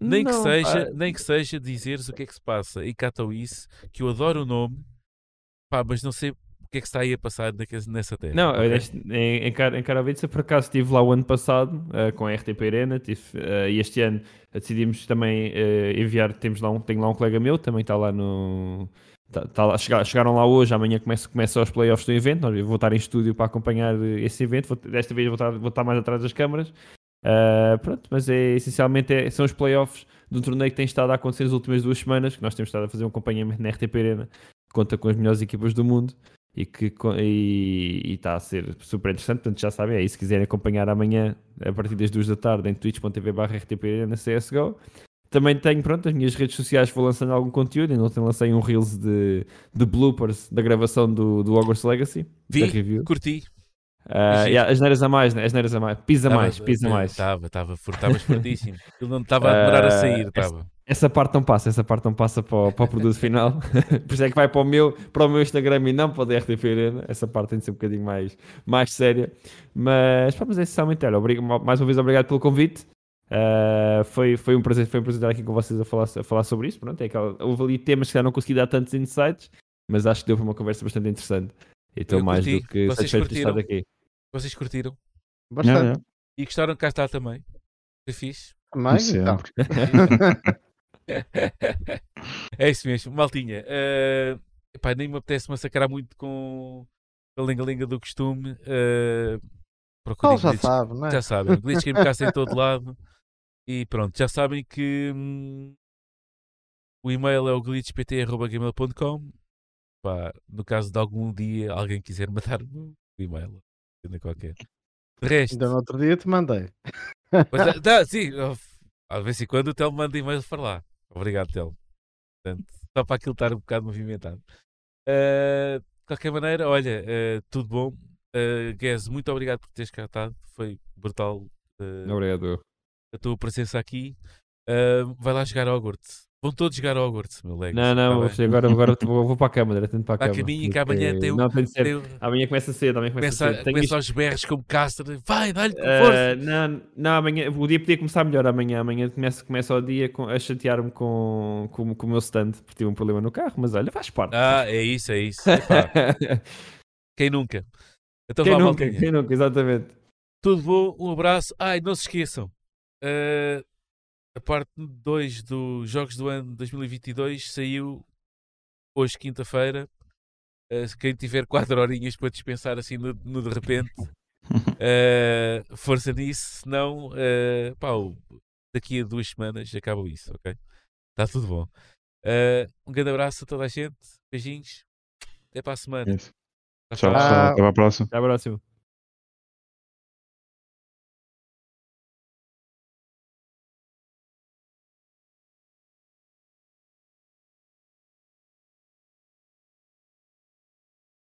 Nem que
Não,
seja,
pá,
nem que seja dizeres o que é que se passa em Katowice, que eu adoro o nome, pá, mas não sei o que é que está aí a passar nessa terra.
Não,
ok?
neste- em, em, Car- em Karavice, por acaso estive lá o ano passado eh, com a RTP Arena tive, eh, e este ano decidimos também eh, enviar, temos lá um, tenho lá um colega meu, também está lá no. Tá- tá lá- chega- chegaram lá hoje, amanhã começa, começa os playoffs do evento. nós- Eu vou estar em estúdio para acompanhar eh, esse evento. Vou- desta vez vou estar, vou estar mais atrás das câmaras. Ah, pronto, mas é essencialmente é- são os playoffs um torneio que tem estado a acontecer nas últimas duas semanas, que nós temos estado a fazer um acompanhamento na RTP Arena, que conta com as melhores equipas do mundo e que e está a ser super interessante, portanto já sabem, é se quiserem acompanhar amanhã a partir das duas da tarde em twitch.tv barra RTP Arena CSGO. Também tenho, pronto, as minhas redes sociais vou lançando algum conteúdo, ainda ontem lancei um Reels de, de bloopers da gravação do, do Hogwarts Legacy,
Vi,
review.
curti. Giro.
yeah, as neiras a mais, né? As neiras a mais. Pisa mais, pisa mais.
Estava, estava, estavas fortíssimo. Ele não estava a demorar a
Ah,
sair, estava.
Essa parte não passa, essa parte não passa para o, para o produto final. Por isso é que vai para o meu, para o meu Instagram e não para o da RTP Arena. Essa parte tem de ser um bocadinho mais, mais séria. Mas, pá, mas é essencialmente. Obrig- Mais uma vez, obrigado pelo convite. Ah, foi, foi, um prazer, foi um prazer estar aqui com vocês a falar, a falar sobre isso. Pronto, é aquela, houve ali temas que já não consegui dar tantos insights, mas acho que deu para uma conversa bastante interessante. E estou
Eu
mais
curti.
do que
Vocês
satisfeito de estar
curtiram?
aqui.
Vocês curtiram?
Bastante.
Yeah, yeah.
E gostaram de cá estar também? Foi fixe?
Sim,
então.
é isso mesmo, maltinha. Uh, epá, nem me apetece massacrar muito com a linga-linga do costume. Uh, procurem
Ele já sabe, não é?
Já sabem, Glitch Gamecast em todo lado. E pronto, já sabem que hum, o e-mail é o glitchpt.gmail.com. No caso de algum dia alguém quiser matar o e-mail, ainda qualquer. De resto,
Ainda no outro dia te mandei.
mas, dá, sim, às vezes em quando o Telmo manda e-mails para lá. Obrigado, Telmo. Portanto, só para aquilo estar um bocado movimentado. Ah, de qualquer maneira, olha, ah, tudo bom. Uh, Guez, muito obrigado por teres cá estado. Foi brutal ah,
Obrigado.
A tua presença aqui. Ah, vai lá jogar Hogwarts. Vão todos jogar Hogwarts, meu Legacy.
Não, não,
tá
agora, agora vou, vou para a cama, diretamente para a cama.
caminho, que amanhã tem o-
Não, tem de ser.
Tem-
Amanhã começa cedo, amanhã começa,
Começa,
cedo.
Começa
isto-
aos berros como Castro. Vai, dá-lhe com
Ah,
força.
não, não, amanhã, o dia podia começar melhor amanhã. Amanhã começa, começa o dia com- a chatear-me com, com, com o meu stand, porque tive um problema no carro, mas olha, faz parte.
Ah, é isso, é isso. Quem nunca? Então
quem
vá,
nunca, quem nunca, exatamente.
Tudo bom, um abraço. Ai, não se esqueçam. Eh, a parte 2 dos Jogos do Ano 2022 saiu hoje, quinta-feira. Se quem tiver 4 horinhas para dispensar assim no, no de repente, eh, força nisso. Senão, pá, o- daqui a duas semanas acaba isso, ok? Está tudo bom. Eh, um grande abraço a toda a gente. Beijinhos. Até para a semana. Tchau,
Tchau,
tchau.
tchau. Até à próxima.
Até à próxima.